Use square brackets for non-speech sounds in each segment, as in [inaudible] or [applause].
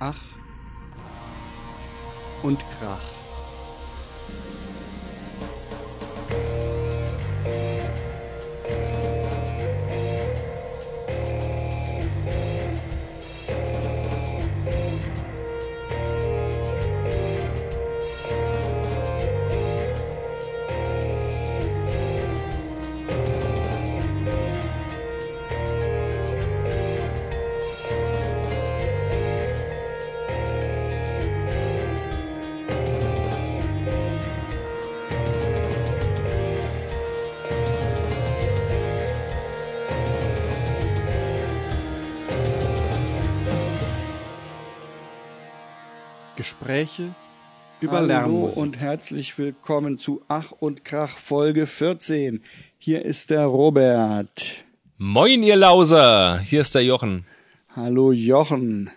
Ach und Krach. Gespräche über Hallo Lernmusik. und herzlich willkommen zu Ach und Krach Folge 14. Hier ist der Robert. Moin, ihr Lauser! Hier ist der Jochen. Hallo Jochen.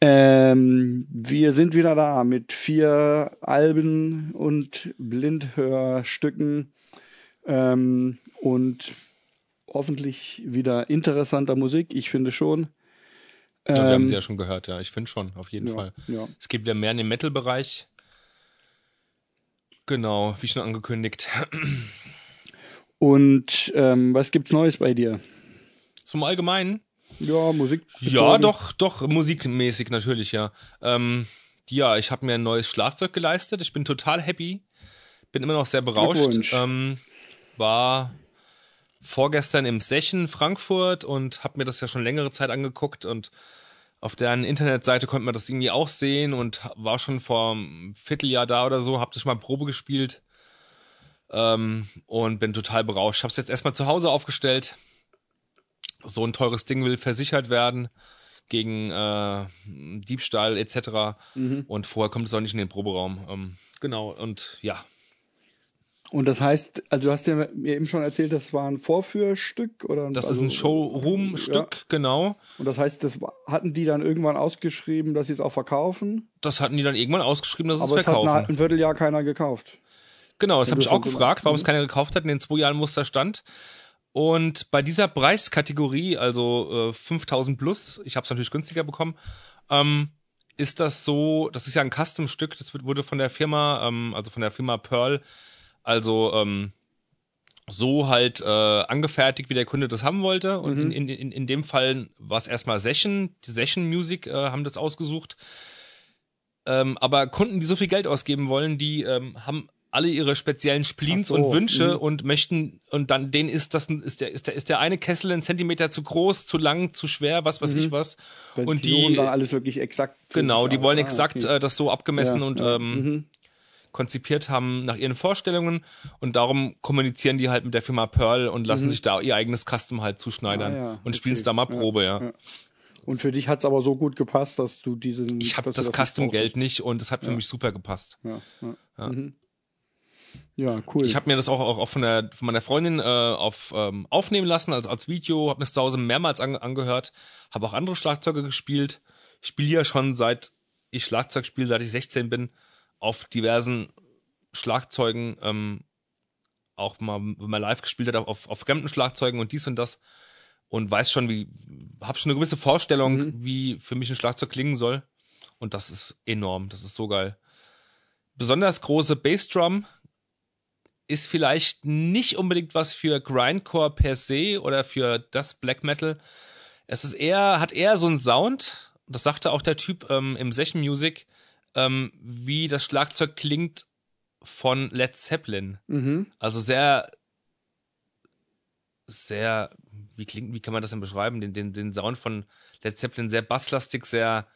Ähm, wir sind wieder da mit vier Alben und Blindhörstücken ähm, und hoffentlich wieder interessanter Musik. Ich finde schon. Ja, wir haben Ähm, sie ja schon gehört, ja. Ich finde schon, auf jeden ja, Fall. ja. Es geht wieder mehr in den Metal-Bereich. Genau, wie schon angekündigt. Und ähm, was gibt's Neues bei dir? Zum Allgemeinen? Ja, Musik. Ja, doch, doch, musikmäßig natürlich, ja. Ähm, ja, ich habe mir ein neues Schlagzeug geleistet. Ich bin total happy. Bin immer noch sehr berauscht. Ähm, war vorgestern im Sechen Frankfurt und habe mir das ja schon längere Zeit angeguckt und auf deren Internetseite konnte man das irgendwie auch sehen und war schon vor einem Vierteljahr da oder so, hab das mal Probe gespielt ähm, und bin total berauscht. Hab's jetzt erstmal zu Hause aufgestellt. So ein teures Ding will versichert werden gegen äh, Diebstahl etc. Und vorher kommt es auch nicht in den Proberaum. Ähm, genau, und ja, Und das heißt, also du hast ja mir eben schon erzählt, das war ein Vorführstück oder das also, ist ein Showroom-Stück, genau. Und das heißt, das hatten die dann irgendwann ausgeschrieben, dass sie es auch verkaufen, Das hatten die dann irgendwann ausgeschrieben, dass sie es aber es hat verkaufen. ein, ein Vierteljahr keiner gekauft. Genau, das habe ich auch gefragt, warum es Mhm. keiner gekauft hat in den zwei Jahren, wo es da stand. Und bei dieser Preiskategorie, also äh, 5000 plus, ich habe es natürlich günstiger bekommen, ähm, ist das so, das ist ja ein Custom-Stück, das wurde von der Firma, ähm, also von der Firma Pearl, also ähm, so halt äh, angefertigt, wie der Kunde das haben wollte. Und Mhm. in, in, in, dem Fall war es erstmal Session, die Session Music äh, haben das ausgesucht. Ähm, aber Kunden, die so viel Geld ausgeben wollen, die ähm, haben alle ihre speziellen Spleens so, und Wünsche mhm. und möchten und dann denen ist das ist der ist der ist der eine Kessel ein Zentimeter zu groß, zu lang, zu schwer, was weiß ich was. Dann und die dann alles wirklich exakt. genau, die wollen Ah, exakt okay. äh, das so abgemessen Ja, und ja, ähm, mhm. Konzipiert haben nach ihren Vorstellungen und darum kommunizieren die halt mit der Firma Pearl und lassen sich da ihr eigenes Custom halt zuschneidern Mhm. Ah, ja, und spielen es okay. da mal Probe, ja. ja. Und für dich hat's aber so gut gepasst, dass du diesen. Ich habe das nicht Custom-Geld nicht und es hat für mich super gepasst. ja. Mhm. ja cool. Ich habe mir das auch, auch, auch von, der, von meiner Freundin äh, auf, ähm, aufnehmen lassen, also als Video, habe mir das zu Hause mehrmals an, angehört, habe auch andere Schlagzeuge gespielt. Ich spiele ja schon seit ich Schlagzeug spiele, seit ich 16 bin, auf diversen Schlagzeugen, ähm, auch mal, wenn man live gespielt hat, auf, auf fremden Schlagzeugen und dies und das und weiß schon, wie, habe schon eine gewisse Vorstellung, wie für mich ein Schlagzeug klingen soll. Und das ist enorm, das ist so geil. Besonders große Bassdrum ist vielleicht nicht unbedingt was für Grindcore per se oder für das Black Metal. Es ist eher, hat eher so einen Sound, das sagte auch der Typ ähm, im Session Music, ähm, wie das Schlagzeug klingt von Led Zeppelin. mhm. Also sehr, sehr, wie klingt, wie kann man das denn beschreiben? Den, den, den Sound von Led Zeppelin sehr basslastig, sehr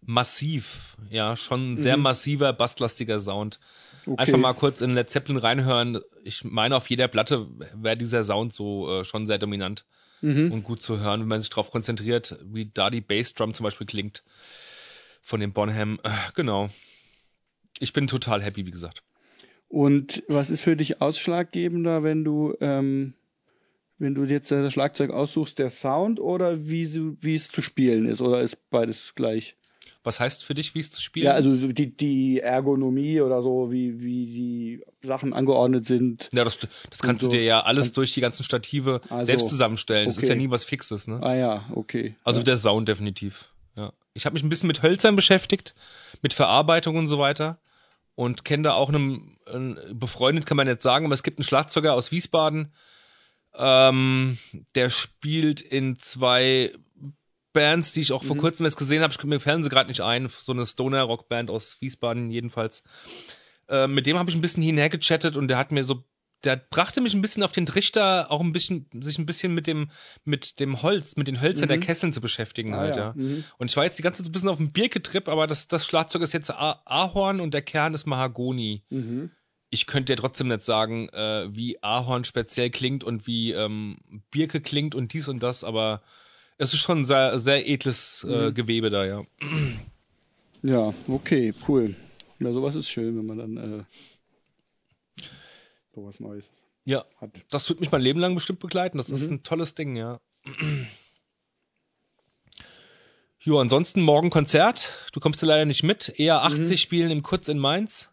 massiv, ja, schon ein sehr massiver, basslastiger Sound. Okay. Einfach mal kurz in Led Zeppelin reinhören. Ich meine, auf jeder Platte wäre dieser Sound so äh, schon sehr dominant Mhm. und gut zu hören, wenn man sich darauf konzentriert, wie da die Bassdrum zum Beispiel klingt von dem Bonham. Äh, genau. Ich bin total happy, wie gesagt. Und was ist für dich ausschlaggebender, wenn du, ähm, wenn du jetzt das Schlagzeug aussuchst, der Sound oder wie, wie es zu spielen ist? Oder ist beides gleich? Was heißt für dich, wie es zu spielen Ja, also ist? die, die Ergonomie oder so, wie, wie die Sachen angeordnet sind. Ja, das, das kannst so. du dir ja alles durch die ganzen Stative Also, selbst zusammenstellen. Das ist okay. ja nie was Fixes, ne? Ah ja, okay. Also der Sound definitiv. Ich habe mich ein bisschen mit Hölzern beschäftigt, mit Verarbeitung und so weiter. Und kenne da auch einen, befreundet kann man nicht sagen, aber es gibt einen Schlagzeuger aus Wiesbaden, ähm, der spielt in zwei Bands, die ich auch vor kurzem jetzt gesehen habe. Ich mir fallen sie gerade nicht ein. So eine Stoner-Rock-Band aus Wiesbaden jedenfalls. Äh, mit dem habe ich ein bisschen hinhergechattet und der hat mir so der brachte mich ein bisschen auf den Trichter, auch ein bisschen, sich ein bisschen mit dem, mit dem Holz, mit den Hölzern der Kesseln zu beschäftigen Ah, halt, ja. ja. Mhm. Und ich war jetzt die ganze Zeit so ein bisschen auf dem Birke-Trip, aber das, das Schlagzeug ist jetzt Ah- Ahorn und der Kern ist Mahagoni. Mhm. Ich könnte dir trotzdem nicht sagen, äh, wie Ahorn speziell klingt und wie ähm, Birke klingt und dies und das, aber es ist schon ein sehr, sehr edles Mhm. äh, Gewebe da, ja. Ja, okay, cool. Ja, sowas ist schön, wenn man dann äh, sowas Neues Ja, hat. das wird mich mein Leben lang bestimmt begleiten. Das Mhm. ist ein tolles Ding, ja. [clears throat] Jo, ansonsten morgen Konzert. Du kommst ja leider nicht mit. Eher 80 Mhm. spielen im Kurz in Mainz.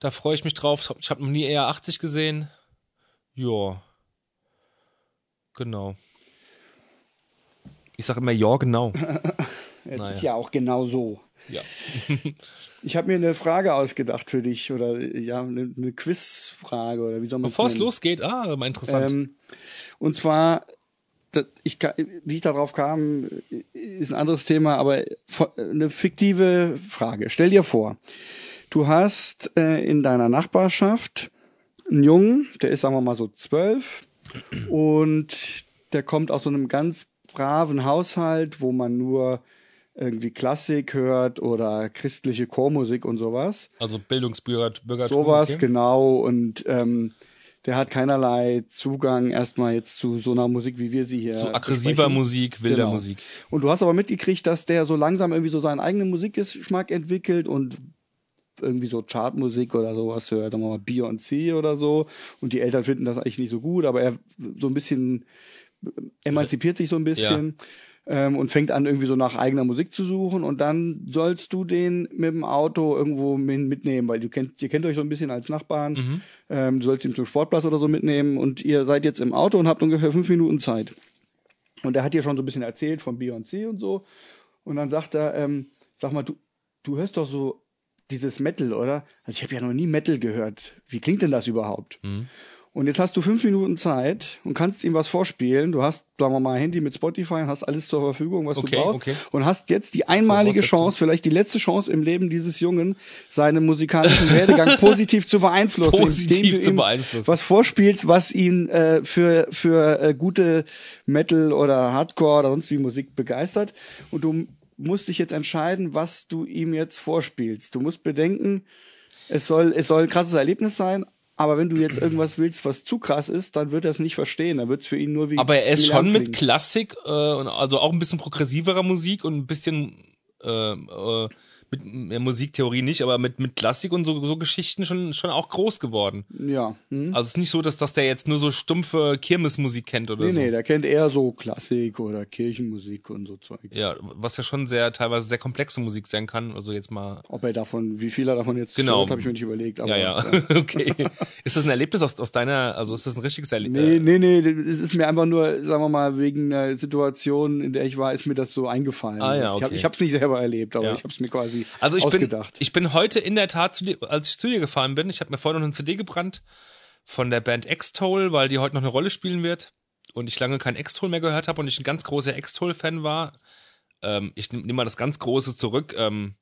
Da freue ich mich drauf. Ich habe noch nie eher 80 gesehen. Ja. Genau. Ich sage immer ja, genau. [laughs] Es Naja. ist ja auch genau so. Ja. [laughs] Ich habe mir eine Frage ausgedacht für dich oder ja, eine, eine Quizfrage oder wie soll man Bevor es losgeht, ah, mal interessant. Ähm, und zwar, ich, wie ich darauf kam, ist ein anderes Thema, aber eine fiktive Frage. Stell dir vor, du hast äh, in deiner Nachbarschaft einen Jungen, der ist, sagen wir mal, so zwölf und der kommt aus so einem ganz braven Haushalt, wo man nur irgendwie Klassik hört oder christliche Chormusik und sowas. also Bildungsbürger, Bürgertum. Sowas, okay. genau. Und ähm, der hat keinerlei Zugang erstmal jetzt zu so einer Musik, wie wir sie hier. So aggressiver. Musik, wilder Genau. Musik. Und du hast aber mitgekriegt, dass der so langsam irgendwie so seinen eigenen Musikgeschmack entwickelt und irgendwie so Chartmusik oder sowas hört, sagen wir mal Beyoncé oder so. Und die Eltern finden das eigentlich nicht so gut, aber er so ein bisschen emanzipiert sich so ein bisschen. Ähm, und fängt an, irgendwie so nach eigener Musik zu suchen und dann sollst du den mit dem Auto irgendwo mitnehmen, weil du kennt, ihr kennt euch so ein bisschen als Nachbarn. Ähm, du sollst ihn zum Sportplatz oder so mitnehmen und ihr seid jetzt im Auto und habt ungefähr fünf Minuten Zeit. Und er hat dir schon so ein bisschen erzählt von Beyoncé und so. Und dann sagt er, ähm, sag mal, du, du hörst doch so dieses Metal, oder? Also ich habe ja noch nie Metal gehört. Wie klingt denn das überhaupt? Mhm. Und jetzt hast du fünf Minuten Zeit und kannst ihm was vorspielen. Du hast, sagen wir mal, Handy mit Spotify und hast alles zur Verfügung, was Okay, du brauchst. okay. Und hast jetzt die einmalige. Chance, vielleicht die letzte Chance im Leben dieses Jungen, seinen musikalischen Werdegang [laughs] positiv zu beeinflussen. Positiv zu beeinflussen. Was vorspielst, was ihn äh, für, für äh, gute Metal oder Hardcore oder sonst wie Musik begeistert. Und du musst dich jetzt entscheiden, was du ihm jetzt vorspielst. Du musst bedenken, es soll, es soll ein krasses Erlebnis sein, aber wenn du jetzt irgendwas willst, was zu krass ist, dann wird er es nicht verstehen. Dann wird es für ihn nur wie. Aber er ist schon mit. Klassik, äh, und also auch ein bisschen progressiverer Musik und ein bisschen äh, äh, mit Musiktheorie nicht, aber mit, mit Klassik und so, so Geschichten schon, schon auch groß geworden. Ja. Hm? Also es ist nicht so, dass, dass der jetzt nur so stumpfe Kirmesmusik kennt oder Nee, so. nee, der kennt eher so Klassik oder Kirchenmusik und so Zeug. Ja, was ja schon sehr, teilweise sehr komplexe Musik sein kann. Also jetzt mal. Ob er davon, wie viel er davon jetzt Genau. hört, habe ich mir nicht überlegt. Aber, Ja, ja, [laughs] okay. Ist das ein Erlebnis aus, aus deiner, also ist das ein richtiges Erlebnis? Nee, nee, nee, es ist mir einfach nur, sagen wir mal, wegen einer Situation, in der ich war, ist mir das so eingefallen. Ah, ja, Ich habe okay. ich hab's nicht selber erlebt, aber Ja. ich habe es mir quasi Also ich ausgedacht. bin, ich bin heute in der Tat, zu dir, als ich zu dir gefahren bin, ich habe mir vorhin noch eine CD gebrannt von der Band X-Toll, weil die heute noch eine Rolle spielen wird und ich lange kein X-Toll mehr gehört habe und ich ein ganz großer X-Toll-Fan war. Ähm, ich nehme nehm mal das ganz Große zurück. Ähm,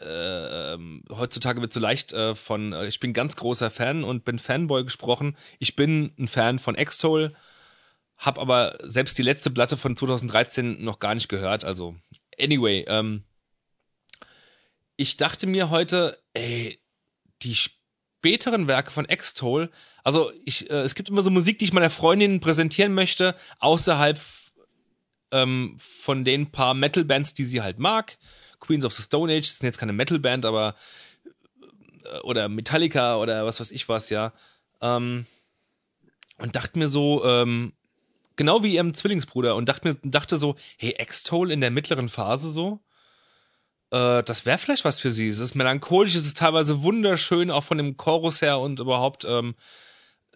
äh, heutzutage wird so leicht äh, von, äh, ich bin ganz großer Fan und bin Fanboy gesprochen. Ich bin ein Fan von X-Toll, hab aber selbst die letzte Platte von 2013 noch gar nicht gehört. Also, anyway, ähm, ich dachte mir heute, ey, die späteren Werke von X-Toll, also ich, äh, es gibt immer so Musik, die ich meiner Freundin präsentieren möchte, außerhalb ähm, von den paar Metal-Bands, die sie halt mag. Queens of the Stone Age sind jetzt keine Metal-Band, aber äh, oder Metallica oder was weiß ich was, ja. Ähm, und dachte mir so, ähm, genau wie ihrem Zwillingsbruder und dachte mir, dachte so, hey, X-Toll in der mittleren Phase so, äh, das wäre vielleicht was für sie. Es ist melancholisch, es ist teilweise wunderschön, auch von dem Chorus her und überhaupt, ähm,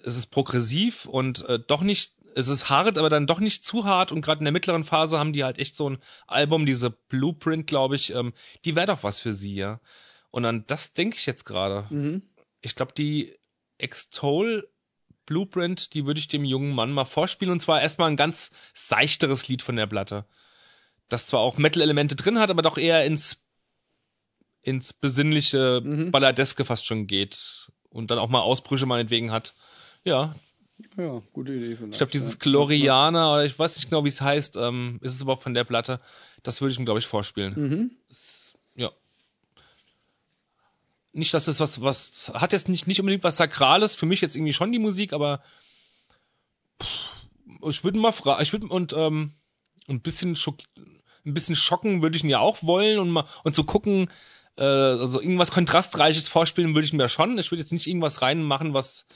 es ist progressiv und äh, doch nicht, es ist hart, aber dann doch nicht zu hart und gerade in der mittleren Phase haben die halt echt so ein Album, diese Blueprint, glaube ich, ähm, die wäre doch was für sie, ja. Und an das denke ich jetzt gerade. Mhm. Ich glaube, die Extol Blueprint, die würde ich dem jungen Mann mal vorspielen und zwar erstmal ein ganz seichteres Lied von der Platte. Das zwar auch Metal-Elemente drin hat, aber doch eher ins ins besinnliche, Mhm. balladeske fast schon geht und dann auch mal Ausbrüche meinetwegen hat. Ja, Ja, gute Idee vielleicht. ich glaube, dieses ja. Gloriana, oder ich weiß nicht genau, wie es heißt, ähm, ist es überhaupt von der Platte, das würde ich ihm, glaube ich, vorspielen. Mhm. Das, ja. Nicht, dass es was, was, hat jetzt nicht, nicht unbedingt was Sakrales, für mich jetzt irgendwie schon die Musik, aber pff, ich würde mal fragen, ich würde, und, ähm, ein bisschen schock, ein bisschen schocken würde ich ihn ja auch wollen und mal, und zu gucken, äh, also irgendwas kontrastreiches vorspielen würde ich mir schon. Ich würde jetzt nicht irgendwas reinmachen, was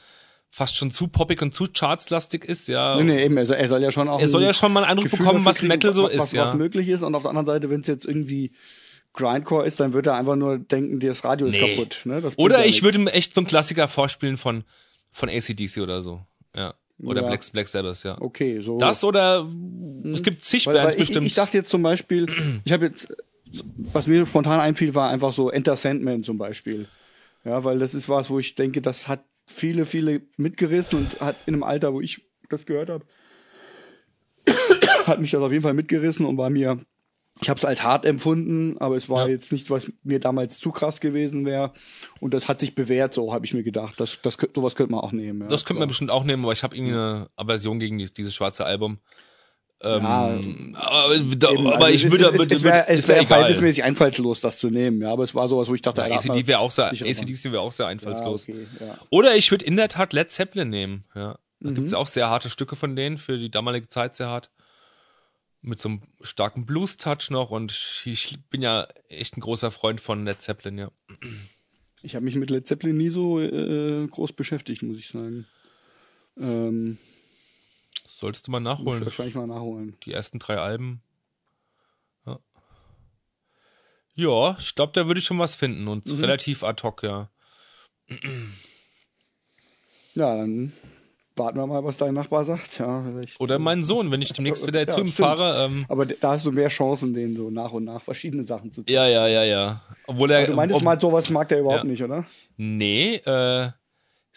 fast schon zu poppig und zu chartslastig ist, ja. Nee, nee, eben, er soll, er soll ja schon auch. Er soll ja schon mal einen Eindruck Gefühl bekommen, was kriegen, Metal so was, ist, was, ja. was möglich ist. Und auf der anderen Seite, wenn es jetzt irgendwie Grindcore ist, dann wird er einfach nur denken, das Radio ist Nee. kaputt. Ne? Oder ja ich nichts. würde ihm echt so einen Klassiker vorspielen von, von ACDC oder so. Ja. Oder Ja. Black, Black Sabbath, ja. Okay, so. Das oder es gibt zig weil, weil Bands ich, bestimmt. ich dachte jetzt zum Beispiel, ich habe jetzt, was mir spontan einfiel, war einfach so Enter Sandman zum Beispiel. Ja, weil das ist was, wo ich denke, das hat viele, viele mitgerissen und hat in einem Alter, wo ich das gehört habe, hat mich das auf jeden Fall mitgerissen und war mir, ich habe es als hart empfunden, aber es war Ja. jetzt nicht, was mir damals zu krass gewesen wäre. Und das hat sich bewährt, so habe ich mir gedacht. Das, das, sowas könnte man auch nehmen. Ja. das könnte man bestimmt auch nehmen, aber ich habe irgendwie eine Aversion gegen die, dieses schwarze Album. Ähm, aber da, Eben, aber also ich würde, es, es, es wäre ja verhältnismäßig einfallslos, das zu nehmen, ja, aber es war sowas, wo ich dachte, Ja, ACD wäre auch sehr, ACDC wäre auch sehr einfallslos. Ja, okay, ja. Oder ich würde in der Tat Led Zeppelin nehmen. Ja. Da Mhm. gibt's ja auch sehr harte Stücke von denen, für die damalige Zeit sehr hart. Mit so einem starken Blues-Touch noch und ich bin ja echt ein großer Freund von Led Zeppelin, ja. Ich habe mich mit Led Zeppelin nie so äh, groß beschäftigt, muss ich sagen. Ähm, solltest du mal muss nachholen. wahrscheinlich mal nachholen. Die ersten drei Alben. Ja, ja ich glaube, da würde ich schon was finden und Mhm. relativ ad hoc, ja. Ja, dann warten wir mal, was dein Nachbar sagt. Ja, vielleicht, Oder mein Sohn, wenn ich demnächst [laughs] wieder Ja, zu ihm stimmt. fahre. Ähm, aber da hast du mehr Chancen, denen so nach und nach verschiedene Sachen zu zeigen. ja, ja, ja, ja. Obwohl er. Aber du meintest ob, mal, sowas mag der überhaupt Ja. nicht, oder? Nee, äh,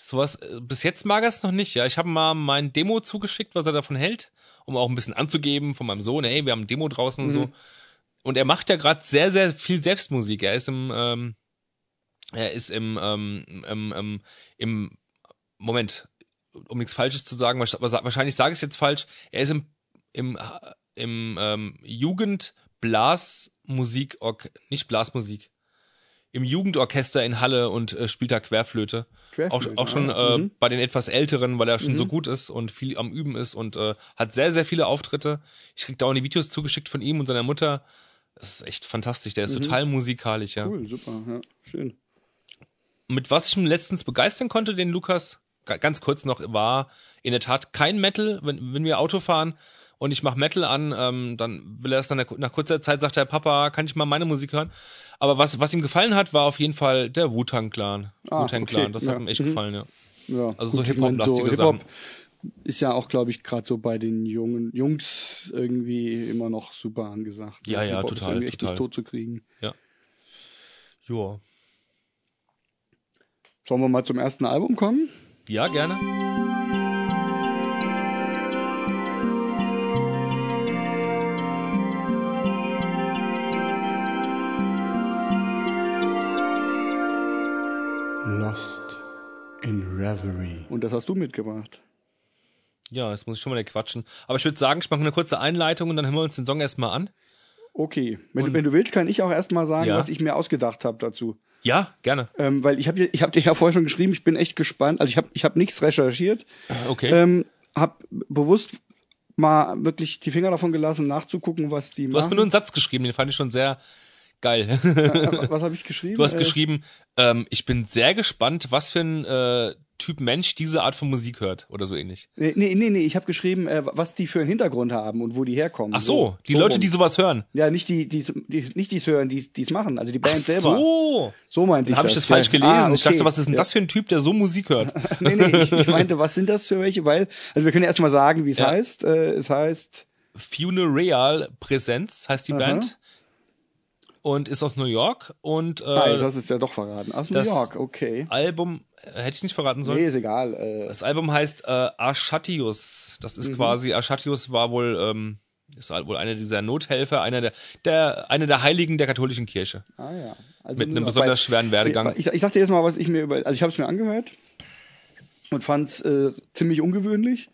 sowas, äh, bis jetzt mag er es noch nicht, ja. Ich habe mal mein Demo zugeschickt, was er davon hält, um auch ein bisschen anzugeben von meinem Sohn, hey, wir haben ein Demo draußen und so. Und er macht ja gerade sehr, sehr viel Selbstmusik. Er ist im, ähm, er ist im, ähm, im, im, im Moment, um nichts Falsches zu sagen, wahrsch- wahrscheinlich sage ich es jetzt falsch, er ist im, im, im ähm, Jugend-Blasmusik, nicht Blasmusik, im Jugendorchester in Halle und äh, spielt da Querflöte. Auch, Querflöte, auch schon ah, äh, mhm. bei den etwas Älteren, weil er schon so gut ist und viel am Üben ist und äh, hat sehr, sehr viele Auftritte. Ich krieg dauernd die Videos zugeschickt von ihm und seiner Mutter. Das ist echt fantastisch. Der ist total musikalisch, ja. Cool, super, ja, schön. Mit was ich ihn letztens begeistern konnte, den Lukas, ga- ganz kurz noch, war in der Tat kein Metal. Wenn, wenn wir Auto fahren und ich mache Metal an, ähm, dann will er es dann nach, kurzer Zeit, sagt er, Papa, kann ich mal meine Musik hören? Aber was, was ihm gefallen hat, war auf jeden Fall der Wu-Tang Clan. Ah, Wu-Tang okay, Clan, das hat ja, ihm echt mhm. gefallen, ja. Ja, Also so ich mein, Hip-Hop-lastige Hip-Hop ist ja auch, glaube ich, gerade so bei den jungen Jungs irgendwie immer noch super angesagt. Ja, ja, ist total, irgendwie echt total. tot zu kriegen. Ja. Sollen wir mal zum ersten Album kommen? Ja, gerne. Reverie. Und das hast du mitgebracht. Ja, jetzt muss ich schon mal nicht quatschen. Aber ich würde sagen, ich mache eine kurze Einleitung und dann hören wir uns den Song erstmal an. Okay, wenn, du, wenn du willst, kann ich auch erstmal sagen, Ja. was ich mir ausgedacht habe dazu. Ja, gerne. Ähm, weil ich habe ich hab dir ja vorher schon geschrieben, ich bin echt gespannt. Also ich habe ich hab nichts recherchiert, Okay. ähm, habe bewusst mal wirklich die Finger davon gelassen, nachzugucken, was die du hast mir machen. nur einen Satz geschrieben, den fand ich schon sehr geil. Äh, was habe ich geschrieben? Du hast Äh, geschrieben, ähm, ich bin sehr gespannt, was für ein äh, Typ Mensch diese Art von Musik hört oder so ähnlich. Nee, nee, nee, nee ich habe geschrieben, äh, was die für einen Hintergrund haben und wo die herkommen. Ach so, die Leute, rum. die sowas hören. Ja, nicht die, die, die nicht die's hören, die es machen, also die Band Ach selber. so. So meinte ich Habe ich das. falsch ja. gelesen? Ah, Ich dachte, okay. was ist denn das für ein Typ, der so Musik hört? [laughs] nee, nee, ich, ich meinte, was sind das für welche? Weil, also wir können erst mal sagen, wie es Ja. heißt. Äh, es heißt, Funereal Präsenz heißt die Aha. Band. Und ist aus New York und äh, ah, das ist ja doch verraten. Aus New York, okay. Album, hätte ich nicht verraten sollen. Nee, ist egal. Äh, Das Album heißt äh, Archatius. Das Mhm. ist quasi, Archatius war wohl, ähm, ist halt wohl einer dieser Nothelfer, einer der, der, einer der Heiligen der katholischen Kirche. ah ja. Also Mit einem besonders weil- schweren Werdegang. Ich, ich sag dir jetzt mal, was ich mir über, also ich habe es mir angehört und fand es äh, ziemlich ungewöhnlich.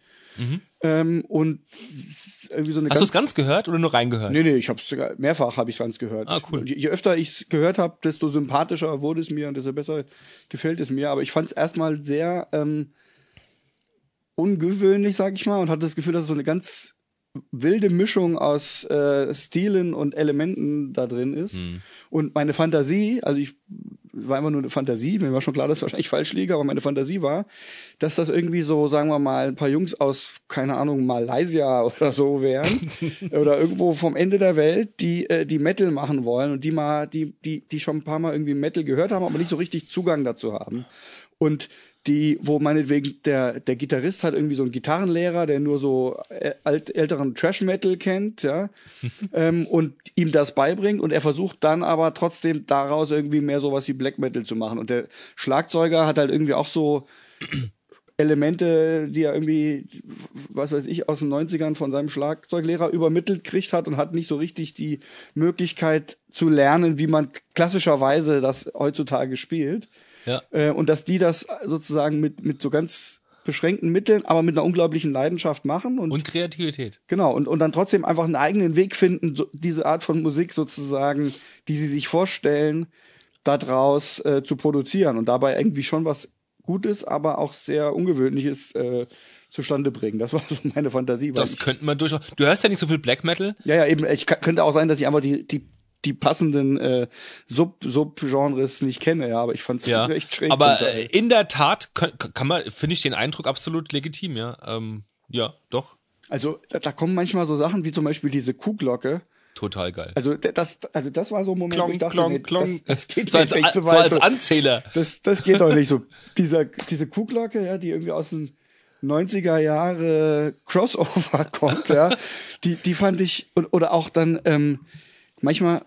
Ähm, und es irgendwie so eine Mhm. Hast du es ganz gehört oder nur reingehört? Nee, nee, ich habe es mehrfach habe ich ganz gehört. Ah, cool. Und je, je öfter ich es gehört habe, desto sympathischer wurde es mir und desto besser gefällt es mir. Aber ich fand es erstmal sehr ähm, ungewöhnlich, sag ich mal, und hatte das Gefühl, dass es so eine ganz wilde Mischung aus äh, Stilen und Elementen da drin ist. Hm. Und meine Fantasie, also ich war immer nur eine Fantasie, mir war schon klar, dass ich wahrscheinlich falsch liege, aber meine Fantasie war, dass das irgendwie so, sagen wir mal, ein paar Jungs aus, keine Ahnung, Malaysia [laughs] oder so wären [laughs] oder irgendwo vom Ende der Welt, die äh, die Metal machen wollen und die mal, die die die schon ein paar Mal irgendwie Metal gehört haben, aber nicht so richtig Zugang dazu haben und die, wo meinetwegen der, der Gitarrist hat irgendwie so einen Gitarrenlehrer, der nur so äh, alt, älteren Trash-Metal kennt, ja, [laughs] ähm, und ihm das beibringt und er versucht dann aber trotzdem daraus irgendwie mehr sowas wie Black Metal zu machen. Und der Schlagzeuger hat halt irgendwie auch so [clears throat] Elemente, die er irgendwie, was weiß ich, aus den 90ern von seinem Schlagzeuglehrer übermittelt kriegt hat und hat nicht so richtig die Möglichkeit zu lernen, wie man klassischerweise das heutzutage spielt. Ja. Äh, und dass die das sozusagen mit, mit so ganz beschränkten Mitteln, aber mit einer unglaublichen Leidenschaft machen und, Und Kreativität. genau und, und dann trotzdem einfach einen eigenen Weg finden, so, diese Art von Musik sozusagen, die sie sich vorstellen, daraus äh, zu produzieren und dabei irgendwie schon was Gutes, aber auch sehr Ungewöhnliches äh, zustande bringen. Das [laughs] war so meine Fantasie. Das könnten wir durchaus. Du hörst ja nicht so viel Black Metal. ja, ja, eben, ich könnte auch sein, dass ich einfach die, die, die passenden äh, Sub, Subgenres nicht kenne, ja, aber ich fand es Ja. echt schräg. Aber äh, in der Tat kann, kann man, finde ich den Eindruck absolut legitim, ja. Ähm, ja, doch. Also da, da kommen manchmal so Sachen wie zum Beispiel diese Kuhglocke. Total geil. Also das, also das war so ein Moment, wo ich Klong, dachte, klong, nee, klong. Das, das geht [laughs] so als, zu so weit. als so. Anzähler. Das, das geht doch nicht so. Dieser, diese Kuhglocke, ja, die irgendwie aus den 90er Jahre Crossover [laughs] kommt, ja, die, die fand ich, und, oder auch dann, ähm, manchmal,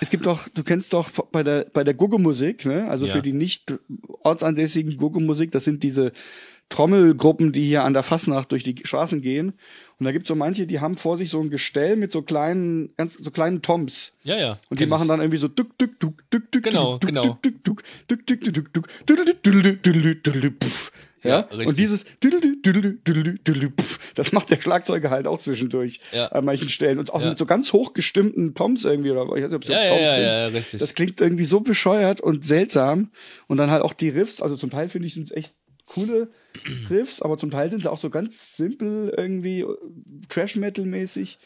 es gibt doch, du kennst doch bei der, bei der Guggemusik, ne, also Ja. für die nicht ortsansässigen Guggemusik, das sind diese Trommelgruppen, die hier an der Fasnacht durch die Straßen gehen. Und da gibt's so manche, die haben vor sich so ein Gestell mit so kleinen, ganz, so kleinen Toms. Ja, ja. Und die machen dann irgendwie so duck duck duck duck duck Genau, duck, genau. duck duck duck duck duck duck duck duck duck duck duck duck duck puff. Ja, Ja, und dieses das macht der Schlagzeuger halt auch zwischendurch Ja. an manchen Stellen und auch Ja. mit so ganz hochgestimmten Toms irgendwie oder ich weiß nicht, ob es Ja, Toms sind. ja, richtig. Das klingt irgendwie so bescheuert und seltsam und dann halt auch die Riffs, also zum Teil finde ich sind echt coole Riffs, aber zum Teil sind sie auch so ganz simpel irgendwie Trash Metal mäßig.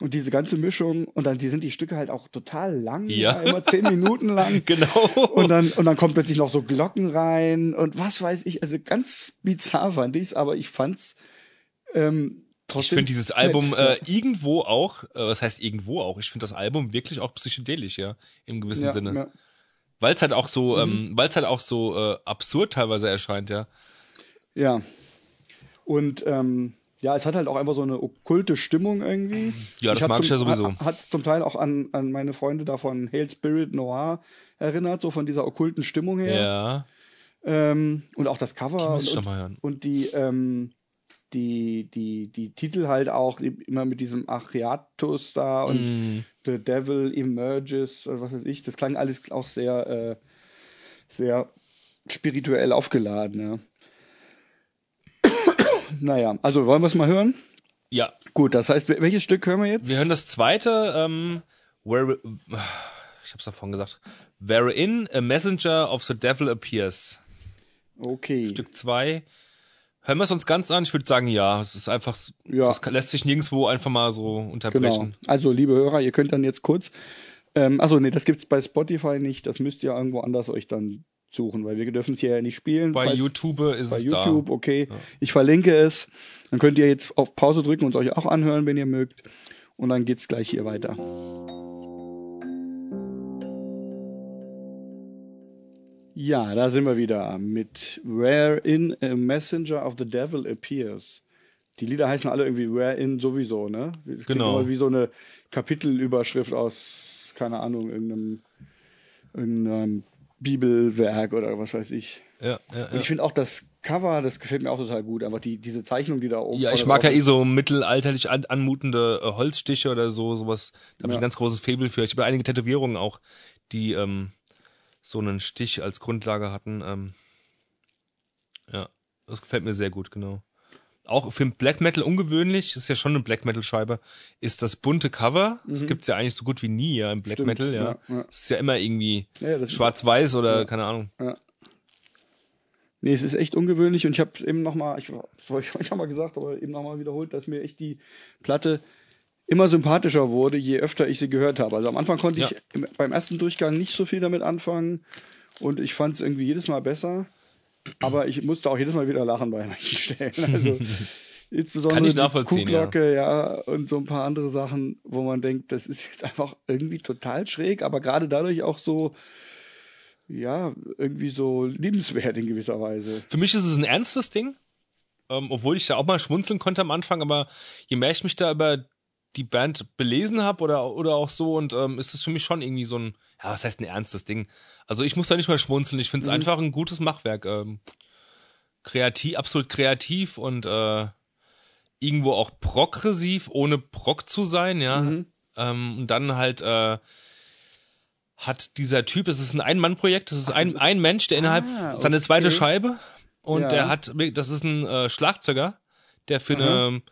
Und diese ganze Mischung, und dann die sind die Stücke halt auch total lang, Ja. immer zehn Minuten lang. [laughs] Genau. Und dann, und dann kommt plötzlich noch so Glocken rein und was weiß ich, also ganz bizarr fand ich's, aber ich fand's ähm, Ich trotzdem. finde dieses nett. Album äh, irgendwo auch, äh, was heißt irgendwo auch, ich finde das Album wirklich auch psychedelisch, ja, im gewissen ja, Sinne. Ja. Weil es halt auch so, Mhm. ähm, weil es halt auch so äh, absurd teilweise erscheint, ja. ja. Und ähm, ja, es hat halt auch einfach so eine okkulte Stimmung irgendwie. Ja, das mag ich ja sowieso. Hat es zum Teil auch an, an meine Freunde da von Hail Spirit Noir erinnert, so von dieser okkulten Stimmung her. Ja. Ähm, und auch das Cover ich und, hören. und die, ähm, die, die, die Titel halt auch immer mit diesem Achiatus da und Mm. The Devil Emerges oder was weiß ich. Das klang alles auch sehr, äh, sehr spirituell aufgeladen, ja. Naja, also wollen wir es mal hören? Ja, Gut, das heißt, wel- welches Stück hören wir jetzt? wir hören das zweite, ähm, where, ich hab's davon gesagt, Wherein a Messenger of the Devil appears. Okay. Stück zwei. Hören wir es uns ganz an? Ich würde sagen, ja. Es ist einfach, Ja. das lässt sich nirgendwo einfach mal so Genau. unterbrechen. Also, liebe Hörer, ihr könnt dann jetzt kurz. Ähm, achso, nee, das gibt's bei Spotify nicht. Das müsst ihr irgendwo anders euch dann suchen, weil wir dürfen es hier ja nicht spielen. Bei Falls- YouTube ist bei es YouTube, da. okay. Ich verlinke es. Dann könnt ihr jetzt auf Pause drücken und es euch auch anhören, wenn ihr mögt. Und dann geht's gleich hier weiter. Ja, da sind wir wieder mit Wherein a Messenger of the Devil Appears. Die Lieder heißen alle irgendwie Wherein sowieso, ne? Das Genau. immer Wie so eine Kapitelüberschrift aus, keine Ahnung, irgendeinem, irgendeinem Bibelwerk oder was weiß ich. Ja, ja, Und ja. ich finde auch das Cover, das gefällt mir auch total gut. Einfach die, diese Zeichnung, die da oben Ja, ich mag ja eh so mittelalterlich an, anmutende äh, Holzstiche oder so, sowas. Da habe ich Ja. ein ganz großes Faible für. Ich habe einige Tätowierungen auch, die ähm, so einen Stich als Grundlage hatten. Ähm, ja, das gefällt mir sehr gut, genau. Auch für Black Metal ungewöhnlich, das ist ja schon eine Black Metal Scheibe, ist das bunte Cover. Das gibt's ja eigentlich so gut wie nie ja, im Black Mhm. Stimmt, Metal, ja. ja, ja. Das ist ja immer irgendwie Ja, ja, schwarz-weiß oder keine Ahnung. Nee, es ist echt ungewöhnlich und ich habe eben nochmal, ich, das habe ich heute schon mal gesagt, aber eben nochmal wiederholt, dass mir echt die Platte immer sympathischer wurde, je öfter ich sie gehört habe. Also am Anfang konnte Ja. ich im, beim ersten Durchgang nicht so viel damit anfangen und ich fand es irgendwie jedes Mal besser, aber ich musste auch jedes Mal wieder lachen bei manchen [laughs] Stellen. Also [laughs] insbesondere Kann ich die Kuhglocke, ja. und so ein paar andere Sachen, wo man denkt, das ist jetzt einfach irgendwie total schräg, aber gerade dadurch auch so ja, irgendwie so liebenswert in gewisser Weise. Für mich ist es ein ernstes Ding, ähm, obwohl ich da auch mal schmunzeln konnte am Anfang, aber je mehr ich mich da über die Band belesen habe oder, oder auch so, und ähm, ist es für mich schon irgendwie so ein, ja, was heißt ein ernstes Ding? Also ich muss da nicht mal schmunzeln, ich finde es einfach ein gutes Machwerk. Ähm, kreativ, absolut kreativ und äh, irgendwo auch progressiv, ohne Proc zu sein, ja. Ähm, und dann halt äh, hat dieser Typ, es ist ein Ein-Mann-Projekt, es ist ein, ein Mensch, der innerhalb Ah, seine zweite. Scheibe und Ja. der hat, das ist ein äh, Schlagzeuger, der für eine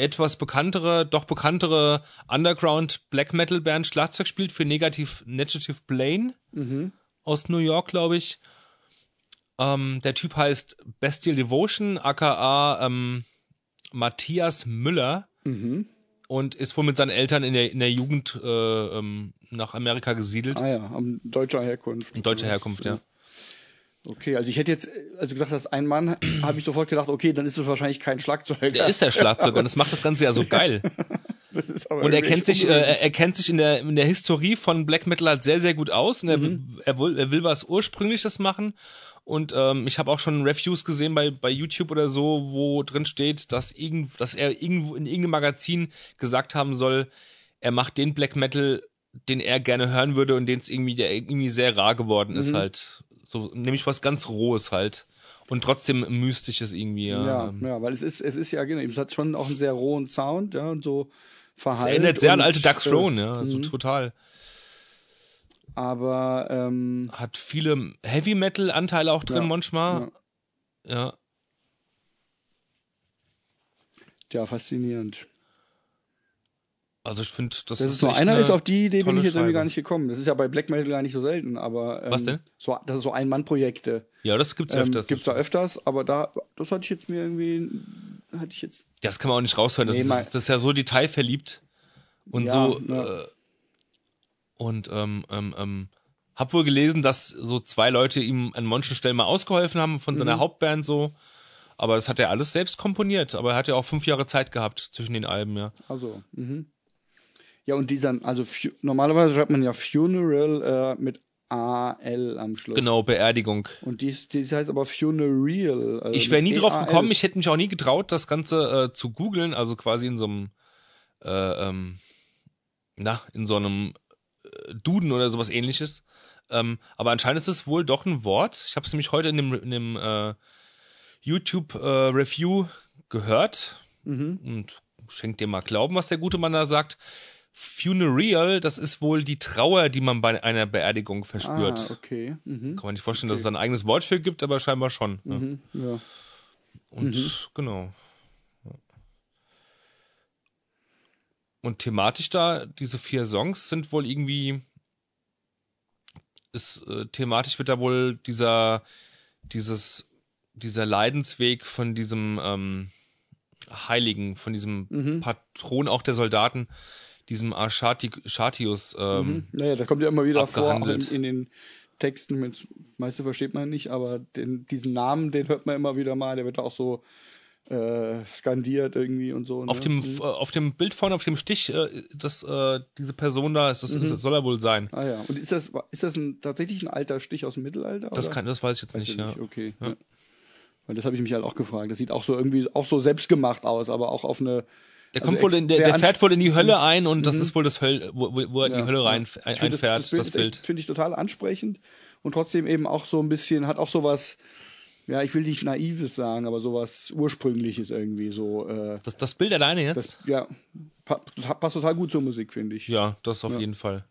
etwas bekanntere, doch bekanntere Underground Black Metal Band Schlagzeug spielt für Negative, Negative Plane Mhm. aus New York, glaube ich. Ähm, der Typ heißt Bestial Devotion, aka ähm, Matthias Müller Mhm. und ist wohl mit seinen Eltern in der, in der Jugend äh, ähm, nach Amerika gesiedelt. Ah ja, am deutscher Herkunft. In deutscher Herkunft, ja. Okay, also ich hätte jetzt, als du gesagt hast, ein Mann, [clears throat] habe ich sofort gedacht, okay, dann ist es wahrscheinlich kein Schlagzeuger. Der ist der Schlagzeuger und das macht das Ganze ja so [laughs] geil. Das ist aber Und er kennt sich, äh, er kennt sich in der, in der Historie von Black Metal halt sehr, sehr gut aus und er, er, will, er will was Ursprüngliches machen. Und ähm, ich habe auch schon Reviews gesehen bei, bei YouTube oder so, wo drin steht, dass, irgend, dass er irgendwo in irgendeinem Magazin gesagt haben soll, er macht den Black Metal, den er gerne hören würde und den es irgendwie, der irgendwie sehr rar geworden ist halt. So, nämlich was ganz Rohes halt. Und trotzdem Mystisches irgendwie. Ja, ja, Ähm, ja, weil es ist, es ist ja, genau, es hat schon auch einen sehr rohen Sound, ja, und so Es verhalten. erinnert sehr an alte Ducks äh, Throne, ja, so total. Aber, ähm, hat viele Heavy Metal Anteile auch drin Ja, manchmal. Ja. ja, faszinierend. Also ich finde, das, Das ist so echt einer eine ist, auf die Idee bin ich jetzt irgendwie gar nicht gekommen. Das ist ja bei Black Metal gar nicht so selten, aber ähm, Was denn? So, das ist so Ein-Mann-Projekte. Ja, das gibt's Ähm, öfters. gibt's da öfters, aber da, das hatte ich jetzt mir irgendwie, hatte ich jetzt, ja, das kann man auch nicht raushören. Das, Nee, das, ist, das ist ja so detailverliebt und Ja, so. ja. Äh, und ähm, ähm, ähm, hab wohl gelesen, dass so zwei Leute ihm an manchen Stellen mal ausgeholfen haben von Mhm. seiner Hauptband so. Aber das hat er alles selbst komponiert. Aber er hat ja auch fünf Jahre Zeit gehabt zwischen den Alben, ja. also, mhm. Ja, und dieser, also normalerweise schreibt man ja Funeral äh, mit A-L am Schluss. Genau, Beerdigung. Und dies, dies heißt aber Funereal. Also Ich wäre nie drauf gekommen, ich hätte mich auch nie getraut, das Ganze äh, zu googeln, also quasi in so einem, äh, ähm, na, in so einem äh, Duden oder sowas ähnliches. Ähm, aber anscheinend ist es wohl doch ein Wort. Ich habe es nämlich heute in dem, in dem äh, YouTube-Review gehört Mhm. und schenkt dir mal Glauben, was der gute Mann da sagt. Funereal, das ist wohl die Trauer, die man bei einer Beerdigung verspürt. Ah, okay. Mhm. Kann man nicht vorstellen, dass es da ein eigenes Wort für gibt, aber scheinbar schon. Ja. Mhm. Ja. Und genau. Ja. Und thematisch da, diese vier Songs sind wohl irgendwie, ist, äh, thematisch wird da wohl dieser, dieses, dieser Leidensweg von diesem ähm, Heiligen, von diesem Mhm. Patron auch der Soldaten, diesem Archati- Archatius, ähm, Mhm. Naja, das kommt ja immer wieder vor, auch in, abgehandelt. in den Texten, mit meiste versteht man nicht, aber den, diesen Namen, den hört man immer wieder mal, der wird auch so äh, skandiert irgendwie und so. Auf ne? dem Mhm. äh, auf dem Bild vorne, auf dem Stich, äh, das äh, diese Person da ist, das, Mhm. ist, soll er wohl sein. Ah ja, und ist das, ist das ein, tatsächlich ein alter Stich aus dem Mittelalter? Das oder? kann, das weiß ich jetzt Weiß nicht. ich Ja. nicht, okay. Ja. Ja. Weil das habe ich mich halt auch gefragt. Das sieht auch so irgendwie auch so selbstgemacht aus, aber auch auf eine. Der also kommt wohl ex- in, der, der fährt wohl in die Hölle ein und das ist wohl das Höll, wo, wo er in Ja, die Hölle rein ein, einfährt, das, ist Bild. Finde ich total ansprechend und trotzdem eben auch so ein bisschen, hat auch sowas, ja, ich will nicht Naives sagen, aber sowas Ursprüngliches irgendwie so. Äh, Das, das Bild alleine jetzt? das, ja, pa passt total gut zur Musik, finde ich. ja, das auf Ja. jeden Fall.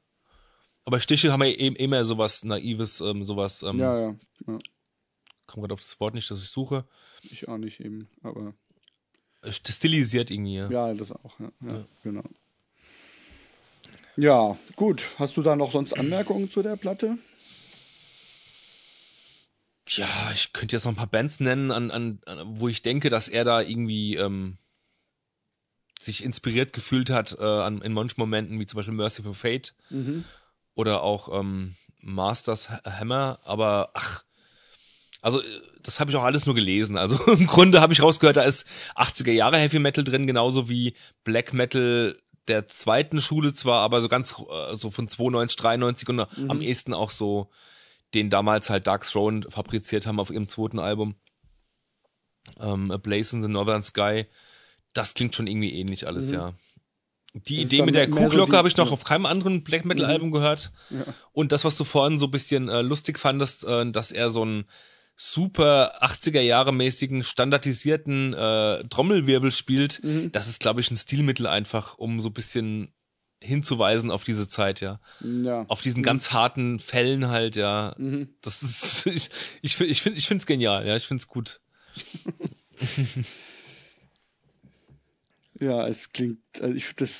Aber Stiche haben ja eben immer sowas Naives, ähm, sowas, ähm, Ja, ja, ja. komme gerade auf das Wort nicht, das ich suche. Ich auch nicht eben, aber Stilisiert irgendwie. Ja. ja, das auch, ja, ja, genau. Ja, gut. Hast du da noch sonst Anmerkungen zu der Platte? Ja, ich könnte jetzt noch ein paar Bands nennen, an, an, an wo ich denke, dass er da irgendwie ähm, sich inspiriert gefühlt hat äh, an, in manchen Momenten, wie zum Beispiel Merciful Fate oder auch ähm, Masters Ha- Hammer, aber ach, also äh, das habe ich auch alles nur gelesen. Also [laughs] im Grunde habe ich rausgehört, da ist 80er Jahre Heavy Metal drin, genauso wie Black Metal der zweiten Schule zwar, aber so ganz äh, so von 92, 93 und am ehesten auch so den damals halt Dark Throne fabriziert haben auf ihrem zweiten Album. Ähm, A Blaze in the Northern Sky. Das klingt schon irgendwie ähnlich alles, ja. Die Idee mit der so Kuhglocke die- habe ich noch ja. auf keinem anderen Black Metal Album gehört. Und das, was du vorhin so ein bisschen äh, lustig fandest, äh, dass er so einen super 80er Jahre mäßigen standardisierten äh, Trommelwirbel spielt, Mhm. das ist, glaube ich, ein Stilmittel einfach, um so ein bisschen hinzuweisen auf diese Zeit, ja Ja. auf diesen ganz harten Fällen halt, ja. Mhm. Das ist, [laughs] ich, ich, ich finde ich find's genial, ja, ich find's gut. [laughs] Ja, es klingt, also ich das,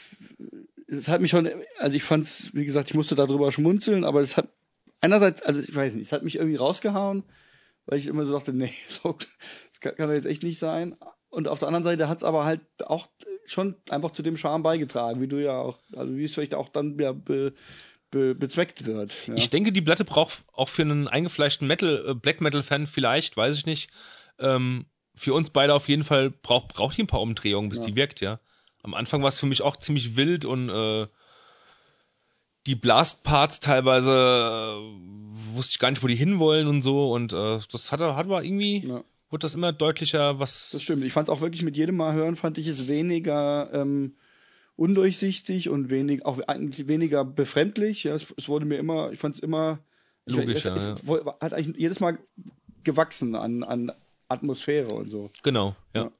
es hat mich schon, also ich fand's, wie gesagt, ich musste darüber schmunzeln, aber es hat einerseits, also ich weiß nicht, es hat mich irgendwie rausgehauen, weil ich immer so dachte, nee, [laughs] so, das kann, kann doch jetzt echt nicht sein. Und auf der anderen Seite hat's aber halt auch schon einfach zu dem Charme beigetragen, wie du ja auch, also wie es vielleicht auch dann ja be, be, bezweckt wird. Ja. Ich denke, die Platte braucht auch für einen eingefleischten Metal, äh, Black Metal Fan vielleicht, weiß ich nicht. Ähm, für uns beide auf jeden Fall braucht braucht die ein paar Umdrehungen, bis die wirkt, ja. Am Anfang war es für mich auch ziemlich wild und äh, die Blast Parts teilweise äh, wusste ich gar nicht, wo die hinwollen und so und äh, das hat hat aber irgendwie Ja. wird das immer deutlicher, was Das stimmt. Ich fand es auch wirklich mit jedem Mal hören, fand ich es weniger ähm, undurchsichtig und wenig, auch eigentlich weniger befremdlich. Ja, es, es wurde mir immer, ich fand es immer ich- Logischer, es, es wo- hat eigentlich jedes Mal gewachsen an, an Atmosphäre und so. genau, ja. Ja.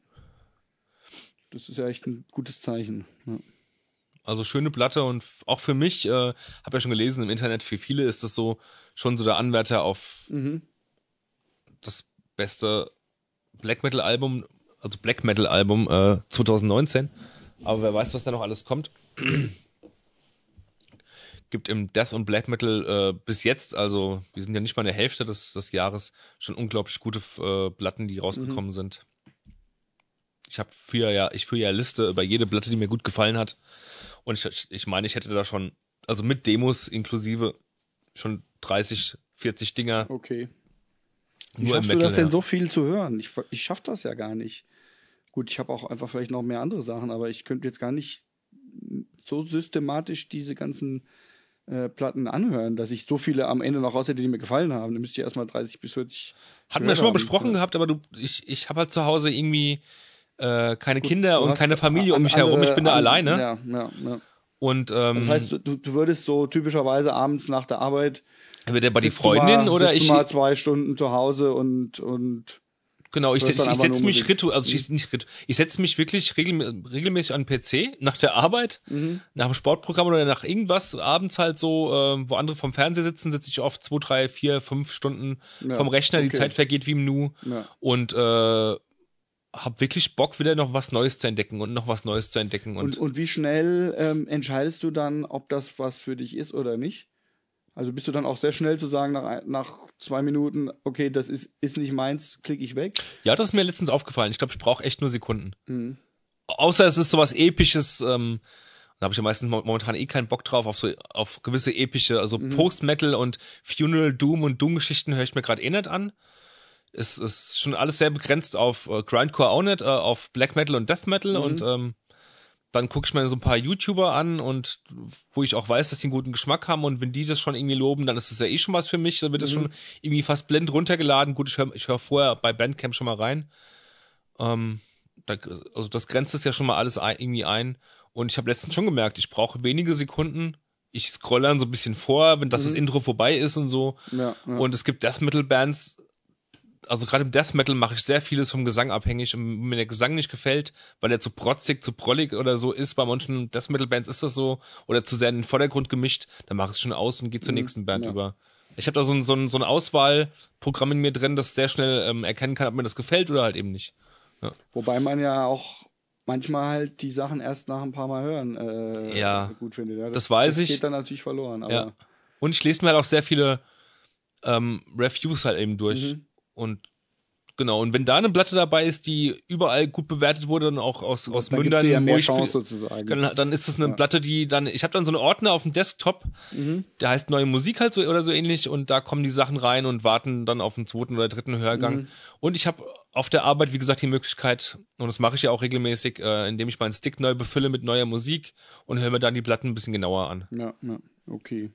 Das ist ja echt ein gutes Zeichen. Ja. Also schöne Platte und auch für mich, äh, habe ja schon gelesen im Internet, für viele ist das so schon so der Anwärter auf Mhm. das beste Black Metal Album, also Black Metal Album äh, 2019. Aber wer weiß, was da noch alles kommt. Gibt im Death und Black Metal äh, bis jetzt, also wir sind ja nicht mal in der Hälfte des, des Jahres, schon unglaublich gute äh, Platten, die rausgekommen sind. Ich habe für ja, ich führe ja Liste über jede Platte, die mir gut gefallen hat. Und ich, ich meine, ich hätte da schon, also mit Demos inklusive, schon 30, 40 Dinger. Okay. Wie Nur schaffst du das denn so viel zu hören? Ich, ich schaff das ja gar nicht. Gut, ich habe auch einfach vielleicht noch mehr andere Sachen, aber ich könnte jetzt gar nicht so systematisch diese ganzen äh, Platten anhören, dass ich so viele am Ende noch raus hätte, die mir gefallen haben. Dann müsste ich erstmal 30 bis 40. Hatten wir schon mal besprochen gehabt, aber du, ich, ich habe halt zu Hause irgendwie äh, keine Kinder Du und keine Familie um mich herum. Ich andere- bin da an- alleine. Ja, ja, ja. Und ähm, Das heißt, du, du würdest so typischerweise abends nach der Arbeit entweder bei die du mal- Freundin oder ich mal zwei Stunden zu Hause und und genau, ich, ich, ich setze mich ritu also ich, nicht ritu ich setze mich wirklich regel regelmäßig an den PC nach der Arbeit, Mhm. nach dem Sportprogramm oder nach irgendwas abends halt so, ähm, wo andere vom Fernseher sitzen, sitze ich oft zwei, drei, vier, fünf Stunden Ja, vom Rechner. Die okay. Zeit vergeht wie im Nu ja. und äh, hab wirklich Bock wieder noch was Neues zu entdecken und noch was Neues zu entdecken und, Und, und wie schnell ähm, entscheidest du dann, ob das was für dich ist oder nicht? Also bist du dann auch sehr schnell zu sagen, nach, nach zwei Minuten, okay, das ist, ist nicht meins, klicke ich weg? Ja, das ist mir letztens aufgefallen. Ich glaube, ich brauche echt nur Sekunden. Mhm. Außer es ist sowas episches, ähm, Da habe ich ja meistens mo- momentan eh keinen Bock drauf, auf so auf gewisse epische, also Mhm. Post-Metal und Funeral, Doom und Doom-Geschichten höre ich mir gerade eh nicht an. Es ist schon alles sehr begrenzt auf äh, Grindcore auch nicht, äh, auf Black Metal und Death Metal Mhm. und ähm, dann gucke ich mir so ein paar YouTuber an und wo ich auch weiß, dass die einen guten Geschmack haben und wenn die das schon irgendwie loben, dann ist das ja eh schon was für mich, dann wird es Mhm. schon irgendwie fast blind runtergeladen. Gut, ich höre ich hör vorher bei Bandcamp schon mal rein. Ähm, da, also das grenzt es ja schon mal alles ein, irgendwie ein und ich habe letztens schon gemerkt, ich brauche wenige Sekunden. Ich scroll dann so ein bisschen vor, wenn das, das Intro vorbei ist und so. Ja, ja. Und es gibt Death Metal Bands, also gerade im Death Metal mache ich sehr vieles vom Gesang abhängig und wenn mir der Gesang nicht gefällt, weil er zu protzig, zu prollig oder so ist, bei manchen Death Metal Bands ist das so, oder zu sehr in den Vordergrund gemischt, dann mache ich es schon aus und gehe zur nächsten Band ja. über. Ich habe da so ein, so, ein, so ein Auswahlprogramm in mir drin, das sehr schnell ähm, erkennen kann, ob mir das gefällt oder halt eben nicht. Wobei man ja auch manchmal halt die Sachen erst nach ein paar Mal hören äh, Ja, gut findet. Ja, das weiß das ich. geht dann natürlich verloren. Aber Ja. Und ich lese mir halt auch sehr viele ähm, Reviews halt eben durch. Mhm. Und genau, und wenn da eine Platte dabei ist, die überall gut bewertet wurde und auch aus, aus dann Mündern, ja mehr Chance sozusagen. dann, dann ist das eine Platte, die dann, ich habe dann so einen Ordner auf dem Desktop, Mhm. der heißt neue Musik halt so oder so ähnlich und da kommen die Sachen rein und warten dann auf den zweiten oder dritten Hörgang. Mhm. Und ich habe auf der Arbeit, wie gesagt, die Möglichkeit, und das mache ich ja auch regelmäßig, äh, indem ich meinen Stick neu befülle mit neuer Musik und höre mir dann die Platten ein bisschen genauer an. Ja, ja, okay.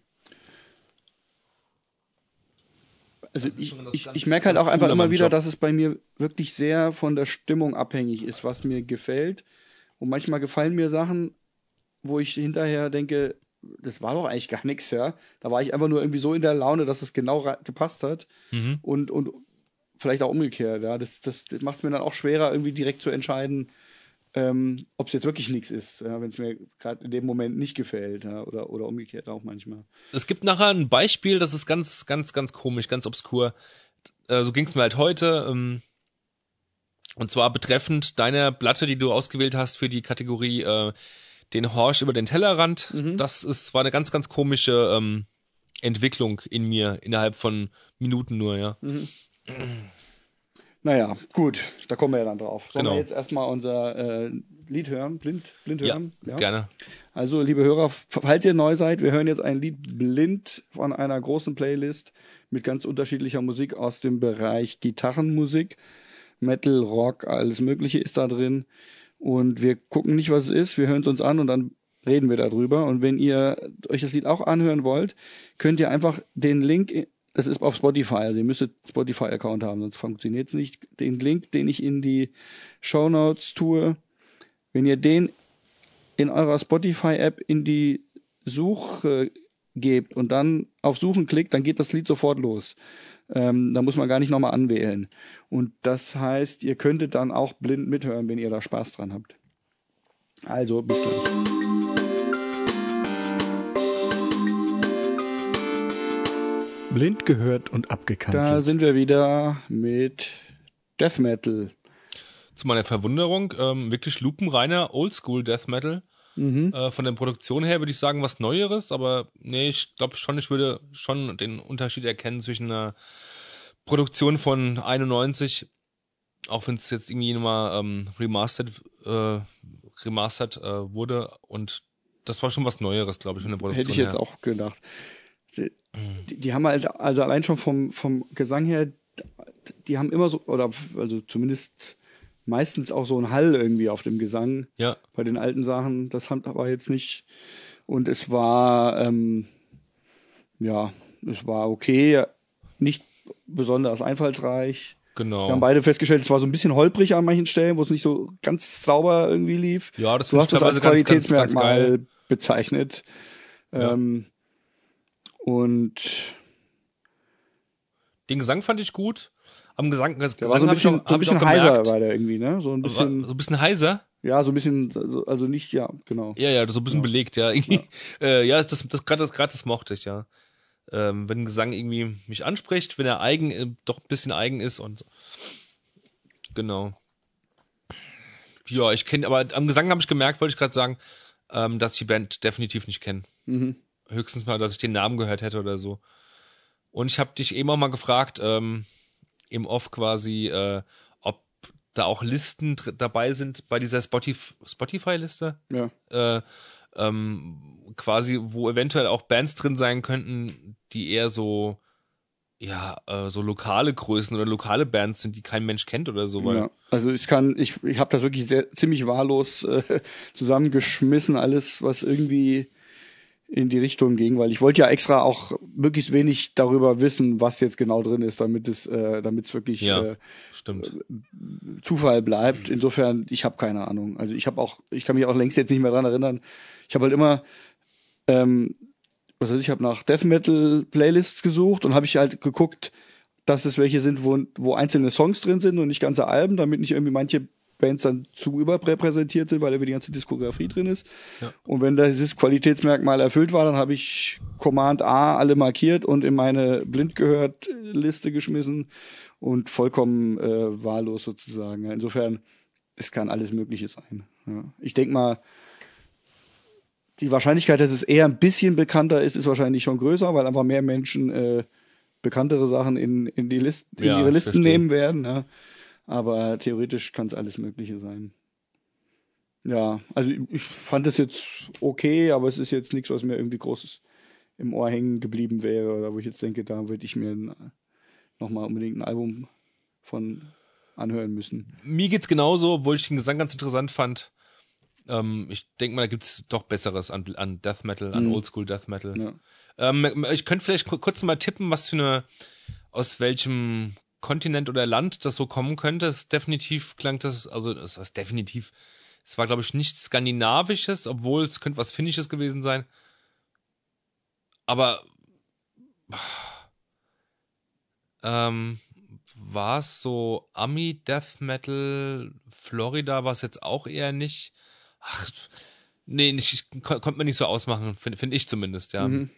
Also ich, ich, ich merke halt auch einfach immer wieder, Job. dass es bei mir wirklich sehr von der Stimmung abhängig ist, was mir gefällt. Und manchmal gefallen mir Sachen, wo ich hinterher denke, das war doch eigentlich gar nichts, ja. Da war ich einfach nur irgendwie so in der Laune, dass es genau gepasst hat. Mhm. Und, und vielleicht auch umgekehrt, ja. Das, das, das macht es mir dann auch schwerer, irgendwie direkt zu entscheiden, ähm, ob es jetzt wirklich nichts ist, ja, wenn es mir gerade in dem Moment nicht gefällt, ja, oder, oder umgekehrt auch manchmal. Es gibt nachher ein Beispiel, das ist ganz, ganz, ganz komisch, ganz obskur. Äh, so ging es mir halt heute. Ähm, und zwar betreffend deiner Platte, die du ausgewählt hast für die Kategorie äh, den Horsch über den Tellerrand. Das ist war eine ganz, ganz komische ähm, Entwicklung in mir innerhalb von Minuten nur, ja. Naja, gut, da kommen wir ja dann drauf. Sollen Genau. wir jetzt erstmal unser äh, Lied hören, blind, blind Ja, hören? gerne. Also, liebe Hörer, falls ihr neu seid, wir hören jetzt ein Lied blind von einer großen Playlist mit ganz unterschiedlicher Musik aus dem Bereich Gitarrenmusik, Metal, Rock, alles Mögliche ist da drin. Und wir gucken nicht, was es ist, wir hören es uns an und dann reden wir darüber. Und wenn ihr euch das Lied auch anhören wollt, könnt ihr einfach den Link, das ist auf Spotify, also ihr müsstet Spotify-Account haben, sonst funktioniert es nicht. Den Link, den ich in die Show Notes tue, wenn ihr den in eurer Spotify-App in die Suche gebt und dann auf Suchen klickt, dann geht das Lied sofort los. Ähm, da muss man gar nicht nochmal anwählen. Und das heißt, ihr könntet dann auch blind mithören, wenn ihr da Spaß dran habt. Also, bis gleich. Blind gehört und Da abgekanzelt. sind wir wieder mit Death Metal. Zu meiner Verwunderung, ähm, wirklich lupenreiner Oldschool Death Metal. Äh, von der Produktion her würde ich sagen was Neueres, aber nee, ich glaube schon, ich würde schon den Unterschied erkennen zwischen einer Produktion von 91, auch wenn es jetzt irgendwie nochmal ähm, remastered, äh, remastered äh, wurde und das war schon was Neueres, glaube ich, von der Produktion Hätte ich jetzt her. auch gedacht. Die, die, die haben halt, also allein schon vom, vom Gesang her, die haben immer so, oder also zumindest meistens auch so einen Hall irgendwie auf dem Gesang. Ja, bei den alten Sachen. Das hat aber jetzt nicht. Und es war, ähm, ja, es war okay, nicht besonders einfallsreich. genau. Wir haben beide festgestellt, es war so ein bisschen holprig an manchen Stellen, wo es nicht so ganz sauber irgendwie lief. Ja, das du hast das als ganz, ganz, ganz Qualitätsmerkmal geil. bezeichnet. Ja. Ähm, und Den Gesang fand ich gut. Am Gesang, Gesang der war so ein bisschen, auch- so ein bisschen heiser war der irgendwie, ne? So ein War bisschen, so ein bisschen heiser. ja, so ein bisschen, also, nicht, ja, genau. Ja, ja, so ein bisschen belegt, ja. Ja, [laughs] äh, ja das, das gerade das, grad das mochte ich, ja. Ähm, wenn Gesang irgendwie mich anspricht, wenn er eigen, äh, doch ein bisschen eigen ist und so. genau. Ja, ich kenne, aber am Gesang habe ich gemerkt, wollte ich gerade sagen, ähm, dass ich die Band definitiv nicht kenne. Mhm. Höchstens mal, dass ich den Namen gehört hätte oder so. Und ich habe dich eben auch mal gefragt, ähm, im Off quasi, äh, ob da auch Listen dabei sind bei dieser Spotif Spotify-Liste Ja. äh, ähm, quasi, wo eventuell auch Bands drin sein könnten, die eher so, ja, äh, so lokale Größen oder lokale Bands sind, die kein Mensch kennt oder so. Weil Ja, also ich kann, ich, ich habe das wirklich sehr ziemlich wahllos äh, [laughs] zusammengeschmissen, alles, was irgendwie in die Richtung ging, weil ich wollte ja extra auch möglichst wenig darüber wissen, was jetzt genau drin ist, damit es, äh, damit es wirklich Ja. äh, stimmt. Zufall bleibt. Insofern, ich habe keine Ahnung. Also ich habe auch, ich kann mich auch längst jetzt nicht mehr dran erinnern. Ich habe halt immer, ähm, was weiß ich, ich habe nach Death Metal Playlists gesucht und habe ich halt geguckt, dass es welche sind, wo, wo einzelne Songs drin sind und nicht ganze Alben, damit nicht irgendwie manche Bands dann zu überrepräsentiert sind, weil irgendwie die ganze Diskografie drin ist. Ja. Und wenn dieses Qualitätsmerkmal erfüllt war, dann habe ich Command A alle markiert und in meine blind gehört Liste geschmissen und vollkommen äh, wahllos sozusagen. Insofern, es kann alles Mögliche sein. Ja. Ich denk mal, die Wahrscheinlichkeit, dass es eher ein bisschen bekannter ist, ist wahrscheinlich schon größer, weil einfach mehr Menschen äh, bekanntere Sachen in, in die Listen, in Ja, ihre Listen verstehe. nehmen werden. Ja. Aber theoretisch kann es alles Mögliche sein. Ja, also ich- fand es jetzt okay, aber es ist jetzt nichts, was mir irgendwie großes im Ohr hängen geblieben wäre oder wo ich jetzt denke, da würde ich mir nochmal unbedingt ein Album von anhören müssen. Mir geht's genauso, obwohl ich den Gesang ganz interessant fand. Ähm, ich denke mal, da gibt's doch Besseres an, an Death Metal, an Mhm. Oldschool Death Metal. Ja. Ähm, ich könnte vielleicht ku- kurz mal tippen, was für eine, aus welchem Kontinent oder Land das so kommen könnte. Es definitiv klang das, also das heißt definitiv, es war glaube ich nichts Skandinavisches, obwohl es könnte was Finnisches gewesen sein. Aber ähm, war es so Ami Death Metal, Florida war es jetzt auch eher nicht. Ach, nee, nicht, ich, kon konnte man nicht so ausmachen, finde find ich zumindest, ja. Mhm.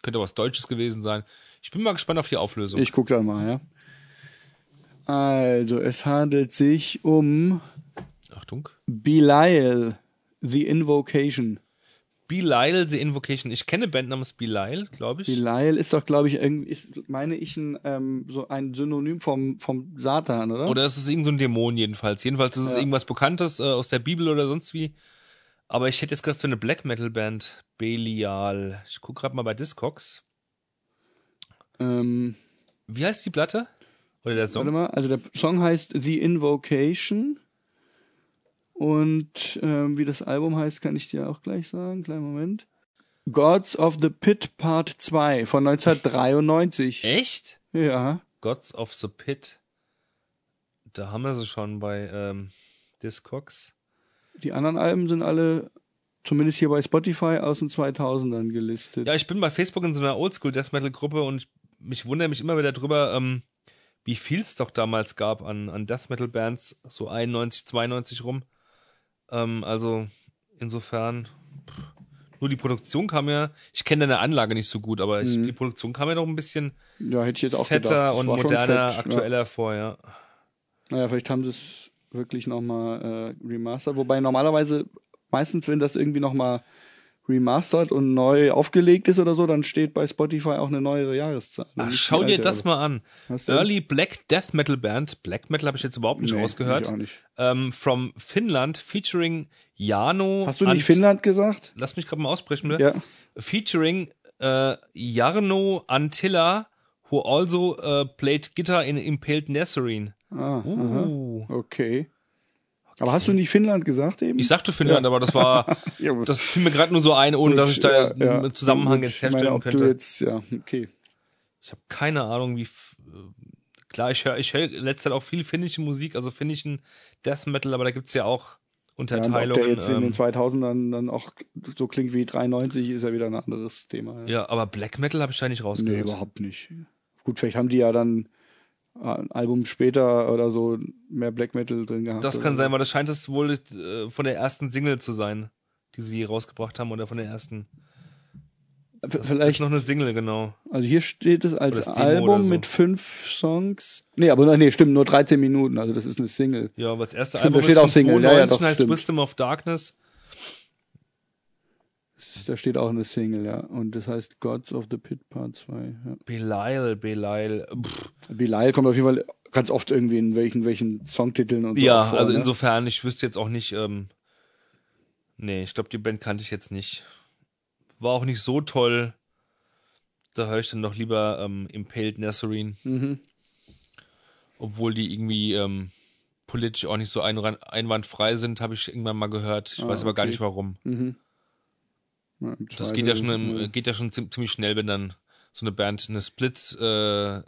Könnte was Deutsches gewesen sein. Ich bin mal gespannt auf die Auflösung. Ich guck dann mal, ja. Also, es handelt sich um Achtung. Belial, The Invocation. Belial, The Invocation. Ich kenne eine Band namens Belial, glaube ich. Belial ist doch, glaube ich, irgendwie, ist, meine ich, ein, ähm, so ein Synonym vom, vom Satan, oder? Oder es ist irgend so ein Dämon jedenfalls. Jedenfalls ist es Ja. irgendwas Bekanntes äh, aus der Bibel oder sonst wie. Aber ich hätte jetzt gedacht, so eine Black Metal Band. Belial. Ich guck gerade mal bei Discogs. Ähm, Wie heißt die Platte? Oder der warte Song? mal, also der Song heißt The Invocation. Und ähm, wie das Album heißt, kann ich dir auch gleich sagen. Kleinen Moment. Gods of the Pit Part 2 von 1993. Echt? Ja. Gods of the Pit. Da haben wir sie schon bei ähm, Discogs. Die anderen Alben sind alle, zumindest hier bei Spotify, aus den 2000ern gelistet. Ja, ich bin bei Facebook in so einer Oldschool Death Metal Gruppe und ich, mich wundere mich immer wieder drüber, ähm, wie viel es doch damals gab an, an Death Metal Bands, so 91, 92 rum. Ähm, also insofern, pff, nur die Produktion kam ja, ich kenne deine Anlage nicht so gut, aber ich, Mhm. die Produktion kam ja noch ein bisschen Ja, hätte ich jetzt auch fetter und moderner, fett, aktueller vor, ja. Ja. Naja, vielleicht haben sie es wirklich nochmal äh, remastert. Wobei normalerweise, meistens, wenn das irgendwie nochmal remastert und neu aufgelegt ist oder so, dann steht bei Spotify auch eine neuere Jahreszahl. Ach, schau dir das aber- mal an. Early Black Death Metal Band, Black Metal habe ich jetzt überhaupt nicht Nee, rausgehört, nicht. Ähm, from Finnland, featuring Jano. Hast du nicht Ant- Finnland gesagt? Lass mich gerade mal aussprechen, bitte. Ja. Featuring äh, Jarno Antilla, who also äh, played guitar in Impaled Nazarene. Ah, Uh. Okay. Aber hast du nicht Finnland gesagt eben? Ich sagte Finnland, aber das war, [laughs] Ja, gut. das fiel mir gerade nur so ein, ohne dass ich da Ja, ja. einen Zusammenhang Gut, jetzt meine, herstellen Du könnte. jetzt, ja, okay. Ich habe keine Ahnung, wie. äh, Klar, ich höre ich hör letzte Zeit auch viel finnische Musik, also finnischen Death Metal, aber da gibt's ja auch Ja, und Unterteilungen. ob der jetzt in den ähm, 2000ern dann auch so klingt wie 93, ist ja wieder ein anderes Thema. ja, aber Black Metal habe ich da nicht Nee, rausgehört. überhaupt nicht. Gut, vielleicht haben die ja dann ein Album später oder so mehr Black Metal drin gehabt. Das kann sein, weil das scheint es wohl äh, von der ersten Single zu sein, die sie rausgebracht haben, oder von der ersten. Das Vielleicht, ist noch eine Single, genau. also hier steht es als Album so. mit fünf Songs. Nee, aber nee, stimmt, nur 13 Minuten, also das ist eine Single. Ja, aber das erste Stimmt, Album da steht ist auch Single. Ja, ja, 92, doch, heißt stimmt. Wisdom of Darkness. Ist, da steht auch eine Single, ja. Und das heißt Gods of the Pit Part 2. Ja. Belial, Belial. Pff. Belial kommt auf jeden Fall ganz oft irgendwie in welchen, welchen Songtiteln und so. Ja, vor, also ne? insofern, ich wüsste jetzt auch nicht, ähm, Nee, ich glaube, die Band kannte ich jetzt nicht. War auch nicht so toll. Da höre ich dann noch lieber ähm, Impaled Nazarene. Mhm. Obwohl die irgendwie ähm, politisch auch nicht so ein einwandfrei sind, habe ich irgendwann mal gehört. Ich Ah, weiß aber gar okay. nicht warum. Mhm. Das geht ja schon im, geht ja schon ziem- ziemlich schnell, wenn dann so eine Band eine Split äh,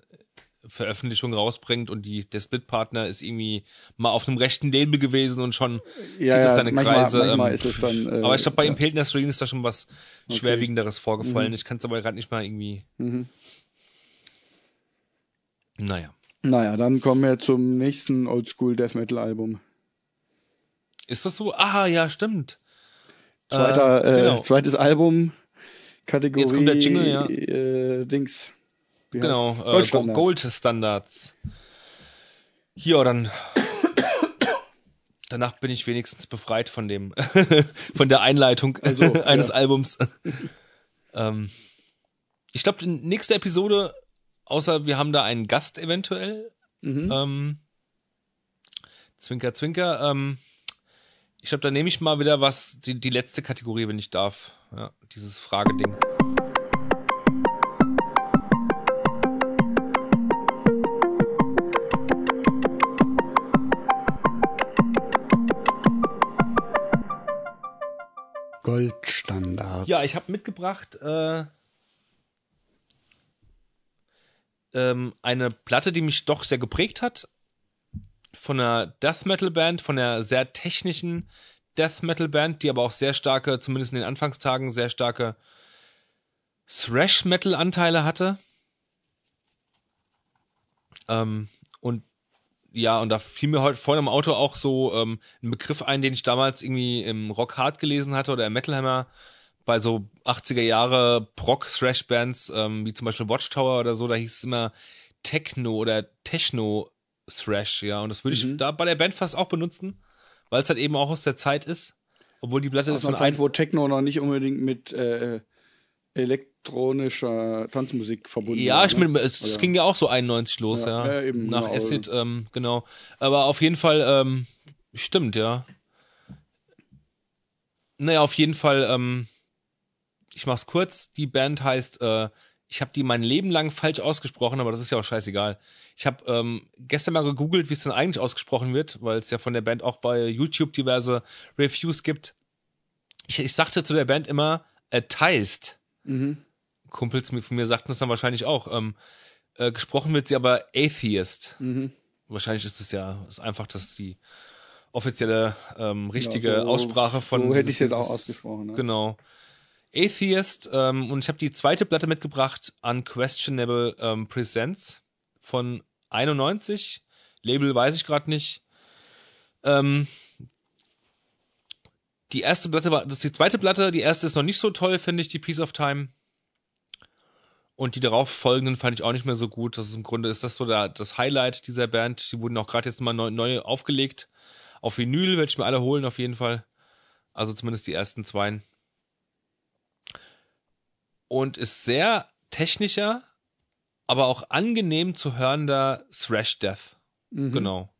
Veröffentlichung rausbringt und die der Split-Partner ist irgendwie mal auf einem rechten Label gewesen und schon ja, zieht es seine manchmal, Kreise. Manchmal ähm, dann. Äh, aber ich glaube, bei ja. Impaled Nazarene ist da schon was Schwerwiegenderes vorgefallen. Ich kann es aber gerade nicht mal irgendwie. Mhm. Naja. Naja, dann kommen wir zum nächsten Oldschool Death Metal Album. Ist das so? Ah, ja, stimmt. Zweiter, Äh, äh, genau. zweites Album, Kategorie Jetzt kommt der Jingle, ja. äh, Dings. Wie Genau, äh, Go- Goldstandard. Gold-Standards. Ja, dann. Danach bin ich wenigstens befreit von dem, [laughs] von der Einleitung Also, [laughs] eines ja. Albums. ähm, ich glaube, die nächste Episode, außer wir haben da einen Gast eventuell, Mhm. ähm, Zwinker, Zwinker, ähm, ich glaube, da nehme ich mal wieder was, die, die letzte Kategorie, wenn ich darf. Ja, dieses Frageding. Goldstandard. Ja, ich habe mitgebracht äh, ähm, eine Platte, die mich doch sehr geprägt hat. Von einer Death Metal Band, von einer sehr technischen Death Metal Band, die aber auch sehr starke, zumindest in den Anfangstagen, sehr starke Thrash Metal Anteile hatte. Ähm, und ja, und da fiel mir heute vorhin im Auto auch so ähm, ein Begriff ein, den ich damals irgendwie im Rock Hard gelesen hatte oder im Metal Hammer bei so 80er Jahre Proc-Thrash-Bands, ähm, wie zum Beispiel Watchtower oder so, da hieß es immer Techno oder Techno-Thrash, ja. Und das würde ich Mhm. da bei der Band fast auch benutzen, weil es halt eben auch aus der Zeit ist. Obwohl die Platte Aus ist von Zeit, wo Techno noch nicht unbedingt mit äh, elektronischer Tanzmusik verbunden Ja, war. ich ne? meine, es, es ging ja auch so 91 los, Ja, ja. ja, eben, Nach genau. Acid, ähm, genau. Aber auf jeden Fall, ähm, stimmt, ja. Naja, auf jeden Fall, ähm, ich mach's kurz, die Band heißt, äh, ich habe die mein Leben lang falsch ausgesprochen, aber das ist ja auch scheißegal. Ich habe ähm, gestern mal gegoogelt, wie es denn eigentlich ausgesprochen wird, weil es ja von der Band auch bei YouTube diverse Reviews gibt. Ich, ich sagte zu der Band immer, Atheist. Mhm. Kumpels mit- von mir sagten das dann wahrscheinlich auch. Ähm, äh, gesprochen wird sie aber Atheist. Mhm. Wahrscheinlich ist es ja ist einfach das die offizielle ähm, richtige Ja, so- Aussprache von. So hätte ich dieses- jetzt auch ausgesprochen. Ne? Genau. Atheist ähm, und ich habe die zweite Platte mitgebracht, Unquestionable ähm, Presents von 91. Label weiß ich gerade nicht. Ähm, die erste Platte war, das ist die zweite Platte, die erste ist noch nicht so toll, finde ich, die Piece of Time. Und die darauf folgenden fand ich auch nicht mehr so gut. Das ist im Grunde ist das so der, das Highlight dieser Band. Die wurden auch gerade jetzt mal neu, neu aufgelegt. Auf Vinyl werde ich mir alle holen, auf jeden Fall. Also zumindest die ersten zwei. Und ist sehr technischer, aber auch angenehm zu hörender Thrash Death. Mhm. Genau.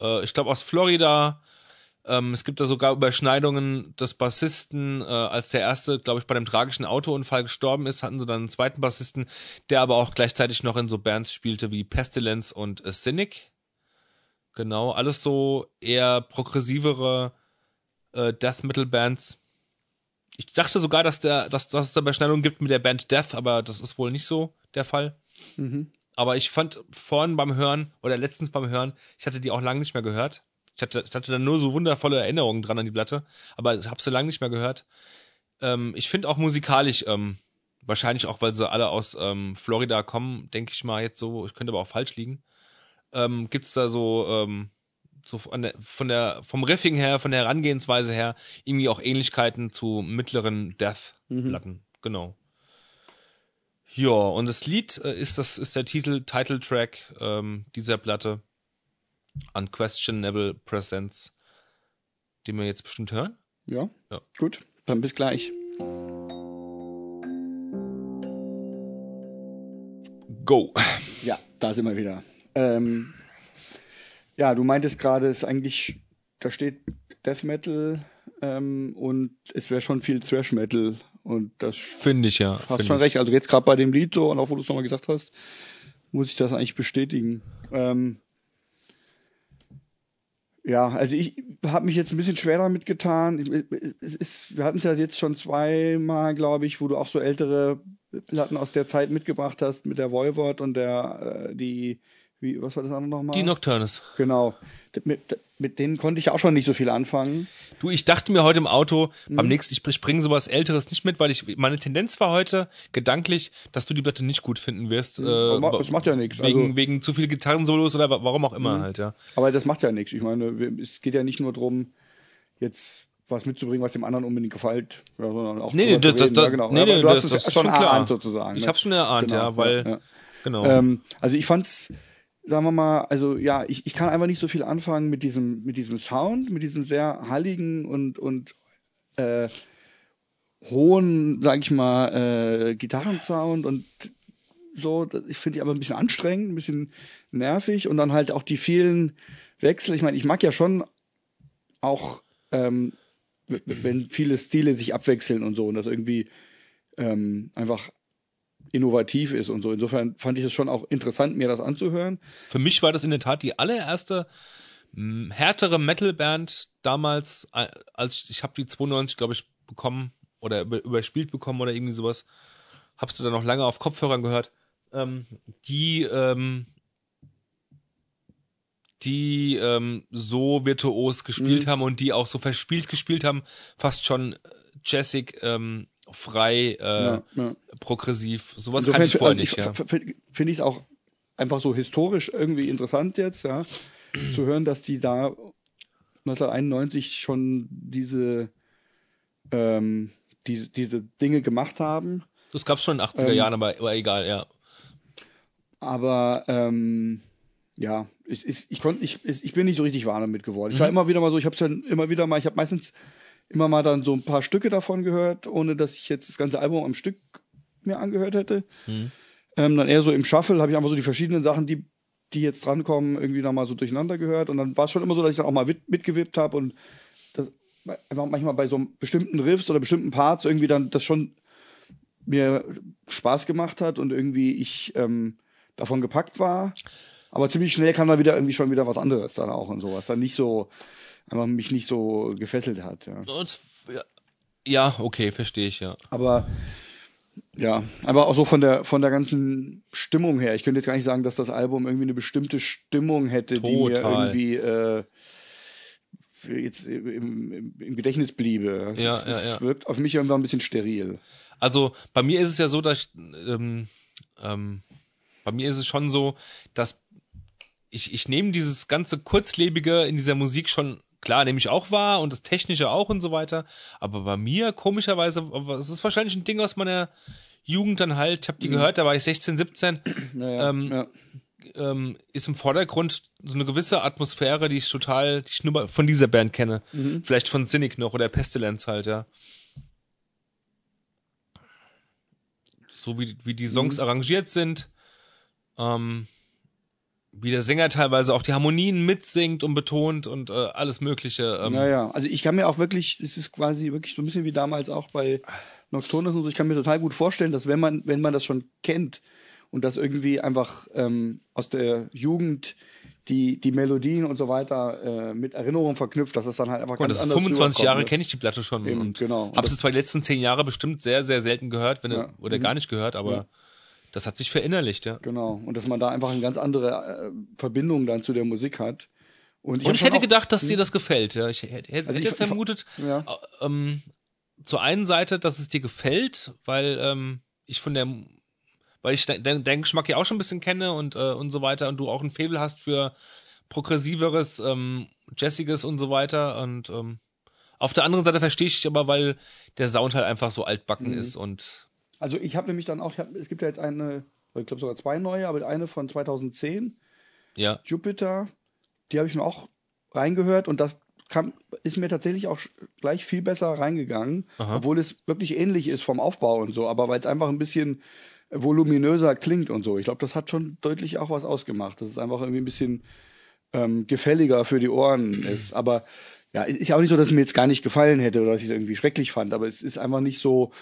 Äh, ich glaube aus Florida. Ähm, es gibt da sogar Überschneidungen des Bassisten. Äh, als der erste, glaube ich, bei einem tragischen Autounfall gestorben ist, hatten sie dann einen zweiten Bassisten, der aber auch gleichzeitig noch in so Bands spielte wie Pestilence und äh, Cynic. Genau, alles so eher progressivere äh, Death Metal Bands. Ich dachte sogar, dass der, dass, dass es da Überschneidungen gibt mit der Band Death, aber das ist wohl nicht so der Fall. Mhm. Aber ich fand vorhin beim Hören oder letztens beim Hören, ich hatte die auch lange nicht mehr gehört. Ich hatte, ich hatte dann nur so wundervolle Erinnerungen dran an die Platte, aber ich habe sie lange nicht mehr gehört. Ähm, ich finde auch musikalisch, ähm, wahrscheinlich auch, weil sie alle aus ähm, Florida kommen, denke ich mal jetzt so, ich könnte aber auch falsch liegen. Ähm, Gibt es da so, ähm, so von der, von der, vom Riffing her, von der Herangehensweise her, irgendwie auch Ähnlichkeiten zu mittleren Death-Platten. Genau. Ja, und das Lied äh, ist das ist der Titel Title Track ähm, dieser Platte Unquestionable Presence, den wir jetzt bestimmt hören. Ja? Ja. Gut, dann bis gleich. Go. Ja, da sind wir wieder. Ähm, ja, du meintest gerade, es ist eigentlich, da steht Death Metal ähm, und es wäre schon viel Thrash Metal und das Finde ich ja. hast schon ich. recht. Also jetzt gerade bei dem Lied so und auch wo du es nochmal gesagt hast, muss ich das eigentlich bestätigen. Ähm, ja, also ich habe mich jetzt ein bisschen schwer damit getan. Es ist, wir hatten es ja jetzt schon zweimal, glaube ich, wo du auch so ältere Platten aus der Zeit mitgebracht hast mit der Voivod und der äh, die wie was war das andere nochmal? Die Nocturnes. Genau. Mit, mit denen konnte ich auch schon nicht so viel anfangen. Du, ich dachte mir heute im Auto, Mhm. beim nächsten, ich, ich bringe sowas Älteres nicht mit, weil ich, meine Tendenz war heute gedanklich, dass du die Platte nicht gut finden wirst. Äh, aber ma- das macht ja nichts. Wegen, Also- wegen zu viel Gitarrensolos oder wa- warum auch immer halt, ja. Aber das macht ja nichts. Ich meine, es geht ja nicht nur drum, jetzt was mitzubringen, was dem anderen unbedingt gefällt, ja, sondern auch Nee, nee, das, reden. das, ja, genau. nee, Aber nee, du hast es schon erahnt sozusagen. Ich ne? hab's schon erahnt, Genau, ja, weil, ja, ja. genau. Ähm, also ich fand's, sagen wir mal, also ja, ich, ich kann einfach nicht so viel anfangen mit diesem, mit diesem Sound, mit diesem sehr halligen und, und äh, hohen, sag ich mal, äh, Gitarrensound und so. Ich finde die aber ein bisschen anstrengend, ein bisschen nervig und dann halt auch die vielen Wechsel. Ich meine, ich mag ja schon auch, ähm, wenn viele Stile sich abwechseln und so und das irgendwie ähm, einfach innovativ ist und so. Insofern fand ich es schon auch interessant, mir das anzuhören. Für mich war das in der Tat die allererste mh, härtere Metalband damals, äh, als ich, ich habe die 92, glaube ich, bekommen oder über, überspielt bekommen oder irgendwie sowas. Habst du dann noch lange auf Kopfhörern gehört. Ähm, die ähm, die ähm, so virtuos gespielt Mhm. haben und die auch so verspielt gespielt haben, fast schon äh, jazzig, ähm, frei, äh, ja, ja. progressiv. Sowas Insofern kannte ich vorher also nicht, ja. Finde ich es auch einfach so historisch irgendwie interessant jetzt, ja, zu hören, dass die da 1991 schon diese ähm, diese, diese Dinge gemacht haben. Das gab's schon in den 80er Ähm, Jahren, aber, aber egal, ja. Aber ähm, ja, ich, ich, ich, konnt, ich, ich bin nicht so richtig warm damit geworden. Ich war immer wieder mal so, ich habe es dann immer wieder mal, ich habe meistens immer mal dann so ein paar Stücke davon gehört, ohne dass ich jetzt das ganze Album am Stück mir angehört hätte. Ähm, dann eher so im Shuffle habe ich einfach so die verschiedenen Sachen, die die jetzt drankommen, irgendwie da mal so durcheinander gehört. Und dann war es schon immer so, dass ich dann auch mal mit, mitgewippt habe und das einfach manchmal bei so bestimmten Riffs oder bestimmten Parts irgendwie dann das schon mir Spaß gemacht hat und irgendwie ich ähm, davon gepackt war. Aber ziemlich schnell kam dann wieder irgendwie schon wieder was anderes dann auch und sowas. Dann nicht so, einfach mich nicht so gefesselt hat. Ja. Ja, okay, verstehe ich, ja. Aber ja, aber auch so von der von der ganzen Stimmung her. Ich könnte jetzt gar nicht sagen, dass das Album irgendwie eine bestimmte Stimmung hätte, die mir Total. irgendwie äh, jetzt im, im, im Gedächtnis bliebe. Es Ja, ist- ja, es ja. wirkt auf mich irgendwann ein bisschen steril. Also bei mir ist es ja so, dass ich, ähm, ähm, bei mir ist es schon so, dass ich, ich nehme dieses ganze Kurzlebige in dieser Musik schon, klar, nehme ich auch wahr und das Technische auch und so weiter. Aber bei mir, komischerweise, es ist wahrscheinlich ein Ding aus meiner Jugend dann halt, ich habe die gehört, da war ich 16, 17, [clears throat] Naja, Ähm, ja. ähm, ist im Vordergrund so eine gewisse Atmosphäre, die ich total, die ich nur von dieser Band kenne. Vielleicht von Cynic noch oder Pestilence halt, ja. So wie, wie die Songs arrangiert sind, ähm, wie der Sänger teilweise auch die Harmonien mitsingt und betont und äh, alles Mögliche. Ähm, Naja, also ich kann mir auch wirklich, es ist quasi wirklich so ein bisschen wie damals auch bei Nocturnus und so, ich kann mir total gut vorstellen, dass wenn man, wenn man das schon kennt und das irgendwie einfach ähm, aus der Jugend die, die Melodien und so weiter äh, mit Erinnerungen verknüpft, dass das dann halt einfach Und ganz das ist anders 25 rüberkommt, Jahre ne? kenne ich die Platte schon Eben, und genau. Habe sie zwar die letzten zehn Jahre bestimmt sehr, sehr selten gehört, wenn Ja. Mhm. oder gar nicht gehört, aber das hat sich verinnerlicht, ja. Genau. Und dass man da einfach eine ganz andere äh, Verbindung dann zu der Musik hat. Und ich, Und ich hätte gedacht, dass dir das gefällt. Ja, ich hätte, hätte Also ich- jetzt vermutet, ja. äh, ähm, zur einen Seite, dass es dir gefällt, weil ähm, ich von der, weil ich de deinen Geschmack ja auch schon ein bisschen kenne und äh, und so weiter und du auch ein Faible hast für progressiveres, ähm, jazziges und so weiter und ähm, auf der anderen Seite verstehe ich dich aber, weil der Sound halt einfach so altbacken Mhm. ist und Also ich habe nämlich dann auch, hab, es gibt ja jetzt eine, ich glaube sogar zwei neue, aber eine von 2010, ja, Jupiter, die habe ich mir auch reingehört und das kam, ist mir tatsächlich auch gleich viel besser reingegangen, Aha. obwohl es wirklich ähnlich ist vom Aufbau und so, aber weil es einfach ein bisschen voluminöser klingt und so. Ich glaube, das hat schon deutlich auch was ausgemacht, dass es einfach irgendwie ein bisschen ähm, gefälliger für die Ohren ist. Aber ja, ist ja auch nicht so, dass es mir jetzt gar nicht gefallen hätte oder dass ich es irgendwie schrecklich fand, aber es ist einfach nicht so,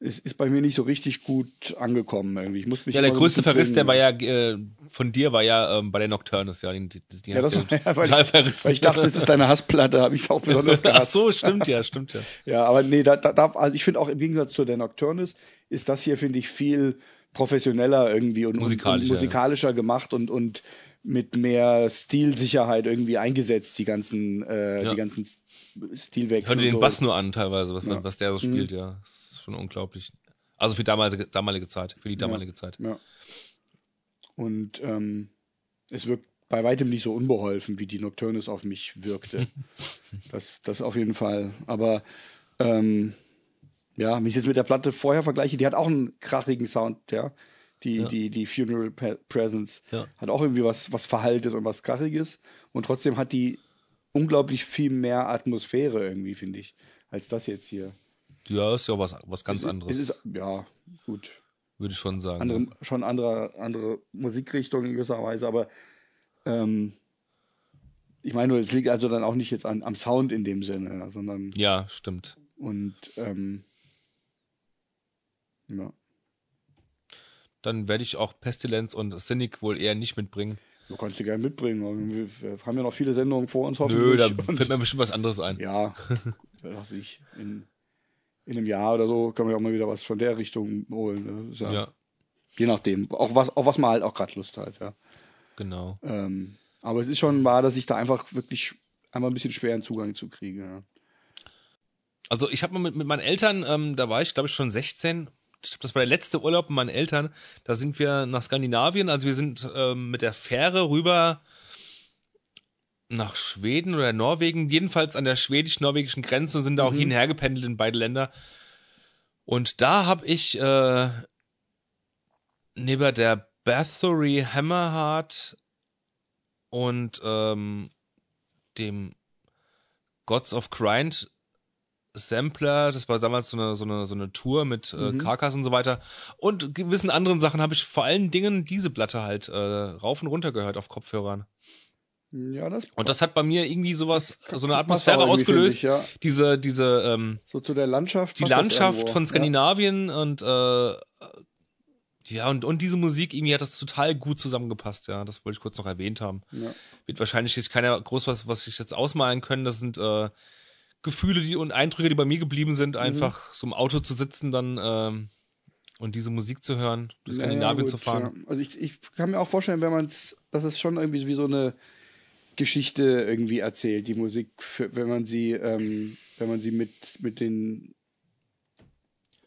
es ist bei mir nicht so richtig gut angekommen irgendwie. Ich muss mich Ja, der größte Verriss, der war ja äh, von dir war ja ähm, bei der Nocturnus, ja. Die, die, die Ja, das hast war, ja, weil, total ich, verrissen. weil ich dachte, das ist deine Hassplatte, habe ich es auch besonders [laughs] Ach gehasst. so, stimmt ja, stimmt ja. [laughs] Ja, aber nee, da, da, da also ich finde auch im Gegensatz zu der Nocturnus ist das hier, finde ich, viel professioneller irgendwie und, Musikalischer, und, und musikalischer gemacht und, und mit mehr Stilsicherheit irgendwie eingesetzt, die ganzen, äh, Ja. die ganzen Stilwechsel. Hör dir den so. Bass nur an teilweise, was, Ja. Mhm. was der so spielt, ja. Schon unglaublich. Also für damalige, damalige Zeit, für die damalige Zeit. Ja. Und ähm, es wirkt bei weitem nicht so unbeholfen, wie die Nocturnus auf mich wirkte. [laughs] das, das auf jeden Fall. Aber ähm, ja, wenn ich es jetzt mit der Platte vorher vergleiche, die hat auch einen krachigen Sound, ja. Die, Ja. die, die Funeral Presence Ja. hat auch irgendwie was, was Verhaltes und was Krachiges. Und trotzdem hat die unglaublich viel mehr Atmosphäre irgendwie, finde ich, als das jetzt hier. Ja, ist ja was, was ganz Es anderes, Es ist, ja, gut würde ich schon sagen. andere, schon andere, andere Musikrichtung in gewisser Weise, aber ähm, ich meine, es liegt also dann auch nicht jetzt an, am Sound in dem Sinne, sondern ja, stimmt. und ähm, ja. Dann werde ich auch Pestilenz und Cynic wohl eher nicht mitbringen. Du kannst die gerne mitbringen. Wir, haben ja noch viele Sendungen vor uns Nö, da fällt mir bestimmt was anderes ein. ja, [laughs] was weiß ich, in, in einem Jahr oder so können wir auch mal wieder was von der Richtung holen. ne? Ja, Ja, Je nachdem. Auch was, auf was man halt auch gerade Lust hat, ja. genau. Ähm, aber es ist schon wahr, dass ich da einfach wirklich einfach ein bisschen schweren Zugang zu kriege. Ja. Also ich habe mal mit, mit meinen Eltern, ähm, da war ich glaube ich schon 16. Ich glaube, das war der letzte Urlaub mit meinen Eltern. Da sind wir nach Skandinavien. Also wir sind ähm, mit der Fähre rüber nach Schweden oder Norwegen, jedenfalls an der schwedisch-norwegischen Grenze und sind da auch hin und her gependelt in beide Länder. Und da habe ich äh, neben der Bathory Hammerheart und ähm, dem Gods of Grind Sampler, das war damals so eine, so eine, so eine Tour mit äh, Mhm. Karkas und so weiter. Und gewissen anderen Sachen habe ich vor allen Dingen diese Platte halt äh, rauf und runter gehört auf Kopfhörern. Ja, das Und das hat bei mir irgendwie sowas, so eine Atmosphäre ausgelöst. ich, ja. Diese, diese, ähm, So zu der Landschaft. die das Landschaft von Skandinavien und äh, ja, und, und diese Musik, irgendwie hat das total gut zusammengepasst, ja. Das wollte ich kurz noch erwähnt haben. Ja. Ja. Wird wahrscheinlich jetzt keiner groß was, was ich jetzt ausmalen können. Das sind äh, Gefühle die, und Eindrücke, die bei mir geblieben sind, Mhm. einfach so im Auto zu sitzen dann ähm, und diese Musik zu hören, durch Ja, Skandinavien ja, zu gut, fahren. Ja. Also ich, ich kann mir auch vorstellen, wenn man es, dass es schon irgendwie wie so eine Geschichte irgendwie erzählt, die Musik, wenn man sie, ähm, wenn man sie mit, mit den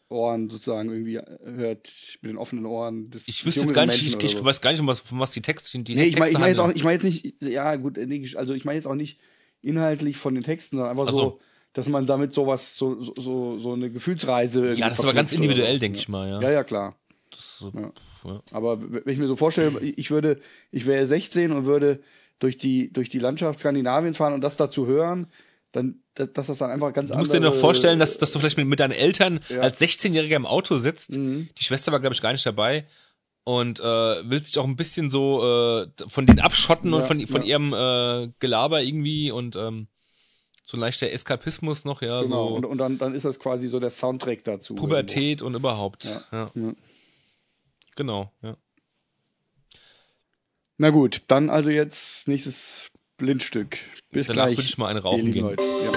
Ohren sozusagen irgendwie hört, mit den offenen Ohren Ich wüsste jetzt gar nicht, ich, ich weiß gar nicht, um was, um was die Texte, die Nee, ich meine ich mein jetzt auch, ich meine jetzt nicht, ja gut, also ich meine jetzt auch nicht inhaltlich von den Texten, sondern einfach Ach so, so. dass man damit sowas, so, so, so, so eine Gefühlsreise Ja, das ist aber ganz individuell, so. denke ja. ich mal, ja. Ja, ja, klar. Das Ja. ja. Aber wenn ich mir so vorstelle, ich würde, ich wäre 16 und würde durch die, durch die Landschaft Skandinaviens fahren und das dazu hören, dann, dass das dann einfach ganz Du musst dir noch vorstellen, dass, dass du vielleicht mit, mit deinen Eltern Ja. als 16-Jähriger im Auto sitzt. Mhm. Die Schwester war, glaube ich, gar nicht dabei. Und äh, will sich auch ein bisschen so äh, von denen abschotten und Ja, von, von ja. ihrem äh, Gelaber irgendwie und ähm, so ein leichter Eskapismus noch, ja, Genau, so und, und dann, dann ist das quasi so der Soundtrack dazu. Pubertät und überhaupt. Ja. Ja. Genau, ja. Na gut, dann also jetzt nächstes Blindstück. Bis Danach gleich. würde ich mal eine ihr rauchen gehen. Leute. Ja.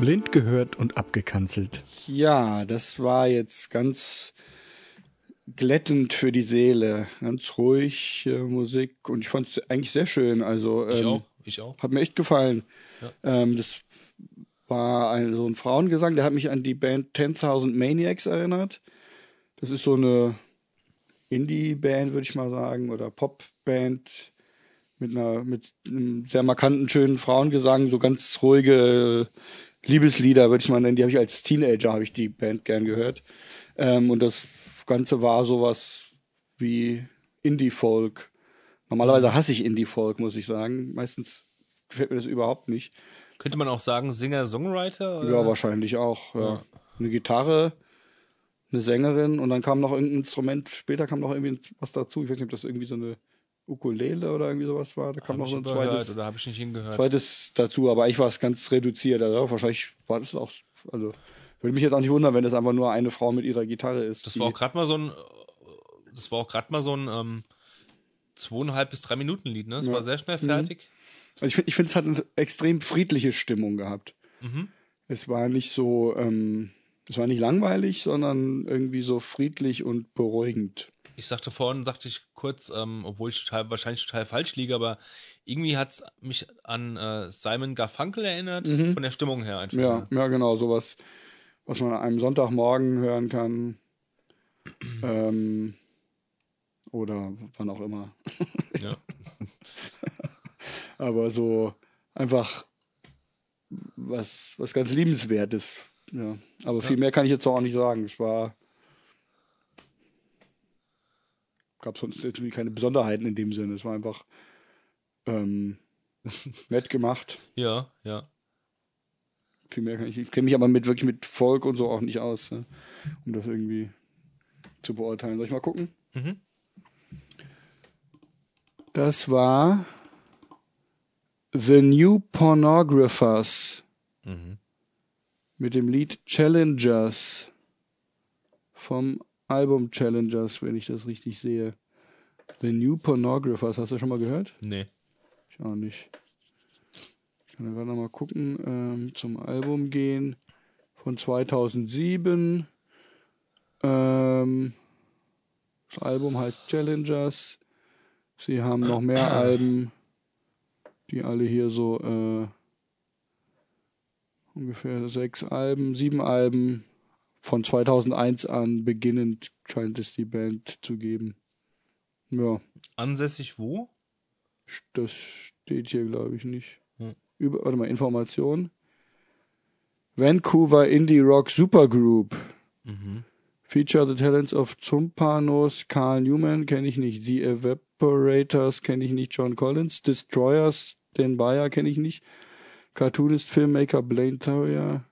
Blind gehört und abgekanzelt. Ja, das war jetzt ganz glättend für die Seele. Ganz ruhig äh, Musik und ich fand es eigentlich sehr schön. Also Ich ähm, auch, ich auch. hat mir echt gefallen. Ähm, das war ein, so ein Frauengesang, der hat mich an die Band 10.000 Maniacs erinnert. Das ist so eine Indie-Band, würde ich mal sagen, oder Pop-Band mit einer mit einem sehr markanten, schönen Frauengesang, so ganz ruhige Liebeslieder, würde ich mal nennen. Die habe ich als Teenager, habe ich die Band gern gehört. Ähm, und das Ganze war sowas wie Indie-Folk. Normalerweise hasse ich Indie-Folk, muss ich sagen. Meistens gefällt mir das überhaupt nicht. Könnte man auch sagen, Singer-Songwriter? Ja, wahrscheinlich auch. Ja. Ja. Eine Gitarre, eine Sängerin und dann kam noch irgendein Instrument. Später kam noch irgendwie was dazu. Ich weiß nicht, ob das irgendwie so eine Ukulele oder irgendwie sowas war. Da kam Hab noch so ein zweites, oder habe ich nicht hingehört? zweites dazu, aber ich war es ganz reduziert. Also wahrscheinlich war das auch, also würde mich jetzt auch nicht wundern, wenn das einfach nur eine Frau mit ihrer Gitarre ist. Das war auch gerade mal so ein, das war auch gerade mal so ein ähm, zweieinhalb bis drei Minuten Lied, ne? Es Ja. war sehr schnell Mhm. fertig. Also ich finde, ich finde, es hat eine extrem friedliche Stimmung gehabt. Mhm. Es war nicht so, ähm, es war nicht langweilig, sondern irgendwie so friedlich und beruhigend. Ich sagte vorhin, sagte ich kurz, ähm, obwohl ich total, wahrscheinlich total falsch liege, aber irgendwie hat's mich an äh, Simon Garfunkel erinnert, von der Stimmung her einfach. Mhm. Ja, ja, genau, sowas, was man an einem Sonntagmorgen hören kann. [clears throat] ähm, oder wann auch immer. Ja. [laughs] Aber so einfach was, was ganz liebenswertes. Ja. Aber viel mehr kann ich jetzt auch nicht sagen. Es war. Gab sonst irgendwie keine Besonderheiten in dem Sinne. Es war einfach ähm, [laughs] nett gemacht. ja, ja. Viel mehr kann ich. Ich kenne mich aber mit wirklich mit Volk und so auch nicht aus, ne? um das irgendwie zu beurteilen. Soll ich mal gucken? Mhm. Das war The New Pornographers Mhm. Mit dem Lied Challengers vom Album Challengers, wenn ich das richtig sehe. The New Pornographers, hast du schon mal gehört? Nee. Ich auch nicht. Ich kann gerade noch mal gucken, ähm, zum Album gehen von 2007. Ähm, das Album heißt Challengers. Sie haben noch mehr [clears throat] Alben, die alle hier so äh, ungefähr sechs Alben, sieben Alben von 2001 an beginnend scheint es die Band zu geben. Ja. Ansässig wo? Das steht hier, glaube ich, nicht. Hm. Über, warte mal, Information. Vancouver Indie Rock Supergroup. Mhm. Feature the talents of Zumpanos, Carl Newman, kenne ich nicht. The Evaporators, kenne ich nicht. John Collins. Destroyers, Dan Bayer, kenne ich nicht. Cartoonist, Filmmaker, Blaine Terrier.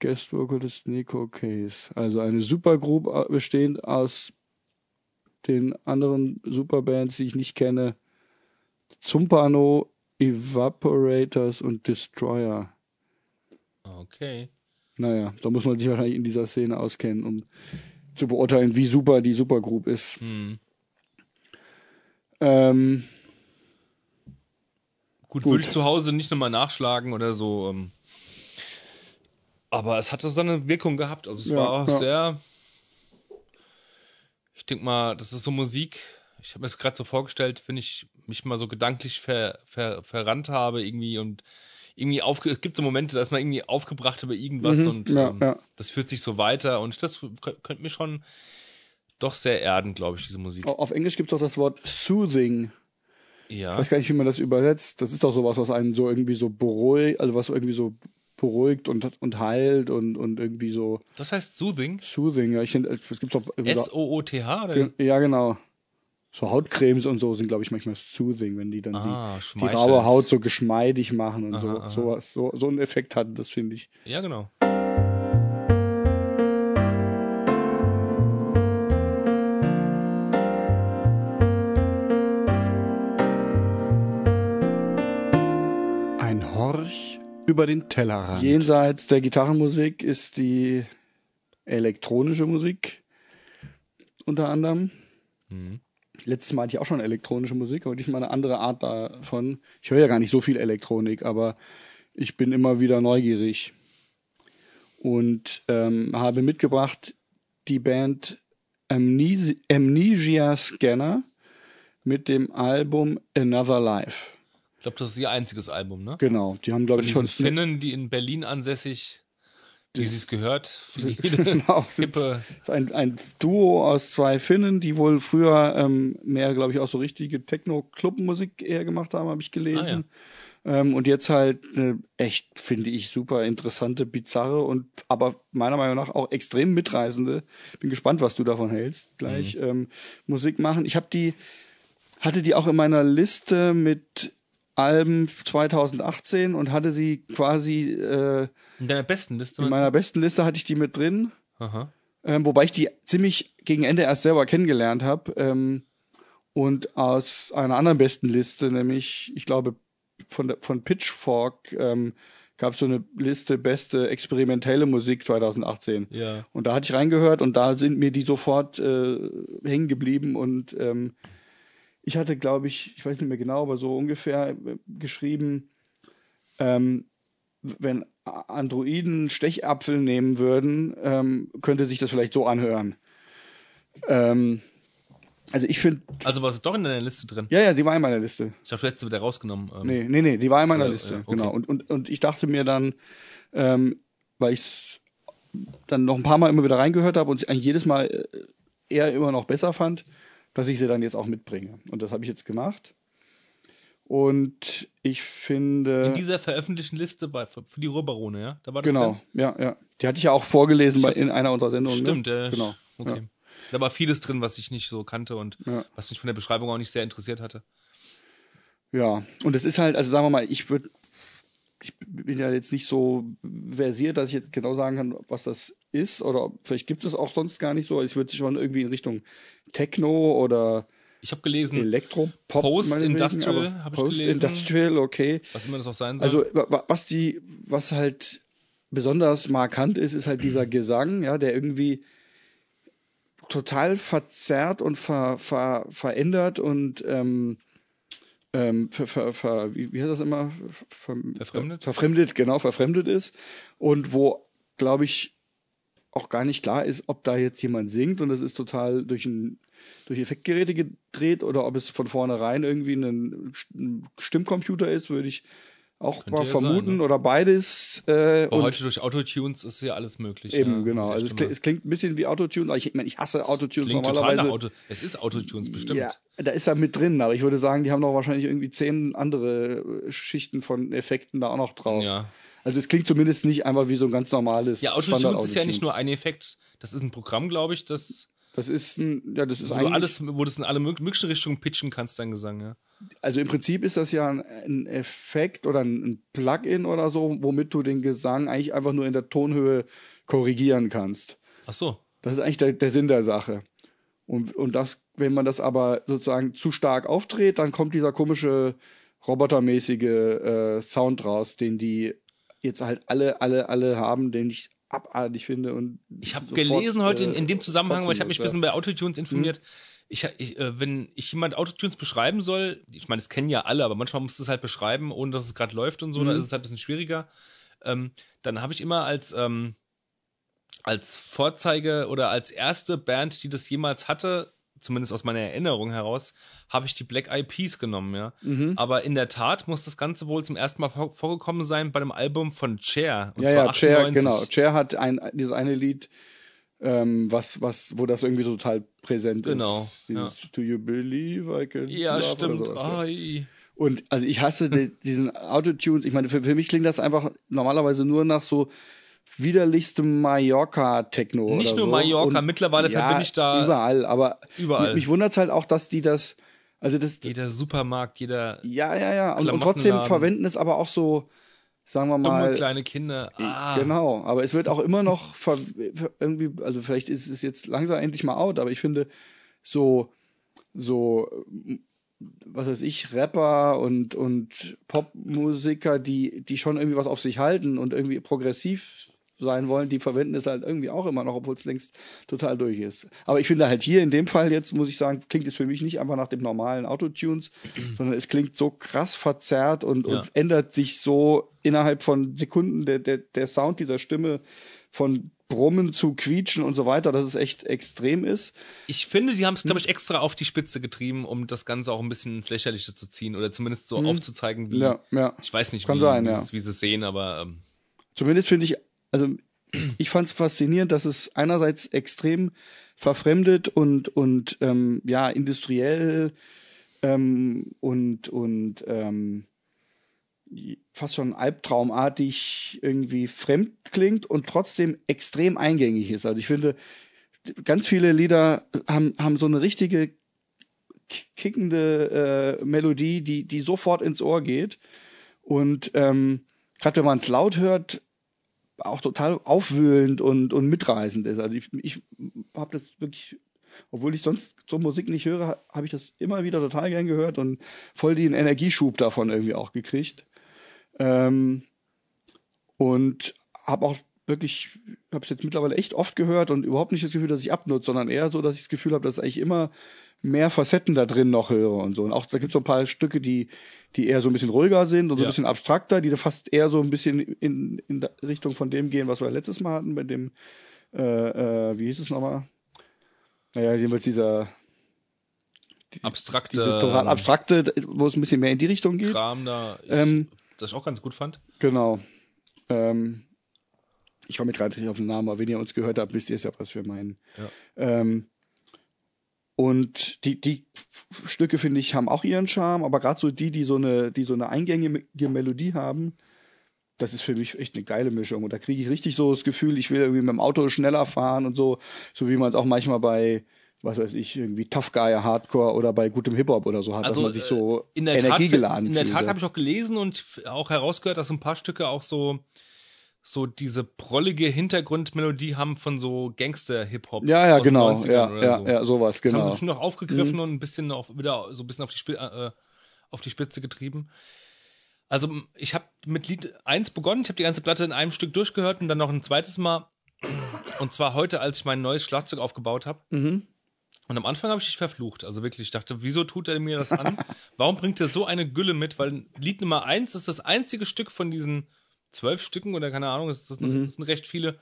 Guest Vocalist Nico Case. Also eine Supergroup äh, bestehend aus den anderen Superbands, die ich nicht kenne. Zumpano, Evaporators und Destroyer. Okay. Naja, da muss man sich wahrscheinlich in dieser Szene auskennen, um zu beurteilen, wie super die Supergroup ist. Hm. Ähm, Gut, Gut. würde ich zu Hause nicht nochmal nachschlagen oder so. Ähm. Aber es hatte so eine Wirkung gehabt. Also es Ja, war auch ja. sehr. Ich denke mal, das ist so Musik. Ich habe mir das gerade so vorgestellt, wenn ich mich mal so gedanklich ver, ver, verrannt habe irgendwie und irgendwie aufge es gibt so Momente, da ist man irgendwie aufgebracht über irgendwas Mhm, und ja, ähm, das fühlt sich so weiter und das kö- könnte mir schon doch sehr erden, glaube ich, diese Musik. auf Englisch gibt es doch das Wort soothing. Ja. Ich weiß gar nicht, wie man das übersetzt. Das ist doch sowas, was einen so irgendwie so beruhigt, also was irgendwie so beruhigt und, und heilt und, und irgendwie so Das heißt Soothing. soothing. Ja, ich es gibt doch irgendwie so- S-O-O-T-H oder? Ja, genau. So Hautcremes und so sind, glaube ich, manchmal soothing, wenn die dann Ah, die, die raue Haut so geschmeidig machen und so. Aha, aha. Sowas, so, so einen Effekt hat, das finde ich. Ja, genau. Über den Tellerrand. Jenseits der Gitarrenmusik ist die elektronische Musik unter anderem. Mhm. Letztes Mal hatte ich auch schon elektronische Musik, aber diesmal eine andere Art davon. Ich höre ja gar nicht so viel Elektronik, aber ich bin immer wieder neugierig und ähm, habe mitgebracht die Band Amnesia, Amnesia Scanner mit dem Album Another Life. Ich glaube, das ist ihr einziges Album, ne? Genau, die haben glaube ich schon Finnen, die in Berlin ansässig, wie sie es gehört, für [laughs] jede genau, hippe, ist ein, ein Duo aus zwei Finnen, die wohl früher ähm, mehr, glaube ich, auch so richtige Techno-Club-Musik eher gemacht haben, habe ich gelesen. ähm, und jetzt halt eine echt, finde ich, super interessante, bizarre und aber meiner Meinung nach auch extrem mitreißende. Bin gespannt, was du davon hältst. Gleich ähm, Musik machen. Ich habe die, hatte die auch in meiner Liste mit Alben 2018 und hatte sie quasi äh, in deiner besten Liste. in meiner besten Liste hatte ich die mit drin. Ähm, wobei ich die ziemlich gegen Ende erst selber kennengelernt habe. Ähm, Und aus einer anderen besten Liste, nämlich, ich glaube, von, von Pitchfork, ähm, gab es so eine Liste beste experimentelle Musik 2018. Ja. Und da hatte ich reingehört und da sind mir die sofort äh, hängen geblieben und ähm, ich hatte, glaube ich, ich weiß nicht mehr genau, aber so ungefähr äh, geschrieben, ähm, wenn Androiden Stechapfel nehmen würden, ähm, könnte sich das vielleicht so anhören. Ähm, also ich finde, Also war es doch in deiner Liste drin. ja, ja, die war in meiner Liste. Ich dachte, du hättest sie wieder rausgenommen. Ähm, Nee, nee, nee, die war in meiner Ja, Liste, ja, okay. genau. Und, und, und ich dachte mir dann, ähm, weil ich dann noch ein paar Mal immer wieder reingehört habe und eigentlich jedes Mal äh, eher immer noch besser fand, dass ich sie dann jetzt auch mitbringe. Und das habe ich jetzt gemacht. Und ich finde. In dieser veröffentlichten Liste bei, für die Ruhrbarone, ja? Da war das genau, drin? ja, ja. Die hatte ich ja auch vorgelesen bei, in einer unserer Sendungen. Stimmt, ne? äh, Genau. Okay. Ja. Da war vieles drin, was ich nicht so kannte und Ja. was mich von der Beschreibung auch nicht sehr interessiert hatte. Ja, und es ist halt, also sagen wir mal, ich würde, ich bin ja jetzt nicht so versiert, dass ich jetzt genau sagen kann, was das ist oder vielleicht gibt es auch sonst gar nicht so. Ich würde schon irgendwie in Richtung Techno oder Ich habe gelesen, Elektropop. Post-Industrial meinetwegen, aber hab ich gelesen. Post-Industrial, okay. was immer das auch sein soll. Also wa- wa- was die, was halt besonders markant ist, ist halt dieser Gesang, ja, der irgendwie total verzerrt und ver, ver, verändert und ähm, ähm, ver, ver, ver, wie, wie heißt das immer? Ver, Verfremdet? Verfremdet, genau, verfremdet ist. Und wo, glaube ich, auch gar nicht klar ist, ob da jetzt jemand singt und das ist total durch ein durch Effektgeräte gedreht oder ob es von vornherein irgendwie ein, Stimmcomputer ist, würde ich auch Könnte mal ja vermuten sein, ne? oder beides. Äh, Aber und heute durch Autotunes ist ja alles möglich. eben, ja, genau. Also es, klingt- es klingt ein bisschen wie Autotune, aber ich, ich meine, ich hasse Autotunes Klingt normalerweise. Auto. Es ist Autotunes bestimmt. Ja, da ist er mit drin, aber ich würde sagen, die haben doch wahrscheinlich irgendwie zehn andere Schichten von Effekten da auch noch drauf. Ja. Also es klingt zumindest nicht einfach wie so ein ganz normales Ja, Autotunes ist ja nicht nur ein Effekt. Das ist ein Programm, glaube ich, das Das ist ein, ja, das ist wo du alles, wo du es in alle mög- möglichen Richtungen pitchen kannst, dein Gesang, ja. also im Prinzip ist das ja ein, ein Effekt oder ein, ein Plugin oder so, womit du den Gesang eigentlich einfach nur in der Tonhöhe korrigieren kannst. Ach so. Das ist eigentlich der, der Sinn der Sache. Und, und das, wenn man das aber sozusagen zu stark aufdreht, dann kommt dieser komische robotermäßige äh, Sound raus, den die jetzt halt alle, alle, alle haben, den ich abartig finde. Und Ich habe gelesen heute in, äh, in dem Zusammenhang, weil ich habe mich ein bisschen bei Autotunes informiert. Ich, ich, äh, wenn ich jemand Autotunes beschreiben soll, ich meine, das kennen ja alle, aber manchmal musst du es halt beschreiben, ohne dass es gerade läuft und so, Mhm. da ist es halt ein bisschen schwieriger. Ähm, dann habe ich immer als ähm, als Vorzeige oder als erste Band, die das jemals hatte, zumindest aus meiner Erinnerung heraus, habe ich die Black Eyed Peas genommen, ja. Mhm. Aber in der Tat muss das Ganze wohl zum ersten Mal vor vorgekommen sein bei dem Album von Cher. Und Ja, zwar ja, Cher, 98. genau. Cher hat ein, dieses eine Lied, ähm, was, was, wo das irgendwie total präsent Genau, ist. Dieses Do you believe I can Ja, stimmt. Sowas, ja. Und also ich hasse die, diesen Autotunes. Ich meine, für, für mich klingt das einfach normalerweise nur nach so widerlichstem Mallorca-Techno. Nicht nur so. Mallorca, Und, mittlerweile verbinde ich da- Überall, aber Überall. mich, wundert's halt auch, dass die das. Also das. Jeder Supermarkt, jeder Ja, ja, ja. Und, und trotzdem verwenden es aber auch so, sagen wir dumme mal. kleine Kinder. Ah, Genau, aber es wird auch immer noch irgendwie, also vielleicht ist es jetzt langsam endlich mal out, aber ich finde so, so, was weiß ich, Rapper und, und Popmusiker, die, die schon irgendwie was auf sich halten und irgendwie progressiv sein wollen, die verwenden es halt irgendwie auch immer noch, obwohl es längst total durch ist. Aber ich finde halt hier in dem Fall jetzt, muss ich sagen, klingt es für mich nicht einfach nach dem normalen Autotunes, [clears throat] sondern es klingt so krass verzerrt und, Ja. und ändert sich so innerhalb von Sekunden der, der, der Sound dieser Stimme von Brummen zu Quietschen und so weiter, dass es echt extrem ist. Ich finde, die haben es, Hm. glaube ich, extra auf die Spitze getrieben, um das Ganze auch ein bisschen ins Lächerliche zu ziehen oder zumindest so aufzuzeigen, wie. Hm. Ja, ja. Ich weiß nicht, Kann wie, sein, wie, ja. sie es sehen, aber ähm, Zumindest finde ich, also ich fand es faszinierend, dass es einerseits extrem verfremdet und und ähm, ja industriell ähm, und und ähm, fast schon albtraumartig irgendwie fremd klingt und trotzdem extrem eingängig ist. Also ich finde, ganz viele Lieder haben haben so eine richtige kickende äh, Melodie, die die sofort ins Ohr geht und ähm, gerade wenn man es laut hört, auch total aufwühlend und, und mitreißend ist. Also ich, ich habe das wirklich obwohl ich sonst so Musik nicht höre, habe ich das immer wieder total gern gehört und voll den Energieschub davon irgendwie auch gekriegt. Ähm, und habe auch wirklich, habe es jetzt mittlerweile echt oft gehört und überhaupt nicht das Gefühl, dass ich abnutze, sondern eher so, dass ich das Gefühl habe, dass ich eigentlich immer mehr Facetten da drin noch höre und so. Und auch da gibt es so ein paar Stücke, die, die eher so ein bisschen ruhiger sind und so ein Ja. bisschen abstrakter, die da fast eher so ein bisschen in, in Richtung von dem gehen, was wir letztes Mal hatten, mit dem, äh, äh, wie hieß es nochmal? Naja, jedenfalls dieser, Abstrakte diese total abstrakte, wo es ein bisschen mehr in die Richtung geht. Kram da, ich, Ähm, das ich auch ganz gut fand. Genau. Ähm, ich komme gerade nicht auf den Namen, aber wenn ihr uns gehört habt, wisst ihr es ja, was wir meinen. Ja. Ähm, und die, die Stücke, finde ich, haben auch ihren Charme, aber gerade so die, die so eine, die so eine eingängige Melodie haben, das ist für mich echt eine geile Mischung. Und da kriege ich richtig so das Gefühl, ich will irgendwie mit dem Auto schneller fahren und so, so wie man es auch manchmal bei, was weiß ich, irgendwie Tough Guy Hardcore oder bei gutem Hip-Hop oder so hat, Also, dass man sich so äh, in der energiegeladen Tat, in der fühlt. Tat habe ich auch gelesen und auch herausgehört, dass ein paar Stücke auch so so diese prollige Hintergrundmelodie haben von so Gangster-Hip-Hop. ja, ja, aus den genau. 90ern Ja, oder ja, so. ja, sowas, Das haben sie genau. bestimmt noch aufgegriffen und ein bisschen auch wieder so ein bisschen auf die, Spi äh, auf die Spitze getrieben. Also ich habe mit Lied 1 begonnen, ich habe die ganze Platte in einem Stück durchgehört und dann noch ein zweites Mal. Und zwar heute, als ich mein neues Schlagzeug aufgebaut habe. Mhm. Und am Anfang habe ich dich verflucht. Also wirklich, ich dachte, wieso tut er mir das an? [laughs] Warum bringt er so eine Gülle mit? Weil Lied Nummer 1 ist das einzige Stück von diesen zwölf Stücken oder keine Ahnung, das, das, das sind recht viele,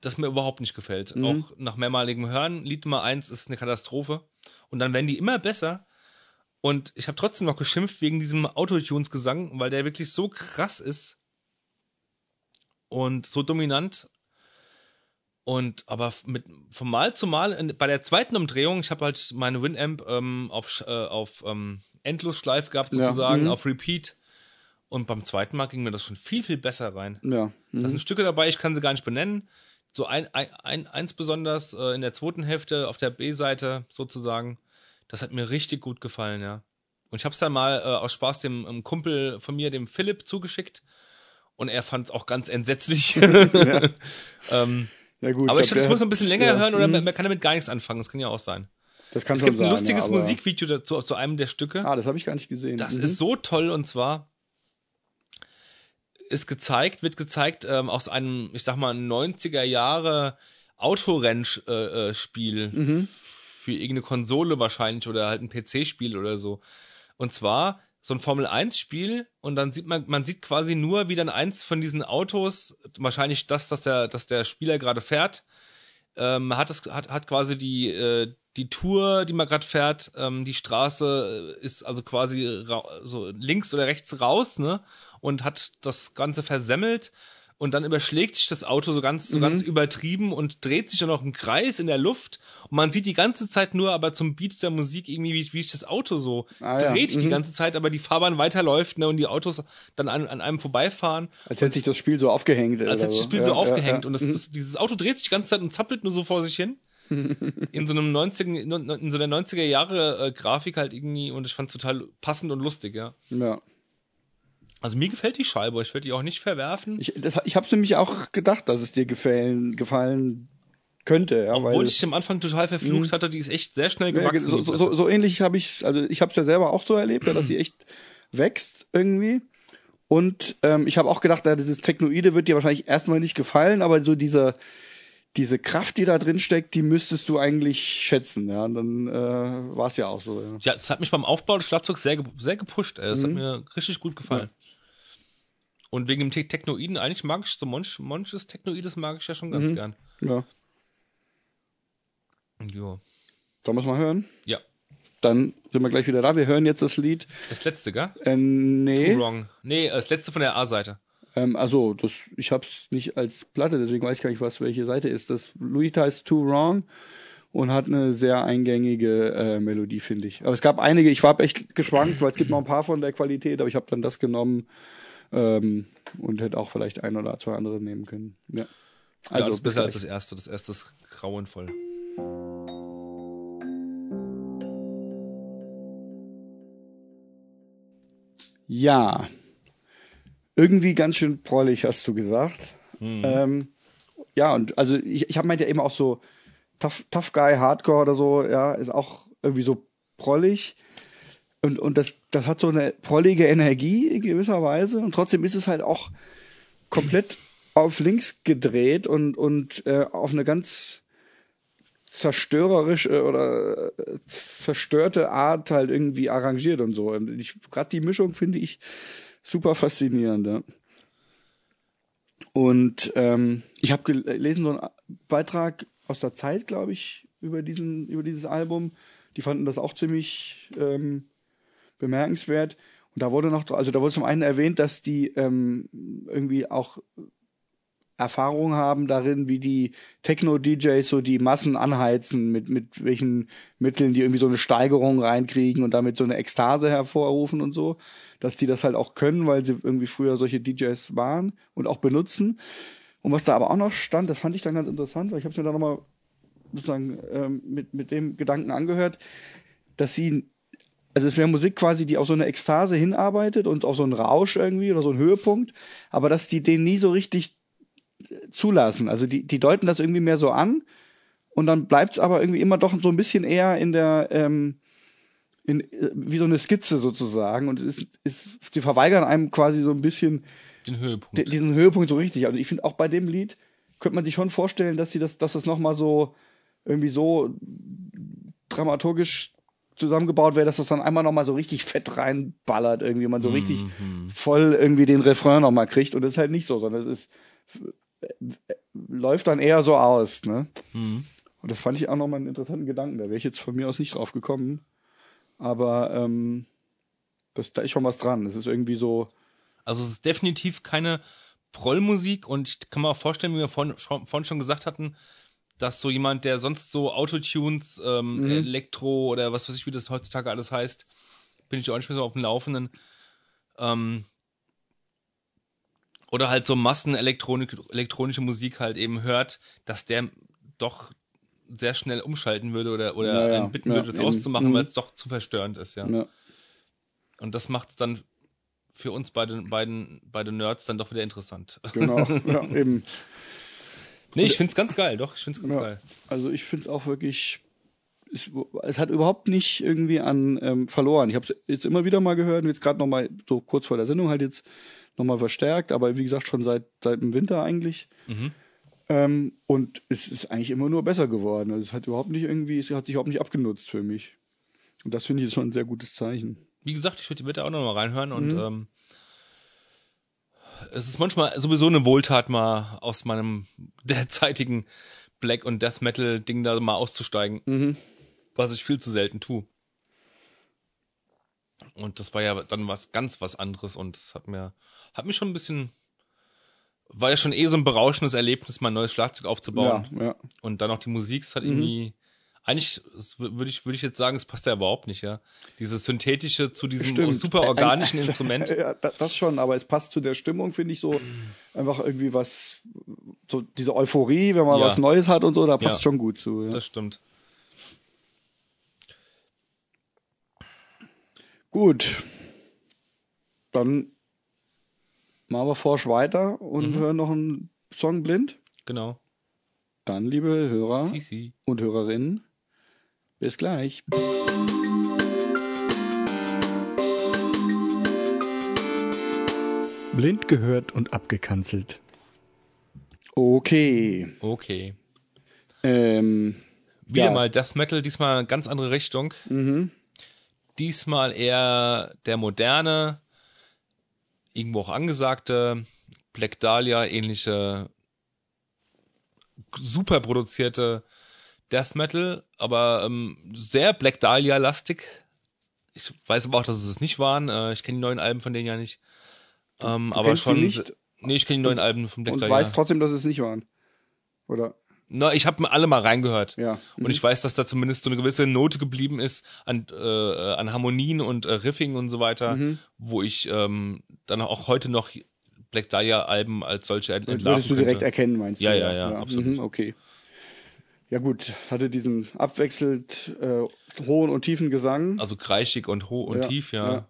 das mir überhaupt nicht gefällt. Auch nach mehrmaligem Hören, Lied Nummer 1 ist eine Katastrophe. Und dann werden die immer besser. Und ich habe trotzdem noch geschimpft wegen diesem Autotunes-Gesang, weil der wirklich so krass ist und so dominant. Und aber mit von Mal zu Mal in, bei der zweiten Umdrehung, ich habe halt meine Winamp ähm, auf äh, auf ähm, Endlosschleife gehabt Ja, sozusagen, mhm. auf Repeat. Und beim zweiten Mal ging mir das schon viel viel besser rein. Ja. Da Mhm. sind Stücke dabei, ich kann sie gar nicht benennen. So ein, ein, ein eins besonders äh, in der zweiten Hälfte auf der B-Seite sozusagen. Das hat mir richtig gut gefallen, ja. Und ich habe es dann mal äh, aus Spaß dem ähm, Kumpel von mir, dem Philipp, zugeschickt. Und er fand es auch ganz entsetzlich. [laughs] [laughs] ähm, Ja, gut. aber ich, ich der muss hat- ein bisschen länger ja, hören oder mhm. man, man kann damit gar nichts anfangen. Das kann ja auch sein. Das kann Es gibt ein sein, lustiges ja, Musikvideo dazu, zu einem der Stücke. Ah, das habe ich gar nicht gesehen. Das Mhm. ist so toll und zwar ist gezeigt, wird gezeigt ähm, aus einem, ich sag mal, 90er Jahre Autorennspiel äh, Spiel Mhm. für irgendeine Konsole wahrscheinlich oder halt ein PC-Spiel oder so. Und zwar so ein Formel 1 Spiel und dann sieht man, man sieht quasi nur, wie dann eins von diesen Autos, wahrscheinlich das, dass der, dass der Spieler gerade fährt, ähm, hat es hat, hat quasi die äh, die Tour, die man gerade fährt, ähm, die Straße ist also quasi so links oder rechts raus, ne? Und hat das Ganze versemmelt und dann überschlägt sich das Auto so ganz so Mhm. ganz übertrieben und dreht sich dann noch im Kreis in der Luft und man sieht die ganze Zeit nur aber zum Beat der Musik irgendwie wie, wie sich das Auto so Ah, ja. dreht die Mhm. ganze Zeit, aber die Fahrbahn weiterläuft, ne? Und die Autos dann an, an einem vorbeifahren Als hätte sich das Spiel so aufgehängt. als hätte sich das Spiel ja, so ja, aufgehängt ja. und das, Mhm. das, dieses Auto dreht sich die ganze Zeit und zappelt nur so vor sich hin. [laughs] in so einem 90 in so einer 90er Jahre äh, Grafik halt irgendwie und ich fand total passend und lustig, ja. Ja. Also mir gefällt die Scheibe, ich werde die auch nicht verwerfen. Ich, das, ich habe nämlich auch gedacht, dass es dir gefallen, gefallen könnte. Ja, obwohl weil, ich am Anfang total verflucht hatte, die ist echt sehr schnell ja, gewachsen. so, die so, so, so ähnlich habe ich also ich habe es ja selber auch so erlebt, ja, dass sie echt wächst irgendwie. Und ähm, ich habe auch gedacht, ja, dieses Technoide wird dir wahrscheinlich erstmal nicht gefallen, aber so diese diese Kraft, die da drin steckt, die müsstest du eigentlich schätzen. Ja, und dann äh, war es ja auch so. Ja. Ja, es hat mich beim Aufbau des Schlagzeugs sehr, sehr gepusht. Ey. Das Mhm. hat mir richtig gut gefallen. Und wegen dem Te Technoiden, eigentlich mag ich so Monch, Monches Technoides mag ich ja schon ganz Mhm. gern. ja. Jo. Sollen wir es mal hören? Ja. Dann sind wir gleich wieder da. Wir hören jetzt das Lied. Das letzte, gell? Äh, nee. Too Wrong. Nee, das letzte von der A-Seite. Ähm, also, das, ich hab's nicht als Platte, deswegen weiß ich gar nicht, was welche Seite ist. Das Lied heißt Too Wrong und hat eine sehr eingängige äh, Melodie, finde ich. Aber es gab einige, ich war echt geschwankt, weil es gibt noch ein paar von der Qualität, aber ich habe dann das genommen ähm, und hätte auch vielleicht ein oder zwei andere nehmen können. Ja. Also, ja, das ist bis besser als das erste. Das erste ist grauenvoll. Ja. Irgendwie ganz schön prollig, hast du gesagt. Ähm, ja, und also ich, ich habe meint ja immer auch so, Tough, Tough Guy Hardcore oder so, ja, ist auch irgendwie so prollig. Und, und das, das hat so eine prollige Energie in gewisser Weise. Und trotzdem ist es halt auch komplett auf links gedreht und, und äh, auf eine ganz zerstörerische oder äh, zerstörte Art halt irgendwie arrangiert und so. Und gerade die Mischung finde ich super faszinierend. Ja. Und ähm, ich habe gelesen so einen Beitrag aus der Zeit, glaube ich, über diesen über dieses Album. Die fanden das auch ziemlich ähm, bemerkenswert. Und da wurde noch, also da wurde zum einen erwähnt, dass die ähm, irgendwie auch Erfahrung haben darin, wie die Techno-DJs so die Massen anheizen, mit, mit welchen Mitteln die irgendwie so eine Steigerung reinkriegen und damit so eine Ekstase hervorrufen und so, dass die das halt auch können, weil sie irgendwie früher solche DJs waren und auch benutzen. Und was da aber auch noch stand, das fand ich dann ganz interessant, weil ich habe mir da nochmal sozusagen ähm, mit, mit dem Gedanken angehört, dass sie also es wäre Musik quasi, die auf so eine Ekstase hinarbeitet und auf so einen Rausch irgendwie oder so einen Höhepunkt, aber dass die den nie so richtig zulassen. Also die, die deuten das irgendwie mehr so an und dann bleibt es aber irgendwie immer doch so ein bisschen eher in der, ähm, in, äh, wie so eine Skizze sozusagen und es ist, ist, sie verweigern einem quasi so ein bisschen den Höhepunkt. diesen Höhepunkt so richtig. Also ich finde auch bei dem Lied könnte man sich schon vorstellen, dass sie das, dass das nochmal so irgendwie so dramaturgisch zusammengebaut wäre, dass das dann einmal nochmal so richtig fett reinballert, irgendwie man so richtig Mhm. voll irgendwie den Refrain nochmal kriegt und das ist halt nicht so, sondern es ist läuft dann eher so aus, ne? Mhm. Und das fand ich auch nochmal einen interessanten Gedanken. Da wäre ich jetzt von mir aus nicht drauf gekommen. Aber ähm, das, da ist schon was dran. Das ist irgendwie so. Also es ist definitiv keine Prollmusik und ich kann mir auch vorstellen, wie wir vorhin, schon- vorhin schon gesagt hatten, dass so jemand, der sonst so Autotunes, ähm, Mhm. Elektro oder was weiß ich, wie das heutzutage alles heißt, bin ich auch nicht mehr so auf dem Laufenden, ähm, oder halt so Massenelektronik, elektronische Musik halt eben hört, dass der doch sehr schnell umschalten würde oder, oder Ja, ja, einen bitten ja, würde, das eben. auszumachen, Mhm. weil es doch zu verstörend ist, ja. Ja. Und das macht es dann für uns beide, beiden, beide Nerds dann doch wieder interessant. Genau. [laughs] ja, eben. Nee, ich find's ganz geil, doch, ich find's ganz Ja. geil. Also ich finde es auch wirklich. Es, es hat überhaupt nicht irgendwie an ähm, verloren. Ich habe es jetzt immer wieder mal gehört und jetzt gerade noch mal so kurz vor der Sendung halt jetzt noch mal verstärkt, aber wie gesagt schon seit seit dem Winter eigentlich. Mhm. Ähm, und es ist eigentlich immer nur besser geworden. Also es hat überhaupt nicht irgendwie, es hat sich überhaupt nicht abgenutzt für mich. Und das finde ich jetzt schon ein sehr gutes Zeichen. Wie gesagt, ich würde bitte auch noch mal reinhören und Mhm. ähm, es ist manchmal sowieso eine Wohltat, mal aus meinem [laughs] derzeitigen Black- und Death Metal-Ding da mal auszusteigen, Mhm. was ich viel zu selten tue. Und das war ja dann was ganz was anderes und es hat mir, hat mich schon ein bisschen, war ja schon eh so ein berauschendes Erlebnis, mein neues Schlagzeug aufzubauen. Ja, ja. Und dann noch die Musik, es hat Mhm. irgendwie, eigentlich würde ich, würde ich jetzt sagen, es passt ja überhaupt nicht, ja. Dieses synthetische zu diesem Stimmt. super organischen Instrument. [laughs] Ja, da- das schon, aber es passt zu der Stimmung, finde ich so einfach irgendwie was, so diese Euphorie, wenn man Ja. was Neues hat und so, da passt Ja. schon gut zu. Ja. Das stimmt. Gut. Dann machen wir forsch weiter und Mhm. hören noch einen Song blind. Genau. Dann, liebe Hörer Sisi. und Hörerinnen, bis gleich. Blind gehört und abgekanzelt. Okay. Okay. Ähm, Wieder Ja. mal Death Metal, diesmal eine ganz andere Richtung. mhm. Diesmal eher der moderne, irgendwo auch angesagte, Black Dahlia ähnliche, super produzierte Death Metal, aber ähm, sehr Black Dahlia-lastig. Ich weiß aber auch, dass es es nicht waren. Äh, ich kenne die neuen Alben von denen ja nicht. Ähm, aber kennst die schon. nicht? Nee, ich kenne die neuen Alben von Black Und Dahlia. weiß trotzdem, dass es nicht waren. Oder? Na, ich habe alle mal reingehört. Ja. Und ich weiß, dass da zumindest so eine gewisse Note geblieben ist an, äh, an Harmonien und äh, Riffing und so weiter, Mhm. wo ich ähm, dann auch heute noch Black Dahlia Alben als solche ent- entlarven Würdest du direkt könnte. erkennen, meinst Ja, du? ja, ja, absolut. Mhm, okay. Ja gut, hatte diesen abwechselnd äh, hohen und tiefen Gesang. Also kreischig und hoch und Ja, tief, ja. ja.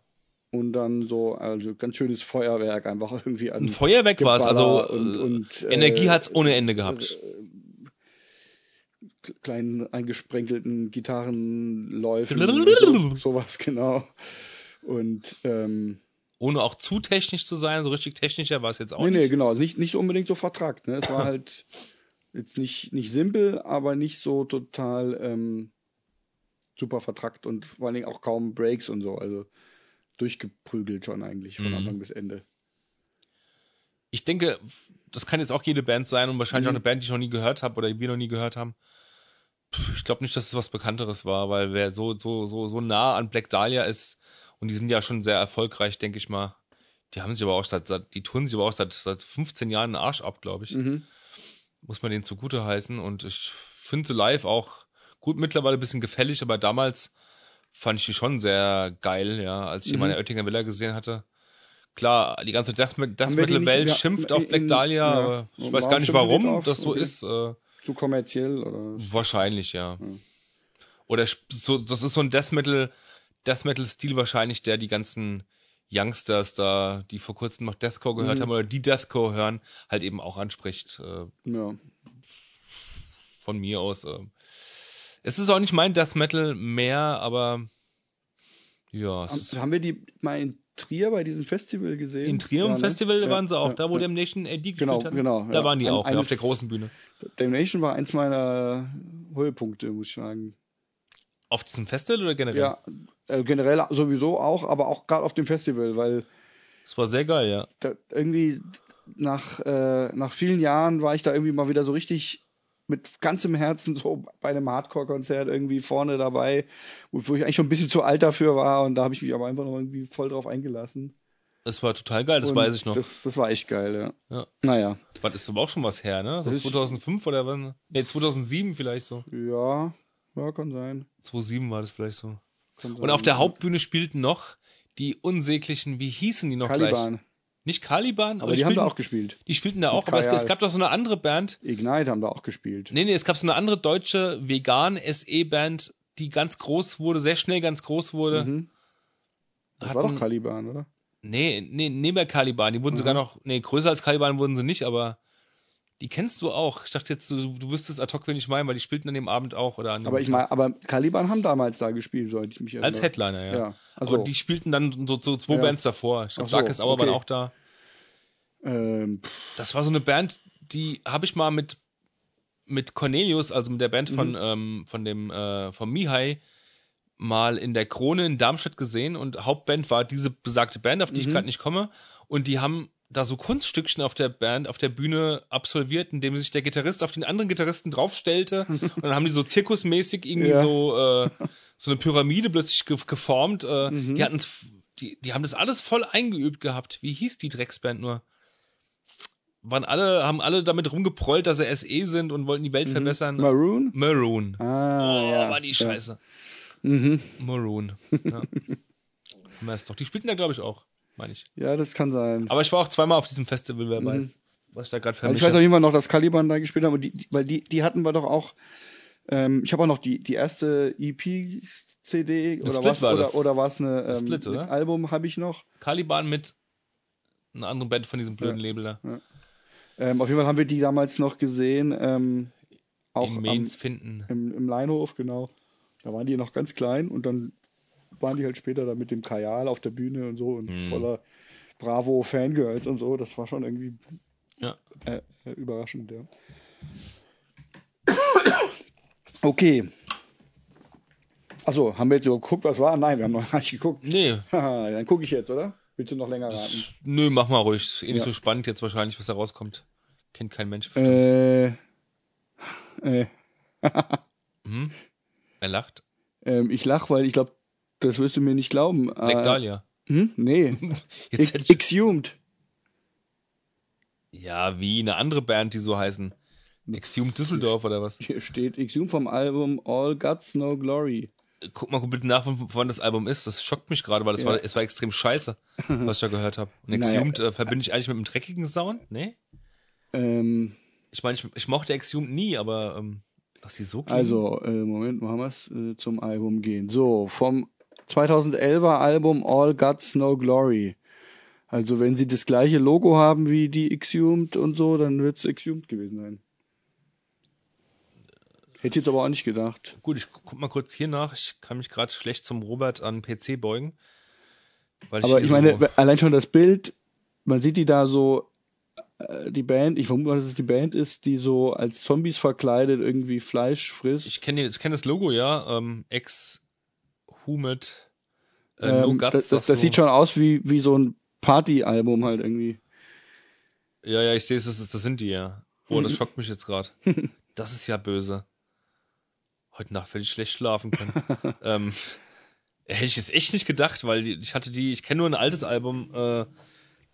Und dann so, also ganz schönes Feuerwerk einfach irgendwie an. Ein Feuerwerk war es, also und- äh, und, äh, Energie hat's ohne Ende gehabt. kleinen eingesprenkelten Gitarrenläufen. so, sowas, genau. Und ähm, Ohne auch zu technisch zu sein, so richtig technischer war es jetzt auch nee, nicht. nee, genau. Also nicht, nicht unbedingt so vertrackt. Ne? Es war [laughs] halt jetzt nicht, nicht simpel, aber nicht so total ähm, super vertrackt und vor allen Dingen auch kaum Breaks und so. Also durchgeprügelt schon eigentlich von Mhm. Anfang bis Ende. Ich denke, das kann jetzt auch jede Band sein und wahrscheinlich Mhm. auch eine Band, die ich noch nie gehört habe oder die wir noch nie gehört haben. Puh, Ich glaube nicht, dass es was Bekannteres war, weil wer so, so, so, so nah an Black Dahlia ist und die sind ja schon sehr erfolgreich, denke ich mal. Die haben sich aber auch seit, seit die tun sich aber auch seit, seit 15 Jahren einen Arsch ab, glaube ich. Mhm. Muss man denen zugute heißen und ich finde sie live auch gut mittlerweile ein bisschen gefällig, aber damals fand ich die schon sehr geil, ja, als ich die Mhm. mal in der Oettinger Villa gesehen hatte. Klar, die ganze Death, Death die Metal Welt ja, schimpft auf in- Black Dahlia, ja. aber ich weiß gar nicht die warum drauf? das so Okay. ist. Äh, Zu kommerziell oder? wahrscheinlich, ja. Oder sp- so, das ist so ein Death Metal, Death Metal Stil wahrscheinlich, der die ganzen Youngsters da, die vor kurzem noch Deathcore gehört Mhm. haben oder die Deathcore hören, halt eben auch anspricht. Äh, Ja. von mir aus. Äh. Es ist auch nicht mein Death Metal mehr, aber ja, Haben, haben wir die mal in Trier bei diesem Festival gesehen? in Trier Ja, im ne? Festival Ja, waren sie auch, ja, da wo ja. Damnation AD gespielt Genau, hat. genau, Da ja. waren die Ein- auch, ja, auf eines- der großen Bühne. Damnation war eins meiner Höhepunkte, muss ich sagen. Auf diesem Festival oder generell? Ja, äh, generell sowieso auch, aber auch gerade auf dem Festival, weil Das war sehr geil, ja. da irgendwie nach, äh, nach vielen Jahren war ich da irgendwie mal wieder so richtig mit ganzem Herzen so bei einem Hardcore-Konzert irgendwie vorne dabei, wo, ich eigentlich schon ein bisschen zu alt dafür war und da habe ich mich aber einfach noch irgendwie voll drauf eingelassen. Das war total geil, das und weiß ich noch. Das, das war echt geil, ja. Ja. Naja, Das ist aber auch schon was her, ne? So Das ist- 2005 oder wann? Nee, 2007 vielleicht so. ja, ja, kann sein. 2007 war das vielleicht so. Und auf der Hauptbühne spielten noch die unsäglichen, wie hießen die noch gleich? Caliban. Nicht Caliban, Aber die haben spielten, da auch gespielt. die spielten da auch, aber es, es gab doch so eine andere Band. Ignite haben da auch gespielt. Nee, nee, es gab so eine andere deutsche vegan SE-Band, die ganz groß wurde, sehr schnell ganz groß wurde. Mhm. Das war Hatten- doch Caliban, oder? Nee, nee, neben der Caliban. Die wurden Mhm. sogar noch, nee, größer als Caliban wurden sie nicht, aber die kennst du auch. Ich dachte jetzt, du, du wüsstest ad hoc, wen ich meine, weil die spielten an dem Abend auch oder an dem Aber ich meine, aber Caliban haben damals da gespielt, soweit ich mich erinnere. Als Headliner, ja. Ja, also Aber die spielten dann so, so zwei Ja. Bands davor. Ich glaube, so, Darkest Hour okay. waren auch da. ähm, Das war so eine Band, die habe ich mal mit mit Cornelius, also mit der Band Mhm. von ähm, von dem äh, von Mihai mal in der Krone in Darmstadt gesehen und Hauptband war diese besagte Band, auf die ich Mhm. gerade nicht komme und die haben da so Kunststückchen auf der Band, auf der Bühne absolviert, indem sich der Gitarrist auf den anderen Gitarristen draufstellte [laughs] und dann haben die so zirkusmäßig irgendwie Ja. so äh, so eine Pyramide plötzlich ge geformt. Äh, Mhm. Die hatten's, die die haben das alles voll eingeübt gehabt. Wie hieß die Drecksband nur? waren alle, haben alle damit rumgeprollt, dass sie SE sind und wollten die Welt verbessern. Mhm. Maroon? Maroon. Ah, oh, ja. war die Scheiße. Mhm. Maroon. Ja. Haben wir es doch. Die spielten da, glaube ich, auch, meine ich. Ja, das kann sein. Aber ich war auch zweimal auf diesem Festival, wer weiß, was ich da gerade Also ich vermische. weiß auf jeden Fall noch, dass Caliban da gespielt haben, die, die, weil die, die hatten wir doch auch. Ähm, ich habe auch noch die, die erste EP-CD oder Split was war oder, das. oder war es eine ähm, Split, oder? ein Album habe ich noch. Caliban mit einer anderen Band von diesem blöden Label da. Ähm, auf jeden Fall haben wir die damals noch gesehen. Ähm, auch in am, Mainz finden. im, im Leinhof, genau. Da waren die noch ganz klein und dann waren die halt später da mit dem Kajal auf der Bühne und so und Mhm. voller Bravo Fangirls und so. Das war schon irgendwie Ja. äh, äh, überraschend, ja. Okay. Achso, haben wir jetzt so geguckt, was war? Nein, wir haben noch gar nicht geguckt. Nee, [laughs] Dann gucke ich jetzt, oder? Willst du noch länger raten? nö, mach mal ruhig. Eh nicht Ja. so spannend jetzt wahrscheinlich, was da rauskommt. Kennt kein Mensch bestimmt. Äh, äh, [laughs] Er lacht. ähm, ich lach, weil ich glaube, das wirst du mir nicht glauben. Black Äh, Dahlia. Hm? Nee. [laughs] Jetzt ich, Exhumed. ja, wie eine andere Band, die so heißen. Exhumed Düsseldorf oder was? Hier steht Exhumed vom Album All Guts No Glory. Guck mal bitte nach, wann das Album ist. Das schockt mich gerade, weil das Ja. war, es war extrem scheiße, was ich da gehört habe. Und [laughs] Naja. Exhumed äh, verbinde ich eigentlich mit einem dreckigen Sound? Nee? Ähm, Ich meine, ich, ich mochte Exhumed nie, aber ähm, dass sie so klingen. also, äh, Moment, machen wir es äh, zum Album gehen. So, vom 2011er Album All Guts No Glory. Also, wenn sie das gleiche Logo haben wie die Exhumed und so, dann wird es Exhumed gewesen sein. Hätte ich jetzt aber auch nicht gedacht. Gut, ich guck mal kurz hier nach. Ich kann mich gerade schlecht zum Robert an PC beugen. Aber hier ich meine, so, allein schon das Bild, man sieht die da so, äh, die Band, ich vermute mal, dass es die Band ist, die so als Zombies verkleidet irgendwie Fleisch frisst. ich kenne ich kenn das Logo, ja. Ähm, Ex Humid äh, Ähm, No Guts. das das, du. sieht schon aus wie, wie so ein Partyalbum halt irgendwie. Ja, ja, ich sehe es, das, das sind die ja. Oh, Mhm. das schockt mich jetzt gerade. [laughs] Das ist ja böse. Heute Nacht werde ich schlecht schlafen können. [laughs] ähm, hätte ich jetzt echt nicht gedacht, weil die, ich hatte die, ich kenne nur ein altes Album, äh,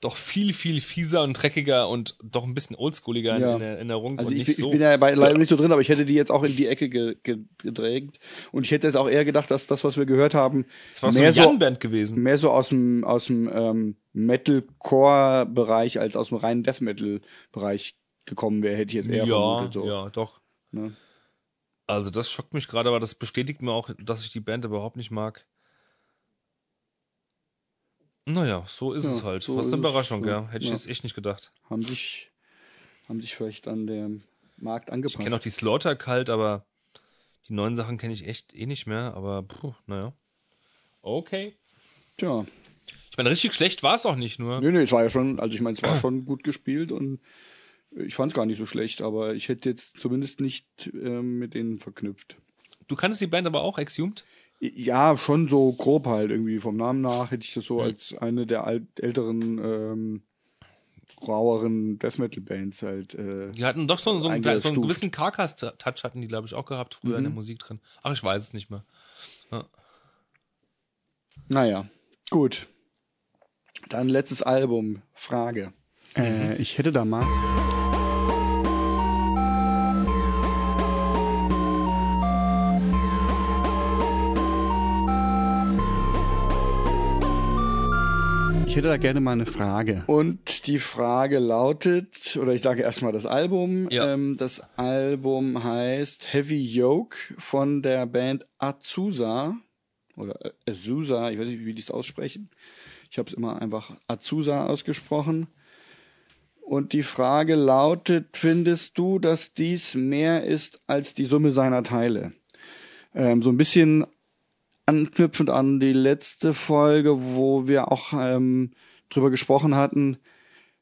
doch viel, viel fieser und dreckiger und doch ein bisschen oldschooliger in, Ja. in Erinnerung Also und ich, nicht ich so. bin ja bei, [laughs] leider nicht so drin, aber ich hätte die jetzt auch in die Ecke ge, ge, gedrängt. Und ich hätte jetzt auch eher gedacht, dass das, was wir gehört haben, so mehr so, Jan-Band gewesen. mehr so aus dem, aus dem ähm, Metalcore-Bereich als aus dem reinen Death Metal-Bereich gekommen wäre, hätte ich jetzt eher Ja, vermutet. So. ja, doch. Ne? Also das schockt mich gerade, aber das bestätigt mir auch, dass ich die Band überhaupt nicht mag. Naja, so ist Ja, es halt. so Was eine Überraschung, ja. ja. Hätte ich Ja. jetzt echt nicht gedacht. Haben sich, haben sich vielleicht an dem Markt Ich angepasst. kenne auch die Slaughter kalt, aber die neuen Sachen kenne ich echt eh nicht mehr. Aber puh, naja. Okay. Tja. Ich meine, richtig schlecht war es auch nicht nur. Nee, nee, es war ja schon, also ich meine, es war schon gut gespielt und ich fand es gar nicht so schlecht, aber ich hätte jetzt zumindest nicht ähm, mit denen verknüpft. Du kanntest die Band aber auch, Exhumed? Ja, schon so grob halt irgendwie. Vom Namen nach hätte ich das Hm. so als eine der alt, älteren, ähm, raueren Death Metal Bands halt. Äh, Die hatten doch so, so, einen, so einen gewissen Carcass-Touch hatten die, glaube ich, auch gehabt, früher in der Musik drin. Ach, ich weiß es nicht mehr. naja, gut. Dann letztes Album. Frage. Äh, ich hätte da mal. Ich hätte da gerne mal eine Frage. Und die Frage lautet, oder ich sage erstmal das Album. Ja. Ähm, das Album heißt Heavy Yoke von der Band Azusa. Oder Azusa, ich weiß nicht, wie die es aussprechen. Ich habe es immer einfach Azusa ausgesprochen. Und die Frage lautet, findest du, dass dies mehr ist als die Summe seiner Teile? Ähm, so ein bisschen anknüpfend an die letzte Folge, wo wir auch ähm, drüber gesprochen hatten,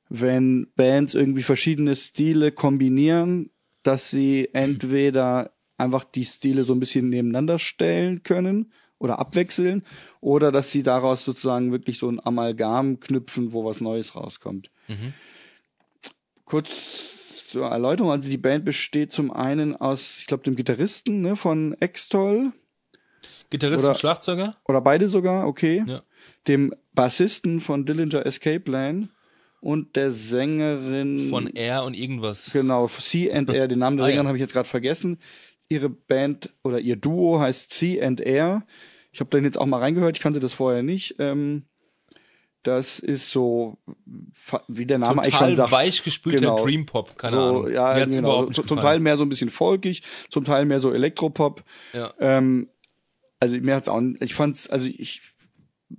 wenn Bands irgendwie verschiedene Stile kombinieren, dass sie entweder einfach die Stile so ein bisschen nebeneinander stellen können oder abwechseln oder dass sie daraus sozusagen wirklich so ein Amalgam knüpfen, wo was Neues rauskommt. Kurz zur Erläuterung, also die Band besteht zum einen aus, ich glaube, dem Gitarristen ne, von Extol, Gitarrist Oder- und Schlagzeuger? oder beide sogar, okay. Ja. Dem Bassisten von Dillinger Escape Plan und der Sängerin Von R und irgendwas. genau C&R, den Namen der Ah, Sängerin ja. habe ich jetzt gerade vergessen. Ihre Band oder ihr Duo heißt C&R. Ich habe dann jetzt auch mal reingehört, ich kannte das vorher nicht. Ähm, das ist so, wie der Name eigentlich Total schon sagt. weich gespülter Genau. Dream Pop, keine so, Ahnung. Ja, genau. zum. Teil mehr so ein bisschen folkig, zum Teil mehr so Elektropop. Ja. Ähm, also mir hat's auch, ich fand's, also ich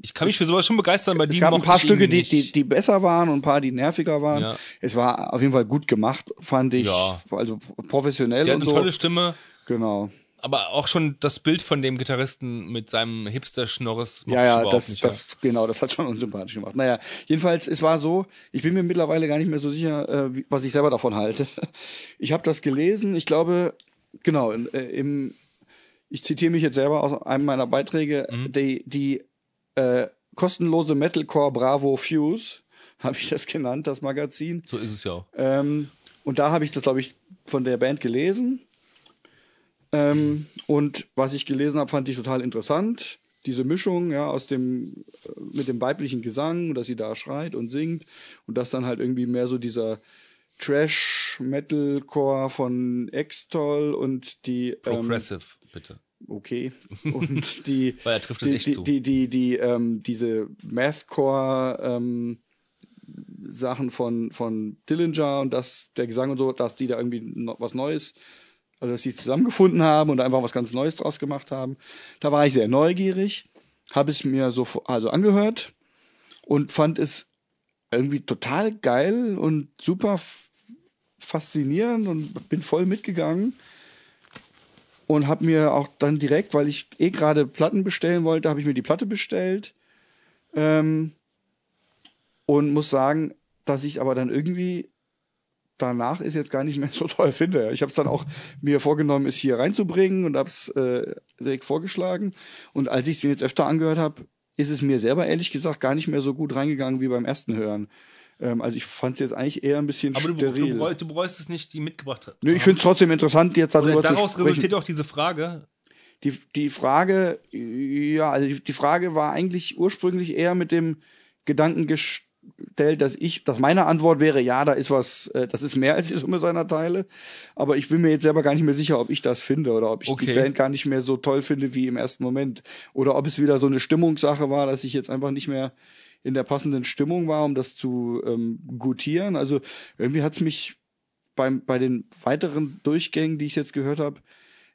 Ich kann mich für sowas schon begeistern, bei es gab ein paar Stücke, die, die, die besser waren und ein paar, die nerviger waren. Ja. Es war auf jeden Fall gut gemacht, fand ich. Ja. Also professionell Sie hat und eine so. tolle Stimme, Genau. aber auch schon das Bild von dem Gitarristen mit seinem Hipster-Schnorres Ja, ja, das, nicht. das, genau, das hat schon unsympathisch gemacht. Naja, jedenfalls, es war so, ich bin mir mittlerweile gar nicht mehr so sicher, äh, was ich selber davon halte. [laughs] Ich habe das gelesen, ich glaube, genau, in, äh, im, ich zitiere mich jetzt selber aus einem meiner Beiträge, Mhm. die, die äh, kostenlose Metalcore Bravo Fuse, [laughs] habe ich das genannt, das Magazin. so ist es ja auch. Ähm, und da habe ich das, glaube ich, von der Band gelesen. Ähm, und was ich gelesen habe, fand ich total interessant. Diese Mischung, ja, aus dem, äh, mit dem weiblichen Gesang, dass sie da schreit und singt und dass dann halt irgendwie mehr so dieser Trash-Metalcore von Extol und die, ähm, Progressive, bitte. okay, [laughs] und die, [laughs] Weil er trifft es die, echt die, zu. die, die, die, ähm, diese Mathcore, ähm, Sachen von, von Dillinger und dass der Gesang und so, dass die da irgendwie noch was Neues, also dass sie es zusammengefunden haben und einfach was ganz Neues draus gemacht haben. Da war ich sehr neugierig, habe es mir so also angehört und fand es irgendwie total geil und super faszinierend und bin voll mitgegangen. Und habe mir auch dann direkt, weil ich eh gerade Platten bestellen wollte, habe ich mir die Platte bestellt. Ähm, und muss sagen, dass ich aber dann irgendwie danach ist jetzt gar nicht mehr [laughs] so toll finde. Ich habe es dann auch mir vorgenommen, es hier reinzubringen und habe es äh, direkt vorgeschlagen. Und als ich es jetzt öfter angehört habe, ist es mir selber ehrlich gesagt gar nicht mehr so gut reingegangen wie beim ersten Hören. Ähm, also ich fand es jetzt eigentlich eher ein bisschen Aber du, steril. du, bereust, du bereust es nicht, die mitgebracht zu Nö, ich finde es trotzdem interessant, jetzt Oder darüber zu daraus sprechen. resultiert auch diese Frage. Die, die Frage, ja, also die Frage war eigentlich ursprünglich eher mit dem Gedanken gestellt, dass ich, dass meine Antwort wäre, ja, da ist was, äh, das ist mehr als die Summe seiner Teile. Aber ich bin mir jetzt selber gar nicht mehr sicher, ob ich das finde oder ob ich Okay. die Band gar nicht mehr so toll finde wie im ersten Moment. Oder ob es wieder so eine Stimmungssache war, dass ich jetzt einfach nicht mehr in der passenden Stimmung war, um das zu ähm, gutieren. Also irgendwie hat's mich beim, bei den weiteren Durchgängen, die ich jetzt gehört habe,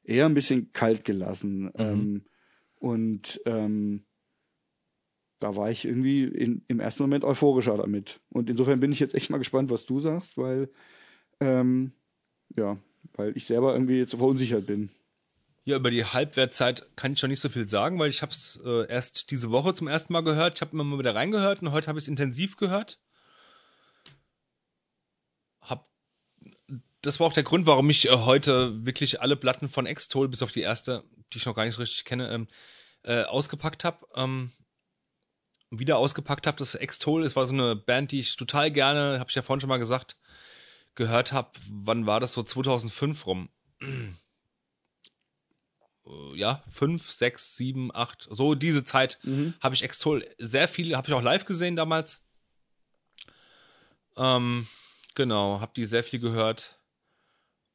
eher ein bisschen kalt gelassen. Ähm, und ähm, da war ich irgendwie in, im ersten Moment euphorischer damit. Und insofern bin ich jetzt echt mal gespannt, was du sagst, weil ähm, ja, weil ich selber irgendwie jetzt verunsichert bin. Ja, über die Halbwertzeit kann ich schon nicht so viel sagen, weil ich habe es äh, erst diese Woche zum ersten Mal gehört. Ich habe immer mal wieder reingehört und heute habe ich es intensiv gehört. Hab, das war auch der Grund, warum ich äh, heute wirklich alle Platten von X-Toll, bis auf die erste, die ich noch gar nicht so richtig kenne, ähm, äh, ausgepackt habe. Ähm, wieder ausgepackt habe. Das X-Toll, es war so eine Band, die ich total gerne, habe ich ja vorhin schon mal gesagt, gehört habe. Wann war das so? 2005 rum ja, fünf, sechs, sieben, acht, so diese Zeit habe ich Extol sehr viel, habe ich auch live gesehen damals. Ähm, genau, habe die sehr viel gehört.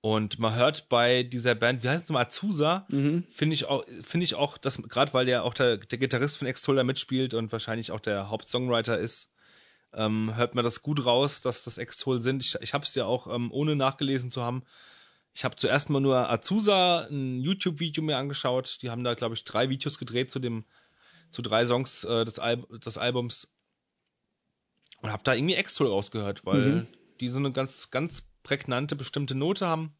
Und man hört bei dieser Band, wie heißt es nochmal, Azusa, finde ich auch, finde ich auch, dass gerade weil der auch der, der Gitarrist von Extol da mitspielt und wahrscheinlich auch der Hauptsongwriter ist, ähm, hört man das gut raus, dass das Extol sind. Ich, ich habe es ja auch, ähm, ohne nachgelesen zu haben, ich habe zuerst mal nur Azusa ein YouTube-Video mir angeschaut. Die haben da, glaube ich, drei Videos gedreht zu dem, zu drei Songs äh, des, Al des Albums. Und habe da irgendwie Extol rausgehört, weil die so eine ganz, ganz prägnante bestimmte Note haben.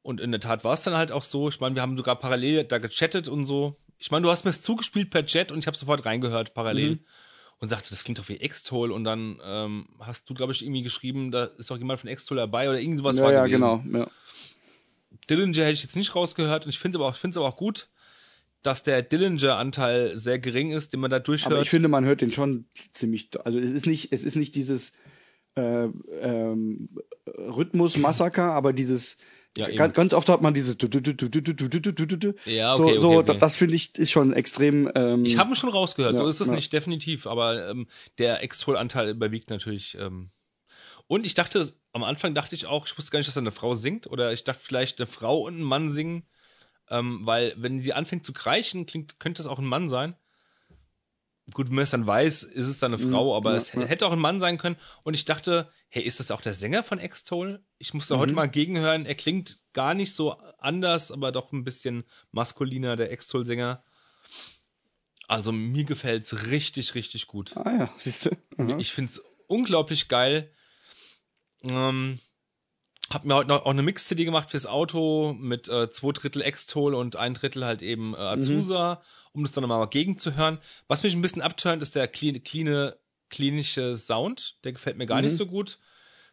Und in der Tat war es dann halt auch so. Ich meine, wir haben sogar parallel da gechattet und so. Ich meine, du hast mir es zugespielt per Chat und ich habe sofort reingehört parallel und sagte, das klingt doch wie Extol. Und dann ähm, hast du, glaube ich, irgendwie geschrieben, da ist doch jemand von Extol dabei oder irgendwas ja, war ja, gewesen. genau. Ja. Dillinger hätte ich jetzt nicht rausgehört und ich finde aber auch, finde es aber auch gut, dass der Dillinger-Anteil sehr gering ist, den man da durchhört. Aber ich finde, man hört den schon ziemlich. Also es ist nicht, es ist nicht dieses äh, ähm, Rhythmus-Massaker, aber dieses ja, ganz, ganz, oft hat man diese. Ja, okay, so, so okay, das finde ich ist schon extrem. Ähm, ich habe schon rausgehört. Ja, so ist es ja. nicht definitiv, aber ähm, der Extrol-Anteil überwiegt natürlich. Ähm. Und ich dachte am Anfang dachte ich auch, ich wusste gar nicht, dass da eine Frau singt oder ich dachte vielleicht eine Frau und ein Mann singen, ähm, weil wenn sie anfängt zu kreichen, klingt könnte es auch ein Mann sein. Gut, wenn man es dann weiß, ist es dann eine mhm, Frau, aber ja, es hätte auch ein Mann sein können. Und ich dachte, hey, ist das auch der Sänger von Extol? Ich musste Mhm. heute mal gegenhören. Er klingt gar nicht so anders, aber doch ein bisschen maskuliner, der Extol-Sänger. Also mir gefällt's richtig, richtig gut. Ah ja, siehst du. Ich find's unglaublich geil. Ähm, hab mir heute noch auch eine Mix-CD gemacht fürs Auto mit äh, zwei Drittel Extol und ein Drittel halt eben äh, Azusa, um das dann nochmal gegenzuhören. Was mich ein bisschen abturnt, ist der clean, clean, klinische Sound. Der gefällt mir gar nicht so gut.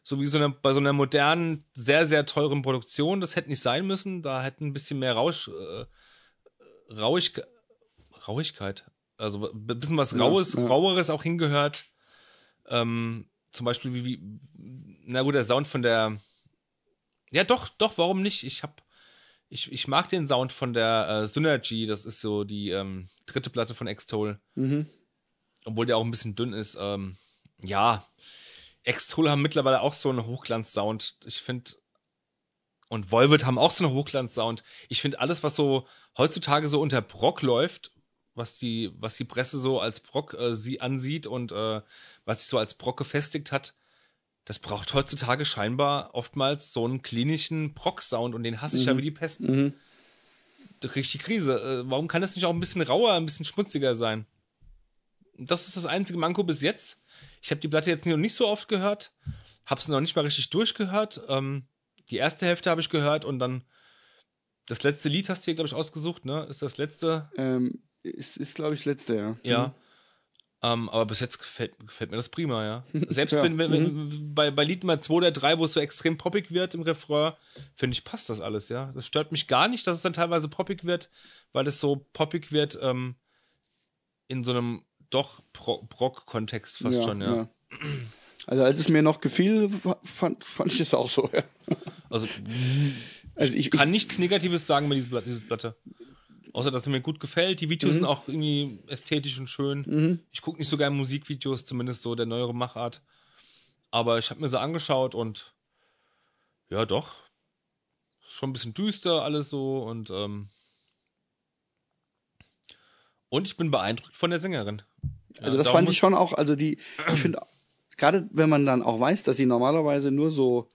So wie so eine, bei so einer modernen, sehr, sehr teuren Produktion. Das hätte nicht sein müssen. Da hätte ein bisschen mehr Rausch, äh, Rauig, Rauigkeit. Also ein bisschen was Raues, ja. Raueres auch hingehört. Ähm, zum Beispiel wie, wie, na gut, der Sound von der, ja doch, doch, warum nicht? Ich hab, ich, ich mag den Sound von der äh, Synergy, das ist so die ähm, dritte Platte von Extol. Mhm. Obwohl der auch ein bisschen dünn ist. Ähm, ja, Extol haben mittlerweile auch so einen Hochglanz-Sound. Ich finde, und Volvet haben auch so einen Hochglanz-Sound. Ich finde alles, was so heutzutage so unter Brock läuft, was die, was die Presse so als Brock äh, sie ansieht und äh, was sich so als Brock gefestigt hat, das braucht heutzutage scheinbar oftmals so einen klinischen Brock-Sound und den hasse ich ja wie die Pest. Mhm. Richtig Krise. Äh, warum kann das nicht auch ein bisschen rauer, ein bisschen schmutziger sein? Das ist das einzige Manko bis jetzt. Ich habe die Platte jetzt noch nicht so oft gehört, habe es noch nicht mal richtig durchgehört. Ähm, die erste Hälfte habe ich gehört und dann Das letzte Lied hast du hier, glaube ich, ausgesucht, ne? Ist das letzte? Ähm, es ist, glaube ich, das letzte, ja. Ja. Ähm, aber bis jetzt gefällt, gefällt mir das prima, ja. [laughs] Selbst Ja. wenn, wenn, wenn bei, bei Lied Nummer 2 oder 3, wo es so extrem poppig wird im Refrain, finde ich, passt das alles, ja. Das stört mich gar nicht, dass es dann teilweise poppig wird, weil es so poppig wird ähm, in so einem doch Pro Brock-Kontext fast schon, ja. Also als es mir noch gefiel, fand, fand ich es auch so, ja. Also Also ich, ich kann nichts Negatives sagen über diese Platte. Diese Platte. Außer, dass sie mir gut gefällt. Die Videos sind auch irgendwie ästhetisch und schön. Ich gucke nicht so gerne Musikvideos, zumindest so der neuere Machart. Aber ich habe mir sie angeschaut und ja, doch. Schon ein bisschen düster alles so und ähm, und ich bin beeindruckt von der Sängerin. Also das fand ich schon auch, also die, ich finde, gerade wenn man dann auch weiß, dass sie normalerweise nur so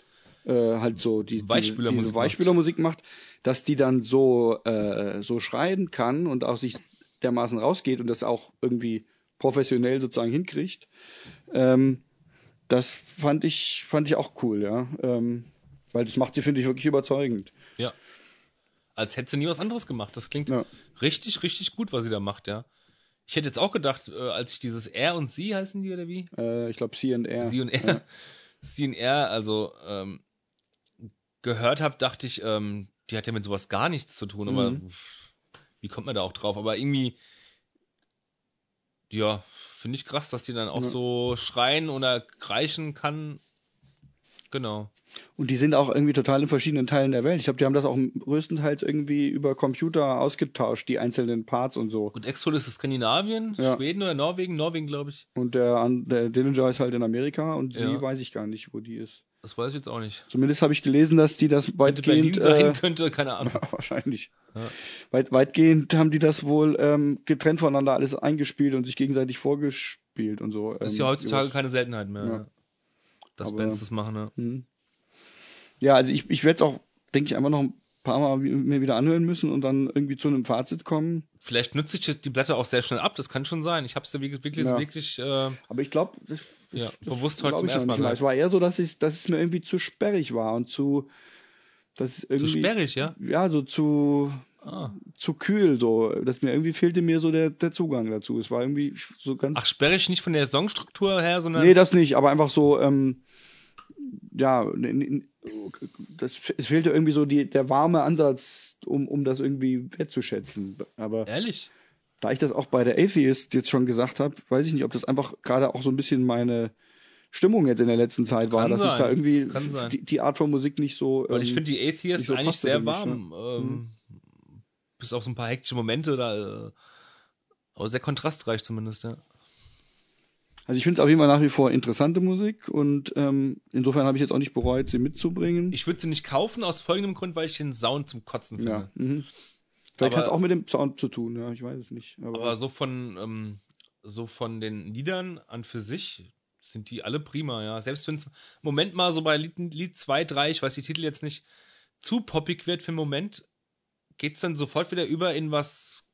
äh, halt so die, diese, Weichspülermusik diese macht. Weichspülermusik macht, dass die dann so äh, so schreien kann und auch sich dermaßen rausgeht und das auch irgendwie professionell sozusagen hinkriegt. Ähm, das fand ich fand ich auch cool, ja, ähm, weil das macht sie finde ich wirklich überzeugend. Ja. Als hätte sie nie was anderes gemacht. Das klingt Ja. richtig, richtig gut, was sie da macht, ja. Ich hätte jetzt auch gedacht, äh, als ich dieses R und Sie heißen die oder wie? Äh, ich glaube C&R. Sie und R. Sie [laughs] und R, also ähm, gehört habe, dachte ich, ähm, die hat ja mit sowas gar nichts zu tun, aber Mhm. wie kommt man da auch drauf? Aber irgendwie, ja, finde ich krass, dass die dann auch Ja. so schreien oder kreischen kann. Genau. Und die sind auch irgendwie total in verschiedenen Teilen der Welt. Ich glaube, die haben das auch größtenteils irgendwie über Computer ausgetauscht, die einzelnen Parts und so. Und Exol ist Skandinavien, Ja. Schweden oder Norwegen? Norwegen, glaube ich. Und der, der Dillinger ist halt in Amerika und sie Ja. weiß ich gar nicht, wo die ist. Das weiß ich jetzt auch nicht. Zumindest habe ich gelesen, dass die das Berlin weitgehend sein äh, könnte, keine Ahnung. [laughs] wahrscheinlich. Ja. Weit, weitgehend haben die das wohl ähm, getrennt voneinander alles eingespielt und sich gegenseitig vorgespielt und so. Ist ähm, ja heutzutage keine Seltenheit mehr. Ja. Ja. Dass Aber- Bands das machen, ne? Ja, also ich, ich werde es auch, denke ich, einfach noch ein paar Mal mir wieder anhören müssen und dann irgendwie zu einem Fazit kommen. Vielleicht nütze ich die Blätter auch sehr schnell ab, das kann schon sein. Ich habe es ja wirklich, wirklich, Ja. wirklich äh, Aber ich glaube, das, ja, das bewusst heute zum ersten Mal. Es war eher so, dass, ich, dass es mir irgendwie zu sperrig war und zu, dass es Zu irgendwie, sperrig, ja? ja, so zu, Ah. zu kühl, so, dass mir irgendwie fehlte mir so der, der Zugang dazu. Es war irgendwie so ganz, Ach, sperrig nicht von der Songstruktur her, sondern nee, das nicht, aber einfach so, ähm, ja, das, es fehlte irgendwie so die, der warme Ansatz, um, um das irgendwie wertzuschätzen. Aber ehrlich. da ich das auch bei der Atheist jetzt schon gesagt habe, weiß ich nicht, ob das einfach gerade auch so ein bisschen meine Stimmung jetzt in der letzten Zeit war, Kann dass ich da irgendwie die, die Art von Musik nicht so. Weil ich ähm, finde die Atheist so eigentlich sehr warm. Ähm, bis auf so ein paar hektische Momente da. Äh, aber sehr kontrastreich zumindest, ja. Also ich finde es auf jeden Fall nach wie vor interessante Musik und ähm, insofern habe ich jetzt auch nicht bereut, sie mitzubringen. Ich würde sie nicht kaufen, aus folgendem Grund, weil ich den Sound zum Kotzen finde. ja. Mhm. Vielleicht hat es auch mit dem Sound zu tun, ja, ich weiß es nicht. Aber, Aber so von, ähm, so von den Liedern an für sich sind die alle prima, ja. Selbst wenn es im Moment mal so bei Lied, Lied 2, 3, ich weiß die Titel jetzt nicht, zu poppig wird für den Moment, geht's dann sofort wieder über in was,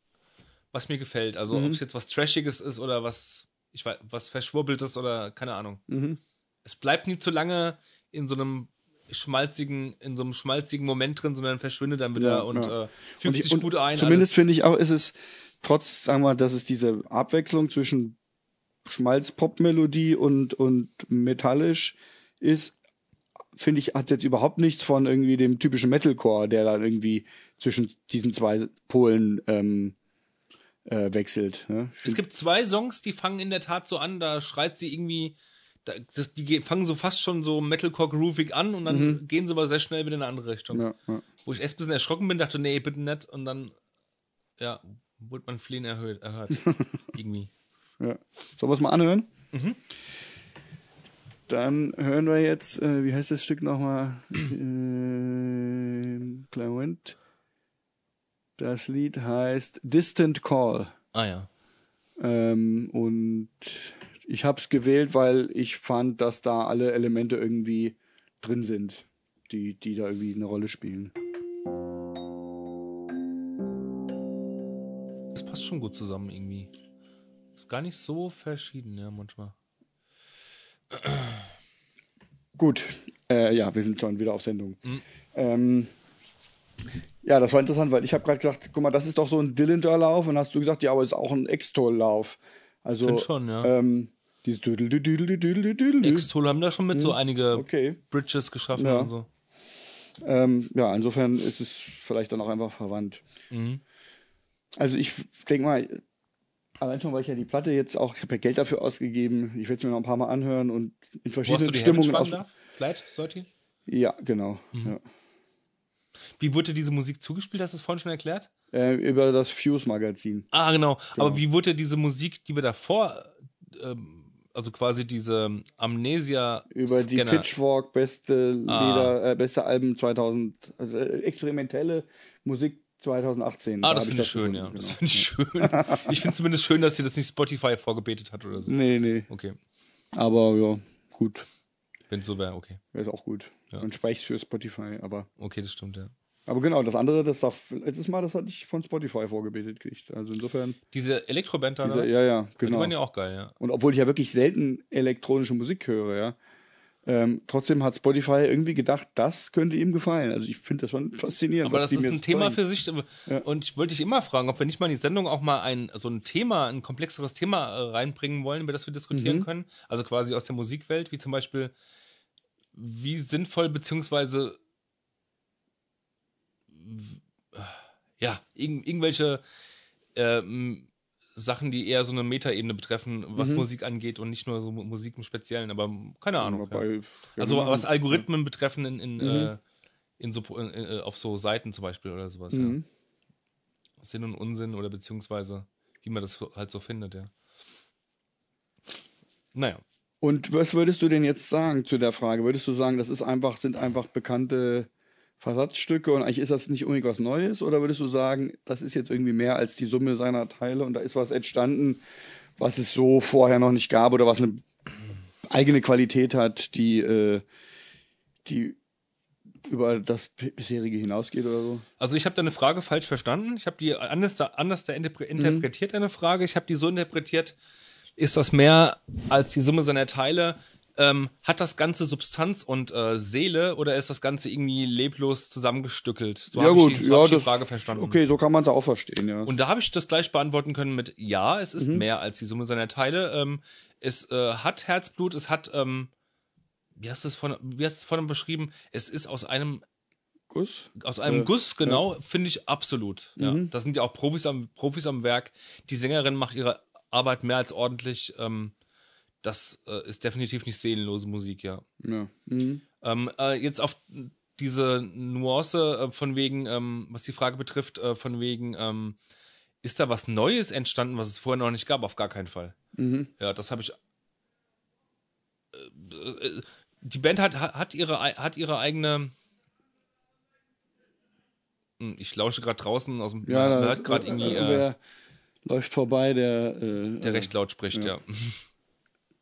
was mir gefällt. Also Mhm. ob es jetzt was Trashiges ist oder was, ich weiß, was Verschwurbeltes oder keine Ahnung. mhm. Es bleibt nie zu lange in so einem schmalzigen, in so einem schmalzigen Moment drin, sondern verschwindet dann wieder Ja, und ja. Äh, fügt Und ich- sich und gut ein. Zumindest finde ich auch, ist es trotz, sagen wir, dass es diese Abwechslung zwischen Schmalz-Pop-Melodie und, und metallisch ist, finde ich, hat jetzt überhaupt nichts von irgendwie dem typischen Metalcore, der dann irgendwie zwischen diesen zwei Polen ähm, äh, wechselt. Ne? Es gibt zwei Songs, die fangen in der Tat so an, da schreit sie irgendwie, da, das, die ge- fangen so fast schon so Metalcore groovig an und dann gehen sie aber sehr schnell wieder in eine andere Richtung. Mhm. ja, ja. Wo ich erst ein bisschen erschrocken bin, dachte, nee, bitte nicht. Und dann, ja, wurde mein Flehen erhöht, erhört. [laughs] irgendwie. Ja. Sollen wir es mal anhören? Mhm. Dann hören wir jetzt, äh, wie heißt das Stück nochmal? äh, kleinen Moment. Das Lied heißt Distant Call. Ah ja. Ähm, und ich habe es gewählt, weil ich fand, dass da alle Elemente irgendwie drin sind, die, die da irgendwie eine Rolle spielen. Das passt schon gut zusammen irgendwie. Ist gar nicht so verschieden, ja, manchmal. Gut, äh, ja, wir sind schon wieder auf Sendung. Mhm. Ähm, Ja, das war interessant, weil ich habe gerade gesagt, guck mal, das ist doch so ein Dillinger-Lauf und hast du gesagt, ja, aber es ist auch ein Extol-Lauf. Also Find schon, ja. ähm, dieses. X-Tool haben da schon mit so einige Okay. Bridges geschaffen Ja. und so. Ähm, ja, insofern ist es vielleicht dann auch einfach verwandt. Mhm. Also ich denke mal, allein schon, weil ich ja die Platte jetzt auch, ich habe ja Geld dafür ausgegeben, ich werde es mir noch ein paar Mal anhören und in verschiedenen Stimmungen. Auf, darf? Flight 13? ja, genau. Mhm. Ja. Wie wurde diese Musik zugespielt? Hast du es vorhin schon erklärt? Äh, über das Fuse-Magazin. Ah, genau. Aber Genau. wie wurde diese Musik, die wir davor, ähm, also quasi diese Amnesia Über die Pitchfork beste Ah. Lieder, äh, beste Alben 2000, also äh, experimentelle Musik 2018. Ah, Da das finde ich schön, ja. Das genau. finde ich schön. [laughs] ich finde zumindest schön, dass dir das nicht Spotify vorgebetet hat oder so. Nee, nee. Okay. Aber ja, gut. Wenn es so wäre, okay. Wäre ist auch gut. Ja. Dann speich's für Spotify, aber. Okay, das stimmt, ja. Aber genau, das andere, das darf, letztes Mal, das hatte ich von Spotify vorgebetet gekriegt. Also insofern, Diese Elektroband da, dieser, oder? ja, ja, Die genau. waren ja auch geil, ja. Und obwohl ich ja wirklich selten elektronische Musik höre, ja, ähm, trotzdem hat Spotify irgendwie gedacht, das könnte ihm gefallen. Also ich finde das schon faszinierend. Aber das ist ein Thema zeigen. für sich. Ja. Und ich wollte dich immer fragen, ob wir nicht mal in die Sendung auch mal ein so ein Thema, ein komplexeres Thema äh, reinbringen wollen, über das wir diskutieren Mhm. können. Also quasi aus der Musikwelt, wie zum Beispiel, wie sinnvoll beziehungsweise w- ja, irg irgendwelche ähm, Sachen, die eher so eine Metaebene betreffen, was Mhm. Musik angeht und nicht nur so Mu- Musik im Speziellen, aber keine Ahnung. Ja. Ja, Also was Algorithmen betreffen in, in, Mhm. äh, in so, in, äh, auf so Seiten zum Beispiel oder sowas, Mhm. ja. Sinn und Unsinn oder beziehungsweise wie man das halt so findet, ja. Naja. Und was würdest du denn jetzt sagen zu der Frage? Würdest du sagen, das ist einfach, sind einfach bekannte Versatzstücke und eigentlich ist das nicht unbedingt was Neues? Oder würdest du sagen, das ist jetzt irgendwie mehr als die Summe seiner Teile und da ist was entstanden, was es so vorher noch nicht gab oder was eine eigene Qualität hat, die, äh, die über das bisherige hinausgeht oder so? Also ich habe deine Frage falsch verstanden. Ich habe die anders, da, anders da interpre interpretiert, deine Frage. Ich habe die so interpretiert, ist das mehr als die Summe seiner Teile? Ähm, hat das Ganze Substanz und äh, Seele oder ist das Ganze irgendwie leblos zusammengestückelt? So ja gut, ich ja, ich die das, Frage verstanden. okay, so kann man es auch verstehen, ja. Und da habe ich das gleich beantworten können mit Ja, es Mhm. ist mehr als die Summe seiner Teile. Ähm, es äh, hat Herzblut, es hat, ähm, wie hast du es von, wie hast du es vorhin beschrieben? Es ist aus einem, Guss? aus einem Ja, Guss, genau, finde ich absolut. Ja. Mhm. Da sind ja auch Profis am, Profis am Werk. Die Sängerin macht ihre Arbeit mehr als ordentlich. Ähm, das äh, ist definitiv nicht seelenlose Musik, ja. Ja. Mhm. Ähm, äh, jetzt auf diese Nuance äh, von wegen, ähm, was die Frage betrifft, äh, von wegen, ähm, ist da was Neues entstanden, was es vorher noch nicht gab? Auf gar keinen Fall. Mhm. Ja, das habe ich. Äh, äh, die Band hat, hat, ihre hat ihre eigene. Hm, Ich lausche gerade draußen aus dem. Ja, man hört gerade irgendwie, wer läuft vorbei, der, der recht laut spricht, ja. ja.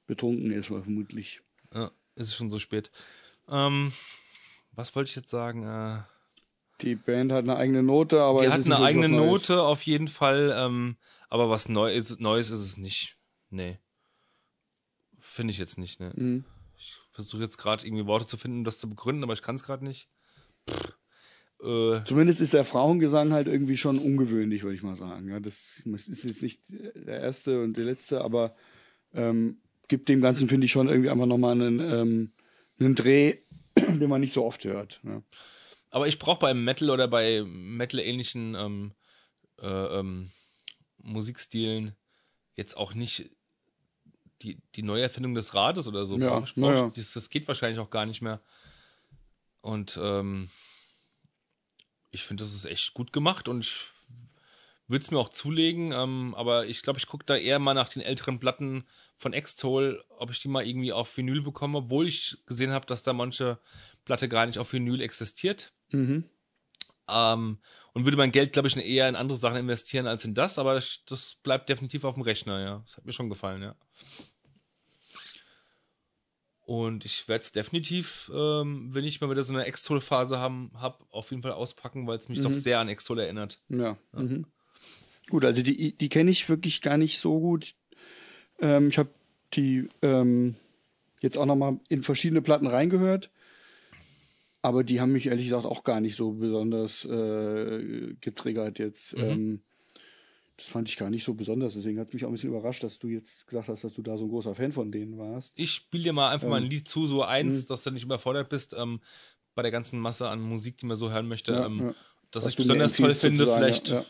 Betrunken ist, vermutlich. ja. Es ist schon so spät. Ähm, was wollte ich jetzt sagen? Äh, Die Band hat eine eigene Note, aber Die es hat ist eine nicht eigene. Note auf jeden Fall, ähm, aber was Neues, Neues ist es nicht. Nee. Finde ich jetzt nicht, ne. Mhm. Ich versuche jetzt gerade irgendwie Worte zu finden, um das zu begründen, aber ich kann es gerade nicht. Äh, Zumindest ist der Frauengesang halt irgendwie schon ungewöhnlich, würde ich mal sagen. Ja, das ist jetzt nicht der erste und der letzte, aber ähm, gibt dem Ganzen, finde ich, schon irgendwie einfach nochmal einen, ähm, einen Dreh, [clears throat] den man nicht so oft hört. Ja. aber ich brauche beim Metal oder bei Metal-ähnlichen ähm, äh, ähm, Musikstilen jetzt auch nicht die, die Neuerfindung des Rades oder so. Ja, ich, brauch ich, das, das geht wahrscheinlich auch gar nicht mehr. Und ähm, ich finde, das ist echt gut gemacht und ich würde es mir auch zulegen, ähm, aber ich glaube, ich gucke da eher mal nach den älteren Platten von Extol, ob ich die mal irgendwie auf Vinyl bekomme, obwohl ich gesehen habe, dass da manche Platte gar nicht auf Vinyl existiert. Mhm. Ähm, und würde mein Geld, glaube ich, eher in andere Sachen investieren als in das, aber das, das bleibt definitiv auf dem Rechner, ja. Das hat mir schon gefallen, ja. Und ich werde es definitiv, ähm, wenn ich mal wieder so eine Extol-Phase haben, hab, auf jeden Fall auspacken, weil es mich doch sehr an Extol erinnert. Ja. Mhm. Gut, also die, die kenne ich wirklich gar nicht so gut. Ähm, ich habe die ähm, jetzt auch nochmal in verschiedene Platten reingehört. aber die haben mich ehrlich gesagt auch gar nicht so besonders äh, getriggert jetzt. Mhm. Ähm, das fand ich gar nicht so besonders. Deswegen hat es mich auch ein bisschen überrascht, dass du jetzt gesagt hast, dass du da so ein großer Fan von denen warst. Ich spiele dir mal einfach mal Ähm. ein Lied zu, so Mhm. eins, dass du nicht überfordert bist ähm, bei der ganzen Masse an Musik, die man so hören möchte. Ja, ähm, ja. Das Was ich besonders toll finde, vielleicht ja.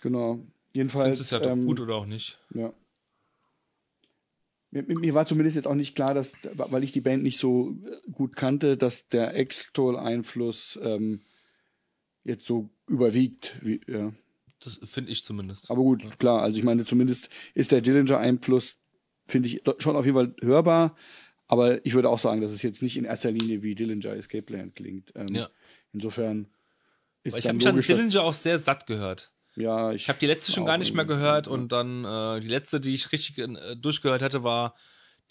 Genau. Jedenfalls. du es ja ähm, gut oder auch nicht. Ja. Mir, mir war zumindest jetzt auch nicht klar, dass, weil ich die Band nicht so gut kannte, dass der Extol-Einfluss ähm, jetzt so überwiegt. Wie, ja. Das finde ich zumindest. Aber gut, klar, also ich meine, zumindest ist der Dillinger-Einfluss, finde ich, schon auf jeden Fall hörbar. Aber ich würde auch sagen, dass es jetzt nicht in erster Linie wie Dillinger Escape Plan klingt. Ähm, Ja. Insofern ist Weil ich habe mich an Dillinger auch sehr satt gehört. Ja, ich, Ich habe die letzte schon gar nicht mehr gehört und dann äh, die letzte, die ich richtig äh, durchgehört hatte, war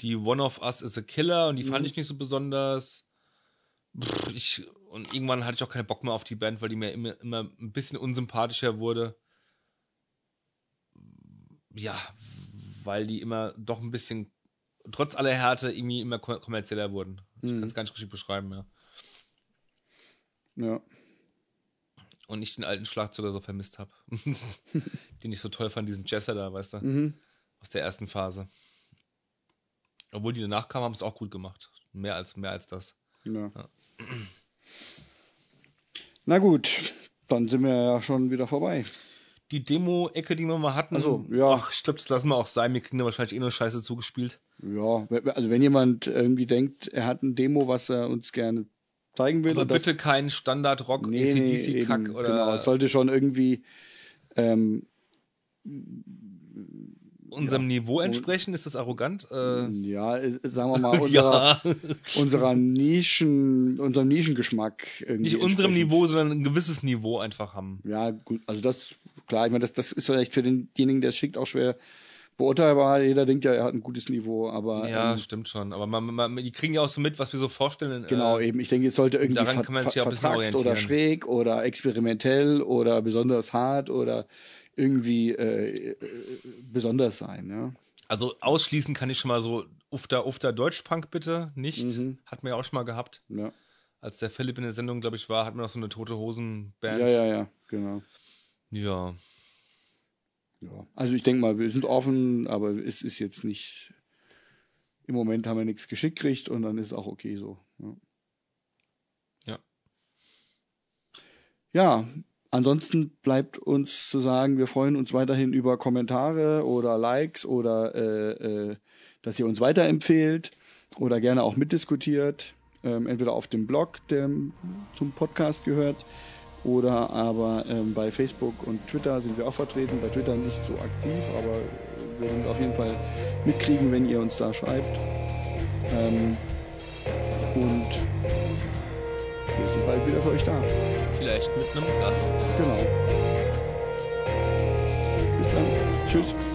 die One of Us is a Killer und die Mhm. fand ich nicht so besonders. Pff, Ich, und irgendwann hatte ich auch keinen Bock mehr auf die Band, weil die mir immer, immer ein bisschen unsympathischer wurde. Ja, weil die immer doch ein bisschen, trotz aller Härte, irgendwie immer kom- kommerzieller wurden. Ich Mhm. kann es gar nicht richtig beschreiben, ja. Ja. Und ich den alten Schlagzeuger so vermisst habe. [laughs] den ich so toll fand, diesen Jesser da, weißt du? Mhm. aus der ersten Phase. Obwohl die danach kamen, haben es auch gut gemacht. Mehr als, mehr als das. Ja. Ja. [clears throat] Na gut, dann sind wir ja schon wieder vorbei. Die Demo-Ecke, die wir mal hatten, Ach so, ja. ach, ich glaube, das lassen wir auch sein. Wir kriegen da wahrscheinlich eh nur Scheiße zugespielt. Ja, also wenn jemand irgendwie denkt, er hat ein Demo, was er uns gerne zeigen will, Aber bitte kein Standard-Rock, nee, nee, ACDC-Kack eben, oder. genau, es sollte schon irgendwie ähm, unserem Niveau entsprechen. Ist das arrogant? Äh, ja, sagen wir mal [laughs] unserer, ja, unserer Nischen, unserem Nischengeschmack irgendwie nicht unserem. Niveau, sondern ein gewisses Niveau einfach haben. Ja, gut, also das klar, ich meine, das, das ist vielleicht für denjenigen, der es schickt, auch schwer beurteilbar. Jeder denkt ja, er hat ein gutes Niveau, aber Ja, ähm, stimmt schon. Aber man, man, die kriegen ja auch so mit, was wir so vorstellen. Genau, äh, eben. Ich denke, es sollte irgendwie daran ver kann man sich ver ja ein bisschen vertrackt oder schräg oder experimentell oder besonders hart oder irgendwie äh, äh, besonders sein. Ja? Also ausschließen kann ich schon mal so, Ufter, Ufter Deutschpunk bitte nicht. Mhm. Hat man ja auch schon mal gehabt. Ja. Als der Philipp in der Sendung, glaube ich, war, hat man noch so eine tote Hosen-Band. ja, ja, ja, genau. Ja. Ja. Also ich denke mal, wir sind offen, aber es ist jetzt nicht. Im Moment haben wir nichts geschickt gekriegt und dann ist es auch okay so. Ja. Ja. Ja, ansonsten bleibt uns zu sagen, wir freuen uns weiterhin über Kommentare oder Likes oder äh, äh, dass ihr uns weiterempfehlt oder gerne auch mitdiskutiert. Ähm, entweder auf dem Blog, der zum Podcast gehört, oder aber ähm, bei Facebook und Twitter sind wir auch vertreten. Bei Twitter nicht so aktiv, aber wir werden auf jeden Fall mitkriegen, wenn ihr uns da schreibt. Ähm, und wir sind bald wieder für euch da. Vielleicht mit einem Gast. Genau. Bis dann. Tschüss.